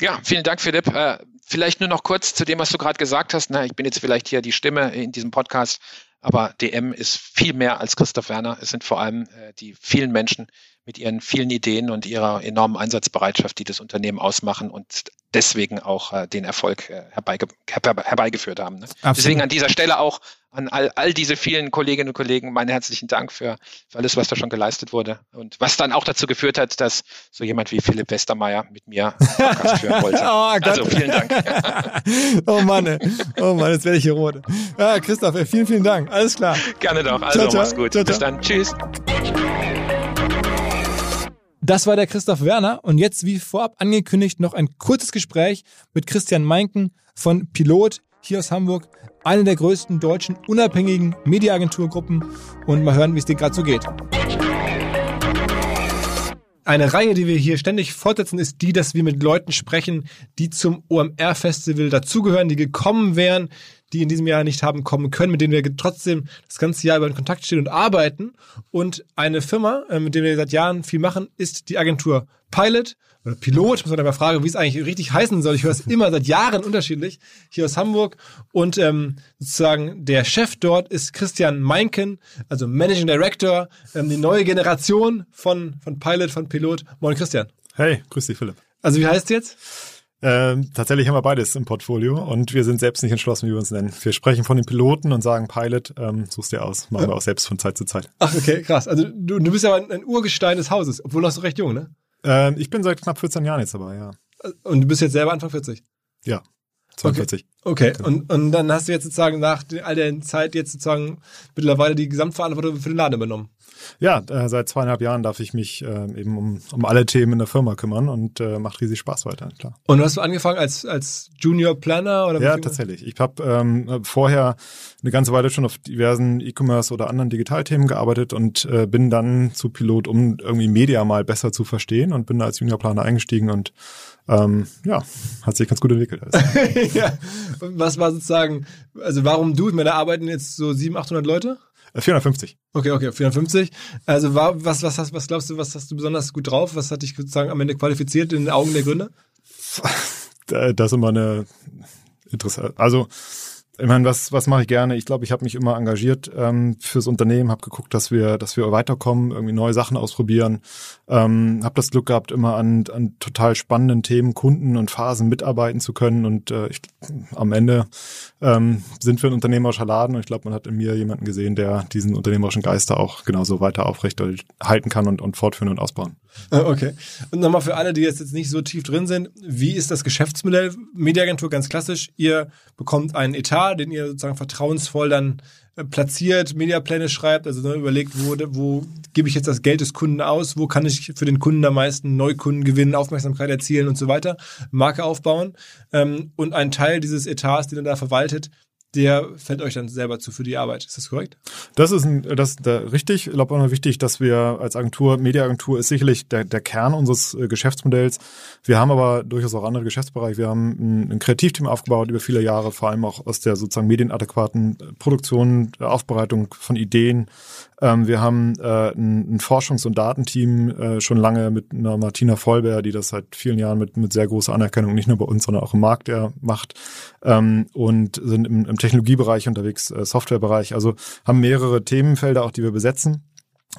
Ja, vielen Dank, Philipp. Äh, vielleicht nur noch kurz zu dem, was du gerade gesagt hast. Na, ich bin jetzt vielleicht hier die Stimme in diesem Podcast aber DM ist viel mehr als Christoph Werner. Es sind vor allem äh, die vielen Menschen mit ihren vielen Ideen und ihrer enormen Einsatzbereitschaft, die das Unternehmen ausmachen und deswegen auch äh, den Erfolg äh, herbeige herbeigeführt haben. Ne? Deswegen an dieser Stelle auch an all, all diese vielen Kolleginnen und Kollegen meinen herzlichen Dank für, für alles, was da schon geleistet wurde und was dann auch dazu geführt hat, dass so jemand wie Philipp Westermeier mit mir Podcast führen wollte. [laughs] oh, also vielen Dank. [laughs] oh Mann, oh Mann, jetzt werde ich hier rot. Ja, Christoph, vielen, vielen Dank. Alles klar. Gerne doch. Also ciao, ciao. mach's gut. Ciao, Bis dann. Tschüss. Das war der Christoph Werner und jetzt wie vorab angekündigt noch ein kurzes Gespräch mit Christian Meinken von Pilot hier aus Hamburg, eine der größten deutschen unabhängigen Mediaagenturgruppen und mal hören, wie es dir gerade so geht. Eine Reihe, die wir hier ständig fortsetzen, ist die, dass wir mit Leuten sprechen, die zum OMR-Festival dazugehören, die gekommen wären, die in diesem Jahr nicht haben kommen können, mit denen wir trotzdem das ganze Jahr über in Kontakt stehen und arbeiten. Und eine Firma, äh, mit der wir seit Jahren viel machen, ist die Agentur Pilot oder Pilot, muss man aber fragen, wie es eigentlich richtig heißen soll. Ich höre es [laughs] immer seit Jahren unterschiedlich hier aus Hamburg. Und ähm, sozusagen der Chef dort ist Christian Meinken, also Managing Director, ähm, die neue Generation von, von Pilot, von Pilot. Moin Christian. Hey, grüß dich Philipp. Also wie heißt es jetzt? Ähm, tatsächlich haben wir beides im Portfolio und wir sind selbst nicht entschlossen, wie wir uns nennen. Wir sprechen von den Piloten und sagen Pilot, ähm, suchst dir aus. Machen wir auch selbst von Zeit zu Zeit. Ach, okay, krass. Also du, du bist ja ein, ein Urgestein des Hauses, obwohl noch so recht jung, ne? Ähm, ich bin seit knapp 14 Jahren jetzt dabei, ja. Und du bist jetzt selber Anfang 40? Ja, 42. Okay, und, und dann hast du jetzt sozusagen nach all der Zeit jetzt sozusagen mittlerweile die Gesamtverantwortung für den Laden übernommen. Ja, äh, seit zweieinhalb Jahren darf ich mich äh, eben um, um alle Themen in der Firma kümmern und äh, macht riesig Spaß weiter, klar. Und hast du angefangen als, als Junior Planner oder? Ja, tatsächlich. Ich habe ähm, vorher eine ganze Weile schon auf diversen E-Commerce oder anderen Digitalthemen gearbeitet und äh, bin dann zu Pilot, um irgendwie Media mal besser zu verstehen und bin da als Junior Planer eingestiegen und ähm, ja, hat sich ganz gut entwickelt. [laughs] Ja. Was war sozusagen, also warum du? Ich meine, da arbeiten jetzt so 700, 800 Leute? 450. Äh, okay, okay, 450. Also war, was, was, hast, was glaubst du, was hast du besonders gut drauf? Was hat dich sozusagen am Ende qualifiziert in den Augen der Gründer? [laughs] Das ist immer eine interessante, also ich meine, was, was mache ich gerne? Ich glaube, ich habe mich immer engagiert ähm, fürs Unternehmen, habe geguckt, dass wir, dass wir weiterkommen, irgendwie neue Sachen ausprobieren. Ähm, habe das Glück gehabt, immer an, an total spannenden Themen, Kunden und Phasen mitarbeiten zu können. Und äh, ich, am Ende ähm, sind wir ein unternehmerischer Laden und ich glaube, man hat in mir jemanden gesehen, der diesen unternehmerischen Geister auch genauso weiter aufrechterhalten kann und, und fortführen und ausbauen. Äh, okay. Und nochmal für alle, die jetzt, jetzt nicht so tief drin sind, wie ist das Geschäftsmodell Mediaagentur ganz klassisch? Ihr bekommt einen Etat, den ihr sozusagen vertrauensvoll dann äh, platziert, Mediapläne schreibt, also dann überlegt, wo, wo gebe ich jetzt das Geld des Kunden aus, wo kann ich für den Kunden am meisten Neukunden gewinnen, Aufmerksamkeit erzielen und so weiter, Marke aufbauen. Ähm, und ein Teil dieses Etats, den ihr da verwaltet, der fällt euch dann selber zu für die Arbeit. Ist das korrekt? Das ist, ein, das da richtig. Ich glaube auch noch wichtig, dass wir als Agentur, Mediaagentur ist sicherlich der, der Kern unseres äh, Geschäftsmodells. Wir haben aber durchaus auch andere Geschäftsbereiche. Wir haben ein, ein Kreativteam aufgebaut über viele Jahre, vor allem auch aus der sozusagen medienadäquaten Produktion, Aufbereitung von Ideen, ähm, wir haben äh, ein, ein, Forschungs- und Datenteam äh, schon lange mit einer Martina Vollbär, die das seit vielen Jahren mit, mit sehr großer Anerkennung nicht nur bei uns, sondern auch im Markt der macht ähm, und sind im, im Technologiebereich unterwegs, äh, Softwarebereich. Also haben mehrere Themenfelder auch, die wir besetzen.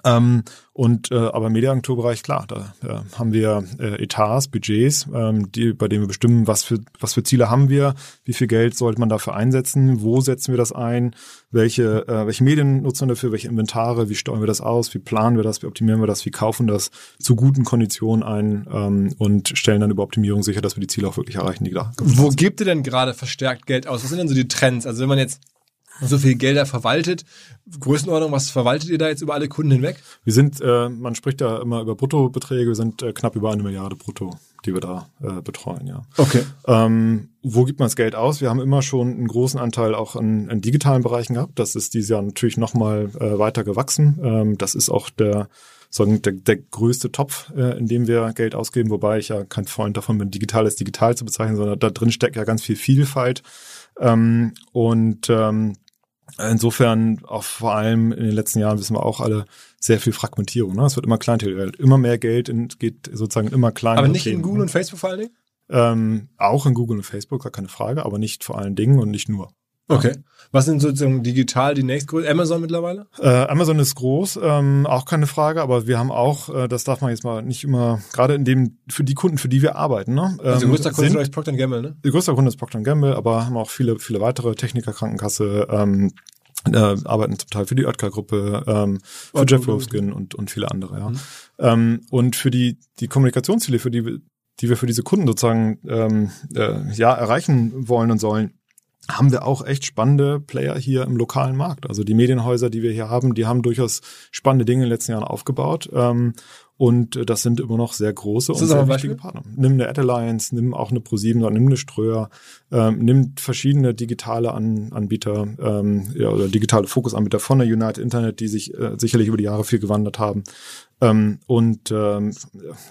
Ähm, und äh, aber im Mediaagenturbereich, klar, da äh, haben wir äh, Etats, Budgets, ähm, die, bei denen wir bestimmen, was für, was für Ziele haben wir, wie viel Geld sollte man dafür einsetzen, wo setzen wir das ein, welche, äh, welche Medien nutzen wir dafür, welche Inventare, wie steuern wir das aus, wie planen wir das, wie optimieren wir das, wie kaufen das zu guten Konditionen ein ähm, und stellen dann über Optimierung sicher, dass wir die Ziele auch wirklich erreichen, die da. Wo gibt ihr denn gerade verstärkt Geld aus? Was sind denn so die Trends? Also wenn man jetzt so viel Gelder verwaltet. Größenordnung, was verwaltet ihr da jetzt über alle Kunden hinweg? Wir sind, äh, man spricht da immer über Bruttobeträge, wir sind äh, knapp über eine Milliarde brutto, die wir da äh, betreuen, ja. Okay. Ähm, wo gibt man das Geld aus? Wir haben immer schon einen großen Anteil auch an, an digitalen Bereichen gehabt. Das ist dieses Jahr natürlich nochmal äh, weiter gewachsen. Ähm, das ist auch der sagen, der, der größte Topf, äh, in dem wir Geld ausgeben, wobei ich ja kein Freund davon bin, digital als digital zu bezeichnen, sondern da drin steckt ja ganz viel Vielfalt. Ähm, und ähm, Insofern auch vor allem in den letzten Jahren wissen wir auch alle sehr viel Fragmentierung. Ne? Es wird immer kleinteiliger, immer mehr Geld in, geht sozusagen immer kleiner. Aber nicht Themen. in Google und Facebook vor allen Dingen? Ähm, auch in Google und Facebook, gar keine Frage, aber nicht vor allen Dingen und nicht nur. Okay. Was sind sozusagen digital die nächstgrößte? Amazon mittlerweile? Äh, Amazon ist groß, ähm, auch keine Frage, aber wir haben auch, äh, das darf man jetzt mal nicht immer, gerade in dem, für die Kunden, für die wir arbeiten, ne? Ähm, also größter Kunde ist Procter Gamble, ne? Der größte Kunde ist Procter Gamble, aber haben auch viele, viele weitere Techniker, Krankenkasse, ähm, äh, arbeiten zum Teil für die Oetker-Gruppe, ähm, für Jeff Roskin und, und viele andere, ja. Mhm. Ähm, und für die, die Kommunikationsziele, für die, die wir für diese Kunden sozusagen ähm, äh, ja erreichen wollen und sollen, haben wir auch echt spannende Player hier im lokalen Markt. Also die Medienhäuser, die wir hier haben, die haben durchaus spannende Dinge in den letzten Jahren aufgebaut. Ähm, und das sind immer noch sehr große und sehr wichtige Partner. Nimm eine Ad Alliance, nimm auch eine Pro7, nimm eine Ströer, ähm, nimm verschiedene digitale An Anbieter ähm, ja, oder digitale Fokusanbieter von der United Internet, die sich äh, sicherlich über die Jahre viel gewandert haben. Ähm, und ähm,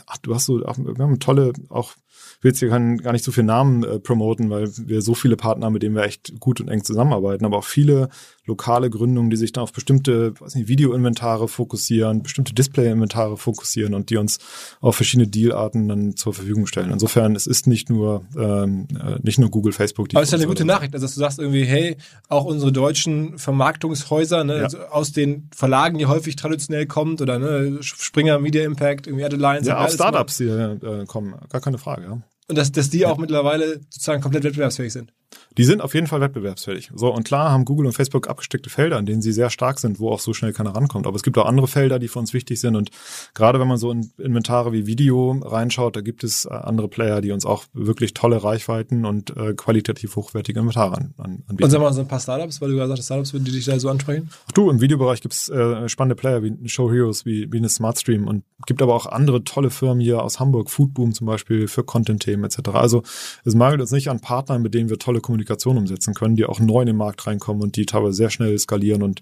ach, du hast so, ach, wir haben tolle, auch will jetzt hier gar nicht so viel Namen äh, promoten, weil wir so viele Partner, mit denen wir echt gut und eng zusammenarbeiten, aber auch viele lokale Gründungen, die sich dann auf bestimmte Videoinventare fokussieren, bestimmte Display-Inventare fokussieren und die uns auf verschiedene Dealarten dann zur Verfügung stellen. Insofern, es ist nicht nur ähm, äh, nicht nur Google, Facebook. Die Aber es ist ja eine gute Nachricht, also dass du sagst irgendwie, hey, auch unsere deutschen Vermarktungshäuser, ne, ja. also aus den Verlagen, die häufig traditionell kommt oder ne, Springer, Media Impact, irgendwie Adeline. Ja, auch Startups, die äh, kommen, gar keine Frage. Ja. Und dass, dass die ja. auch mittlerweile sozusagen komplett wettbewerbsfähig sind. Die sind auf jeden Fall wettbewerbsfähig. So, und klar haben Google und Facebook abgesteckte Felder, in denen sie sehr stark sind, wo auch so schnell keiner rankommt. Aber es gibt auch andere Felder, die für uns wichtig sind. Und gerade wenn man so in Inventare wie Video reinschaut, da gibt es äh, andere Player, die uns auch wirklich tolle Reichweiten und äh, qualitativ hochwertige Inventare an, an, anbieten. Und sag mal, so ein paar Startups, weil du gerade sagst, Startups, die dich da so ansprechen? Ach du, im Videobereich gibt's äh, spannende Player wie Show Heroes, wie, wie eine Smartstream und gibt aber auch andere tolle Firmen hier aus Hamburg, Foodboom zum Beispiel für Content-Themen etc. Also es mangelt uns nicht an Partnern, mit denen wir tolle Kommunikation umsetzen können die auch neu in den Markt reinkommen und die teilweise sehr schnell skalieren und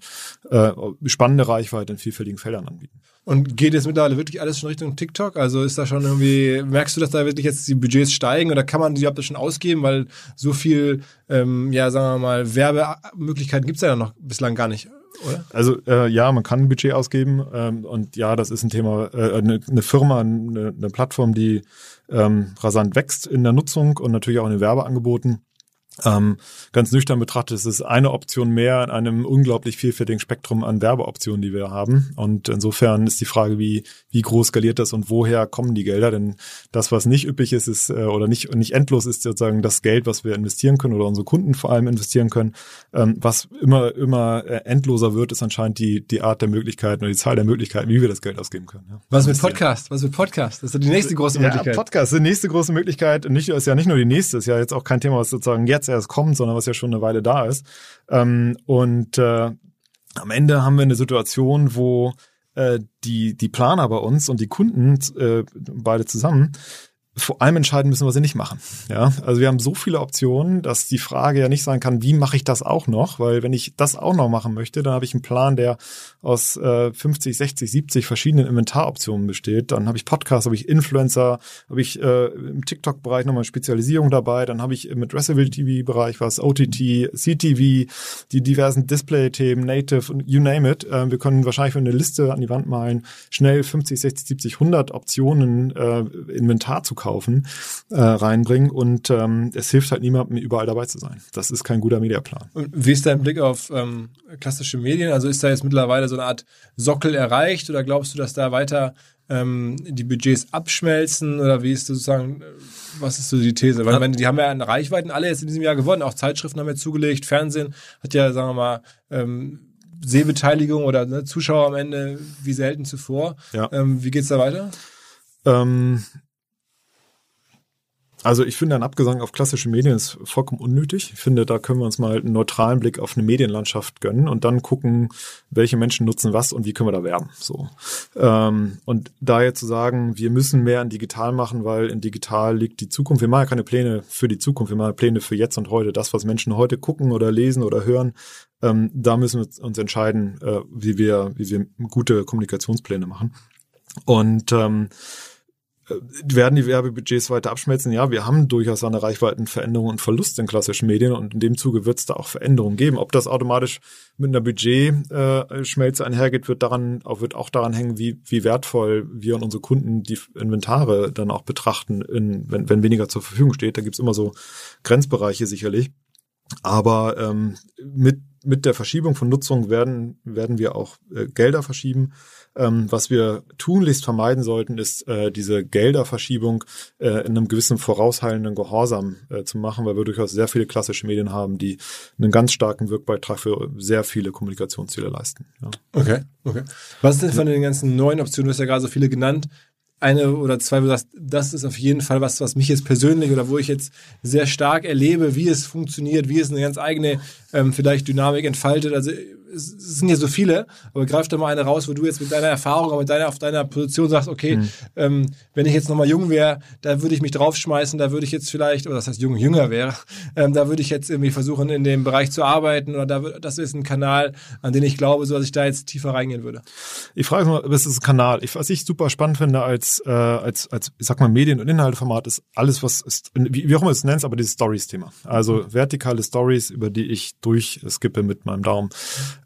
äh, spannende Reichweite in vielfältigen Feldern anbieten. Und geht jetzt mittlerweile wirklich alles schon Richtung TikTok? Also ist da schon irgendwie, merkst du, dass da wirklich jetzt die Budgets steigen oder kann man die überhaupt schon ausgeben, weil so viel, ähm, ja, sagen wir mal, Werbemöglichkeiten gibt es ja noch bislang gar nicht. Oder? Also äh, ja, man kann ein Budget ausgeben ähm, und ja, das ist ein Thema, äh, eine, eine Firma, eine, eine Plattform, die ähm, rasant wächst in der Nutzung und natürlich auch in den Werbeangeboten. Ähm, ganz nüchtern betrachtet ist es eine Option mehr in einem unglaublich vielfältigen Spektrum an Werbeoptionen, die wir haben. Und insofern ist die Frage, wie, wie groß skaliert das und woher kommen die Gelder? Denn das, was nicht üppig ist, ist äh, oder nicht, nicht endlos ist sozusagen das Geld, was wir investieren können oder unsere Kunden vor allem investieren können. Ähm, was immer, immer äh, endloser wird, ist anscheinend die, die Art der Möglichkeiten oder die Zahl der Möglichkeiten, wie wir das Geld ausgeben können. Ja. Was mit Podcast? Was mit Podcast? Das ist die nächste große Möglichkeit. Ja, Podcast ist die nächste große Möglichkeit. Nicht, ist ja nicht nur die nächste, ist ja jetzt auch kein Thema, was sozusagen jetzt erst kommt, sondern was ja schon eine Weile da ist. Ähm, und äh, am Ende haben wir eine Situation, wo äh, die, die Planer bei uns und die Kunden äh, beide zusammen vor allem entscheiden müssen, was sie nicht machen. Ja, also wir haben so viele Optionen, dass die Frage ja nicht sein kann, wie mache ich das auch noch? Weil wenn ich das auch noch machen möchte, dann habe ich einen Plan, der aus äh, 50, 60, 70 verschiedenen Inventaroptionen besteht. Dann habe ich Podcasts, habe ich Influencer, habe ich äh, im TikTok-Bereich nochmal Spezialisierung dabei. Dann habe ich im Addressable TV-Bereich was, OTT, CTV, die diversen Display-Themen, Native you name it. Äh, wir können wahrscheinlich für eine Liste an die Wand malen, schnell 50, 60, 70, 100 Optionen äh, Inventar zu kaufen, äh, reinbringen und ähm, es hilft halt niemandem, überall dabei zu sein. Das ist kein guter Mediaplan. Und wie ist dein Blick auf ähm, klassische Medien? Also ist da jetzt mittlerweile so eine Art Sockel erreicht oder glaubst du, dass da weiter ähm, die Budgets abschmelzen oder wie ist sozusagen, äh, was ist so die These? Weil meine, die haben ja an Reichweiten alle jetzt in diesem Jahr gewonnen, auch Zeitschriften haben ja zugelegt, Fernsehen hat ja, sagen wir mal, ähm, Sehbeteiligung oder ne, Zuschauer am Ende wie selten zuvor. Ja. Ähm, wie geht's da weiter? Ähm, also ich finde, ein Abgesang auf klassische Medien ist vollkommen unnötig. Ich finde, da können wir uns mal einen neutralen Blick auf eine Medienlandschaft gönnen und dann gucken, welche Menschen nutzen was und wie können wir da werben. So ähm, und daher zu sagen, wir müssen mehr in digital machen, weil in digital liegt die Zukunft. Wir machen ja keine Pläne für die Zukunft, wir machen Pläne für jetzt und heute. Das, was Menschen heute gucken oder lesen oder hören, ähm, da müssen wir uns entscheiden, äh, wie wir, wie wir gute Kommunikationspläne machen. Und ähm, äh, werden die Werbebudgets weiter abschmelzen? Ja, wir haben durchaus eine Reichweitenveränderung und Verlust in klassischen Medien und in dem Zuge wird es da auch Veränderungen geben. Ob das automatisch mit einer Budgetschmelze äh, einhergeht, wird daran auch wird auch daran hängen, wie wie wertvoll wir und unsere Kunden die Inventare dann auch betrachten, in, wenn, wenn weniger zur Verfügung steht. Da gibt's immer so Grenzbereiche sicherlich. Aber ähm, mit mit der Verschiebung von Nutzung werden werden wir auch äh, Gelder verschieben ähm, was wir tunlichst vermeiden sollten, ist äh, diese Gelderverschiebung äh, in einem gewissen vorausheilenden Gehorsam äh, zu machen, weil wir durchaus sehr viele klassische Medien haben, die einen ganz starken Wirkbeitrag für sehr viele Kommunikationsziele leisten. Ja. Okay, okay. Was ist denn von den ganzen neuen Optionen, du hast ja gerade so viele genannt, eine oder zwei, wo du sagst, das ist auf jeden Fall was, was mich jetzt persönlich oder wo ich jetzt sehr stark erlebe, wie es funktioniert, wie es eine ganz eigene ähm, vielleicht Dynamik entfaltet. Also es sind ja so viele, aber greif da mal eine raus, wo du jetzt mit deiner Erfahrung, mit deiner, auf deiner Position sagst, okay, mhm. ähm, wenn ich jetzt nochmal jung wäre, da würde ich mich draufschmeißen, da würde ich jetzt vielleicht, oder das heißt jung, jünger wäre, ähm, da würde ich jetzt irgendwie versuchen, in dem Bereich zu arbeiten oder da, das ist ein Kanal, an den ich glaube, so dass ich da jetzt tiefer reingehen würde. Ich frage mal, was ist ein Kanal? Ich, was ich super spannend finde als, äh, als, als, ich sag mal, Medien- und Inhalteformat ist alles, was ist, wie, wie auch immer du es nennst, aber dieses Stories-Thema. Also vertikale Stories, über die ich durchskippe mit meinem Daumen.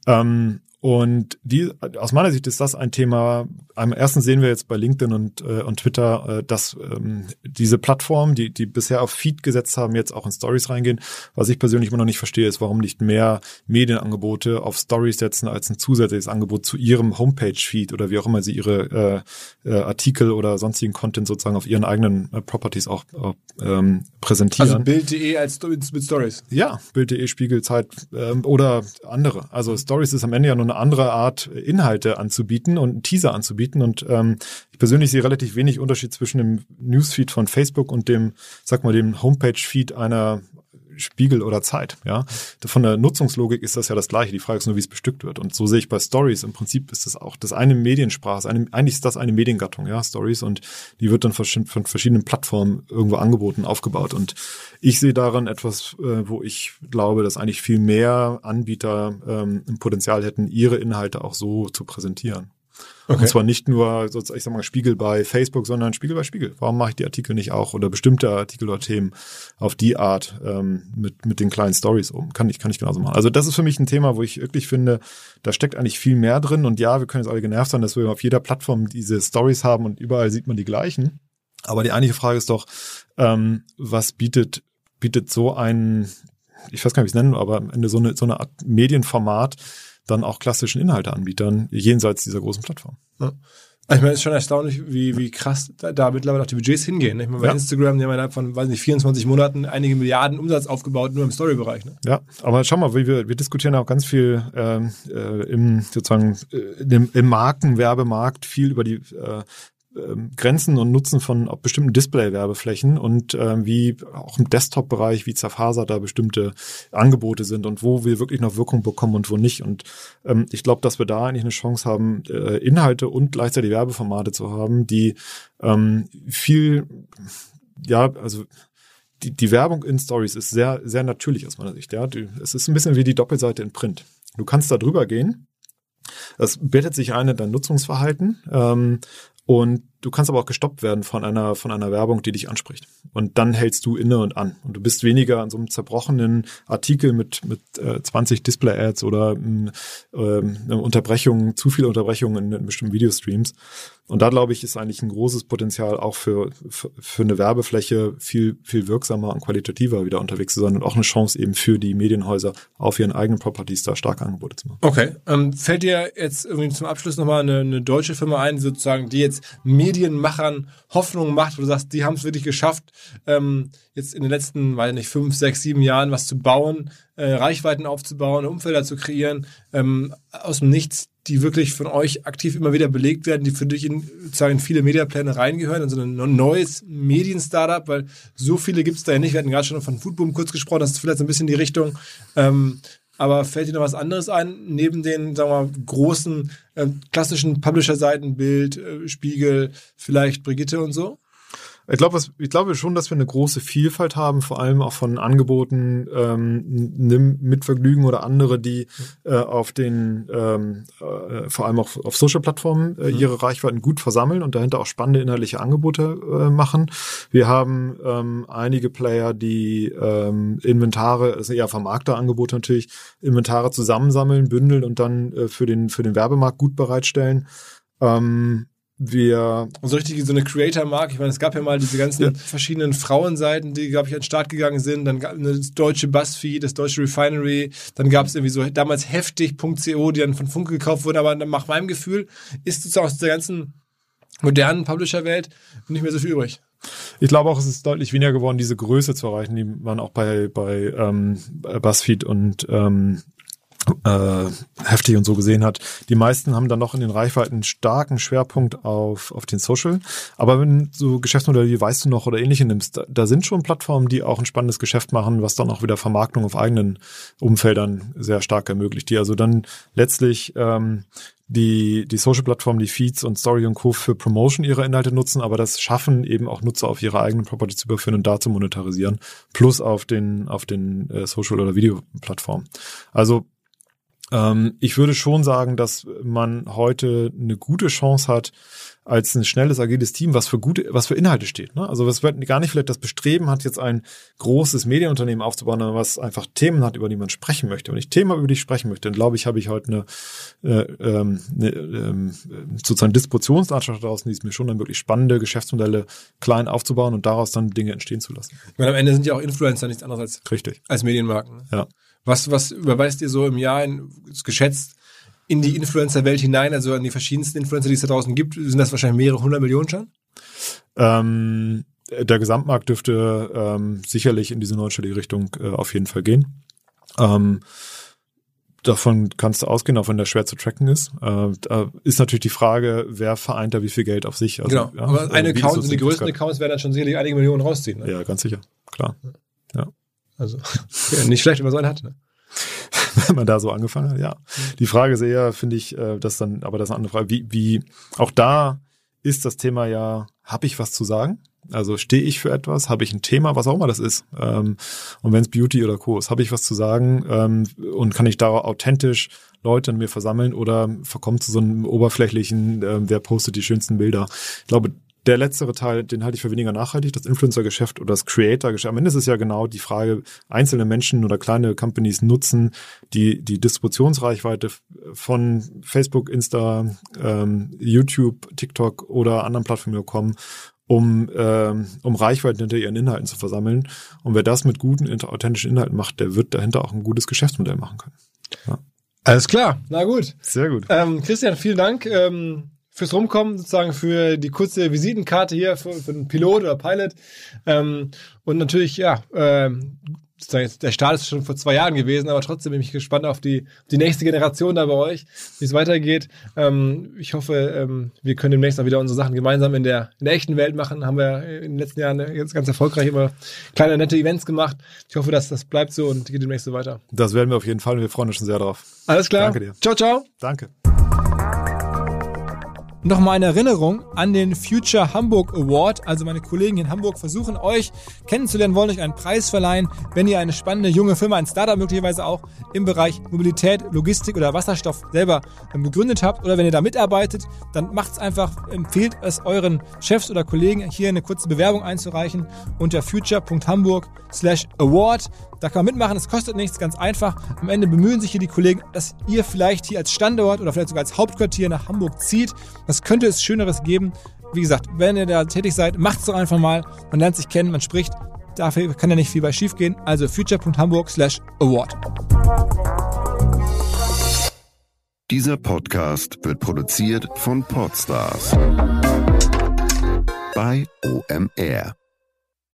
Ähm, und die, aus meiner Sicht ist das ein Thema. Am ersten sehen wir jetzt bei LinkedIn und, äh, und Twitter, äh, dass ähm, diese Plattformen, die, die bisher auf Feed gesetzt haben, jetzt auch in Stories reingehen. Was ich persönlich immer noch nicht verstehe, ist, warum nicht mehr Medienangebote auf Stories setzen als ein zusätzliches Angebot zu ihrem Homepage-Feed oder wie auch immer sie ihre äh, äh, Artikel oder sonstigen Content sozusagen auf ihren eigenen äh, Properties auch äh, ähm, präsentieren. Also Bild.de als mit Stories. Ja, Bild.de, Spiegelzeit äh, oder andere. Also Stories ist am Ende ja nur eine andere Art, Inhalte anzubieten und einen Teaser anzubieten. Und ähm, ich persönlich sehe relativ wenig Unterschied zwischen dem Newsfeed von Facebook und dem, sag mal, dem Homepage-Feed einer Spiegel oder Zeit. Ja, von der Nutzungslogik ist das ja das Gleiche. Die Frage ist nur, wie es bestückt wird. Und so sehe ich bei Stories. Im Prinzip ist das auch das eine Mediensprache. Eine, eigentlich ist das eine Mediengattung, ja, Stories. Und die wird dann von verschiedenen Plattformen irgendwo angeboten, aufgebaut. Und ich sehe daran etwas, äh, wo ich glaube, dass eigentlich viel mehr Anbieter ähm, ein Potenzial hätten, ihre Inhalte auch so zu präsentieren. Okay. Und zwar nicht nur, ich sag mal, Spiegel bei Facebook, sondern Spiegel bei Spiegel. Warum mache ich die Artikel nicht auch oder bestimmte Artikel oder Themen auf die Art ähm, mit, mit den kleinen Stories um? Kann ich, kann ich genauso machen. Also das ist für mich ein Thema, wo ich wirklich finde, da steckt eigentlich viel mehr drin. Und ja, wir können jetzt alle genervt sein, dass wir auf jeder Plattform diese Stories haben und überall sieht man die gleichen. Aber die eigentliche Frage ist doch, ähm, was bietet, bietet so ein, ich weiß gar nicht, wie ich es nennen, aber am Ende so eine, so eine Art Medienformat, dann auch klassischen Inhalteanbietern jenseits dieser großen Plattform. Ja. Ich meine, es ist schon erstaunlich, wie, wie krass da, da mittlerweile auch die Budgets hingehen. Ich meine, bei ja. Instagram, die haben innerhalb von, weiß nicht, 24 Monaten einige Milliarden Umsatz aufgebaut, nur im Story-Bereich. Ne? Ja, aber schau mal, wir, wir diskutieren auch ganz viel ähm, äh, im sozusagen äh, im, im Markenwerbemarkt viel über die äh, Grenzen und Nutzen von bestimmten Display-Werbeflächen und äh, wie auch im Desktop-Bereich, wie zerfasert da bestimmte Angebote sind und wo wir wirklich noch Wirkung bekommen und wo nicht. Und ähm, ich glaube, dass wir da eigentlich eine Chance haben, äh, Inhalte und gleichzeitig Werbeformate zu haben, die ähm, viel, ja, also die, die Werbung in Stories ist sehr, sehr natürlich aus meiner Sicht. Ja, es ist ein bisschen wie die Doppelseite in Print. Du kannst da drüber gehen. Das bettet sich ein in dein Nutzungsverhalten. Ähm, und du kannst aber auch gestoppt werden von einer, von einer Werbung, die dich anspricht. Und dann hältst du inne und an. Und du bist weniger an so einem zerbrochenen Artikel mit, mit äh, 20 Display-Ads oder äh, eine Unterbrechung, zu viele Unterbrechungen in, in bestimmten Videostreams. Und da glaube ich, ist eigentlich ein großes Potenzial auch für, für, für eine Werbefläche viel, viel wirksamer und qualitativer wieder unterwegs zu sein und auch eine Chance eben für die Medienhäuser auf ihren eigenen Properties da starke Angebote zu machen. Okay. Ähm, fällt dir jetzt irgendwie zum Abschluss nochmal eine, eine deutsche Firma ein, sozusagen, die jetzt Medienmachern Hoffnung macht, wo du sagst, die haben es wirklich geschafft, ähm, jetzt in den letzten, weiß nicht, fünf, sechs, sieben Jahren was zu bauen, äh, Reichweiten aufzubauen, Umfelder zu kreieren, ähm, aus dem Nichts, die wirklich von euch aktiv immer wieder belegt werden, die für dich in sozusagen viele Mediapläne reingehören, also ein neues Medien-Startup, weil so viele gibt es da ja nicht. Wir hatten gerade schon von Foodboom kurz gesprochen, das ist vielleicht so ein bisschen die Richtung. Ähm, aber fällt dir noch was anderes ein, neben den, sagen wir mal, großen äh, klassischen Publisher-Seiten, Bild, äh, Spiegel, vielleicht Brigitte und so? Ich glaube, ich glaube schon, dass wir eine große Vielfalt haben, vor allem auch von Angeboten, ähm, nimm mit Vergnügen oder andere, die äh, auf den, ähm, äh, vor allem auch auf Social-Plattformen äh, mhm. ihre Reichweiten gut versammeln und dahinter auch spannende inhaltliche Angebote äh, machen. Wir haben ähm, einige Player, die ähm, Inventare, also eher Vermarkterangebote natürlich, Inventare zusammensammeln, bündeln und dann äh, für den für den Werbemarkt gut bereitstellen. Ähm, wir so richtig so eine Creator-Mark. Ich meine, es gab ja mal diese ganzen ja. verschiedenen Frauenseiten, die, glaube ich, an den Start gegangen sind. Dann gab es das deutsche BuzzFeed, das deutsche Refinery. Dann gab es irgendwie so damals heftig.co, die dann von Funke gekauft wurden. Aber nach meinem Gefühl ist sozusagen aus der ganzen modernen Publisher-Welt nicht mehr so viel übrig. Ich glaube auch, es ist deutlich weniger geworden, diese Größe zu erreichen, die man auch bei, bei ähm, BuzzFeed und ähm, äh, heftig und so gesehen hat. Die meisten haben dann noch in den Reichweiten einen starken Schwerpunkt auf, auf den Social. Aber wenn so Geschäftsmodelle wie weißt du noch oder ähnliche nimmst, da, da sind schon Plattformen, die auch ein spannendes Geschäft machen, was dann auch wieder Vermarktung auf eigenen Umfeldern sehr stark ermöglicht, die also dann letztlich ähm, die, die Social-Plattformen, die Feeds und Story und Co. für Promotion ihrer Inhalte nutzen, aber das schaffen eben auch Nutzer auf ihre eigenen Property zu überführen und da zu monetarisieren, plus auf den, auf den äh, Social- oder Video-Plattformen. Also ähm, ich würde schon sagen, dass man heute eine gute Chance hat, als ein schnelles, agiles Team, was für gute, was für Inhalte steht. Ne? Also was gar nicht vielleicht das Bestreben hat, jetzt ein großes Medienunternehmen aufzubauen, sondern was einfach Themen hat, über die man sprechen möchte. Wenn ich Thema, über die ich sprechen möchte, dann glaube ich, habe ich heute eine, äh, ähm, eine ähm, sozusagen Distributionslandschaft draußen, die ist mir schon dann wirklich spannende Geschäftsmodelle klein aufzubauen und daraus dann Dinge entstehen zu lassen. Ich meine, am Ende sind ja auch Influencer nichts anderes als, Richtig. als Medienmarken. Ne? Ja. Was, was überweist ihr so im Jahr in, geschätzt in die Influencer-Welt hinein, also an die verschiedensten Influencer, die es da draußen gibt? Sind das wahrscheinlich mehrere hundert Millionen schon? Ähm, der Gesamtmarkt dürfte ähm, sicherlich in diese neunstellige Richtung äh, auf jeden Fall gehen. Ähm, davon kannst du ausgehen, auch wenn der schwer zu tracken ist. Äh, da ist natürlich die Frage, wer vereint da wie viel Geld auf sich. Also, genau. ja, Aber ein wie ist Account das die größten? Accounts werden dann schon sicherlich einige Millionen rausziehen. Ne? Ja, ganz sicher. Klar. Also [laughs] ja, nicht schlecht, wenn man so einen hat. Ne? [laughs] wenn man da so angefangen hat, ja. Die Frage ist eher, finde ich, äh, das dann, aber das ist eine andere Frage, wie, wie, auch da ist das Thema ja, habe ich was zu sagen? Also stehe ich für etwas, habe ich ein Thema, was auch immer das ist. Ähm, und wenn es Beauty oder Co. ist, habe ich was zu sagen ähm, und kann ich da authentisch Leute an mir versammeln oder verkommt zu so einem oberflächlichen, ähm, wer postet die schönsten Bilder. Ich glaube, der letztere Teil, den halte ich für weniger nachhaltig, das Influencer-Geschäft oder das Creator-Geschäft. Am Ende ist es ja genau die Frage, einzelne Menschen oder kleine Companies nutzen die, die Distributionsreichweite von Facebook, Insta, ähm, YouTube, TikTok oder anderen Plattformen bekommen, um, ähm, um Reichweiten hinter ihren Inhalten zu versammeln. Und wer das mit guten, authentischen Inhalten macht, der wird dahinter auch ein gutes Geschäftsmodell machen können. Alles klar. Na gut. Sehr gut. Ähm, Christian, vielen Dank ähm, fürs Rumkommen, sozusagen für die kurze Visitenkarte hier für, für den Pilot oder Pilot. Ähm, und natürlich, ja, ähm, der Start ist schon vor zwei Jahren gewesen, aber trotzdem bin ich gespannt auf die, die nächste Generation da bei euch, wie es weitergeht. Ähm, ich hoffe, ähm, wir können demnächst auch wieder unsere Sachen gemeinsam in der, in der echten Welt machen. Haben wir in den letzten Jahren jetzt ganz erfolgreich immer kleine, nette Events gemacht. Ich hoffe, dass das bleibt so und geht demnächst so weiter. Das werden wir auf jeden Fall und wir freuen uns schon sehr drauf. Alles klar. Danke dir. Ciao, ciao. Danke. Nochmal eine Erinnerung an den Future Hamburg Award. Also meine Kollegen in Hamburg versuchen euch kennenzulernen, wollen euch einen Preis verleihen, wenn ihr eine spannende junge Firma, ein Startup möglicherweise auch im Bereich Mobilität, Logistik oder Wasserstoff selber ähm, gegründet habt oder wenn ihr da mitarbeitet, dann macht es einfach, empfehlt es euren Chefs oder Kollegen hier eine kurze Bewerbung einzureichen unter future.hamburg slash award. Da kann man mitmachen, es kostet nichts, ganz einfach. Am Ende bemühen sich hier die Kollegen, dass ihr vielleicht hier als Standort oder vielleicht sogar als Hauptquartier nach Hamburg zieht. Was könnte es Schöneres geben? Wie gesagt, wenn ihr da tätig seid, macht es doch einfach mal. Man lernt sich kennen, man spricht. Dafür kann ja nicht viel bei schief gehen. Also future.hamburg slash award. Dieser Podcast wird produziert von Podstars bei OMR.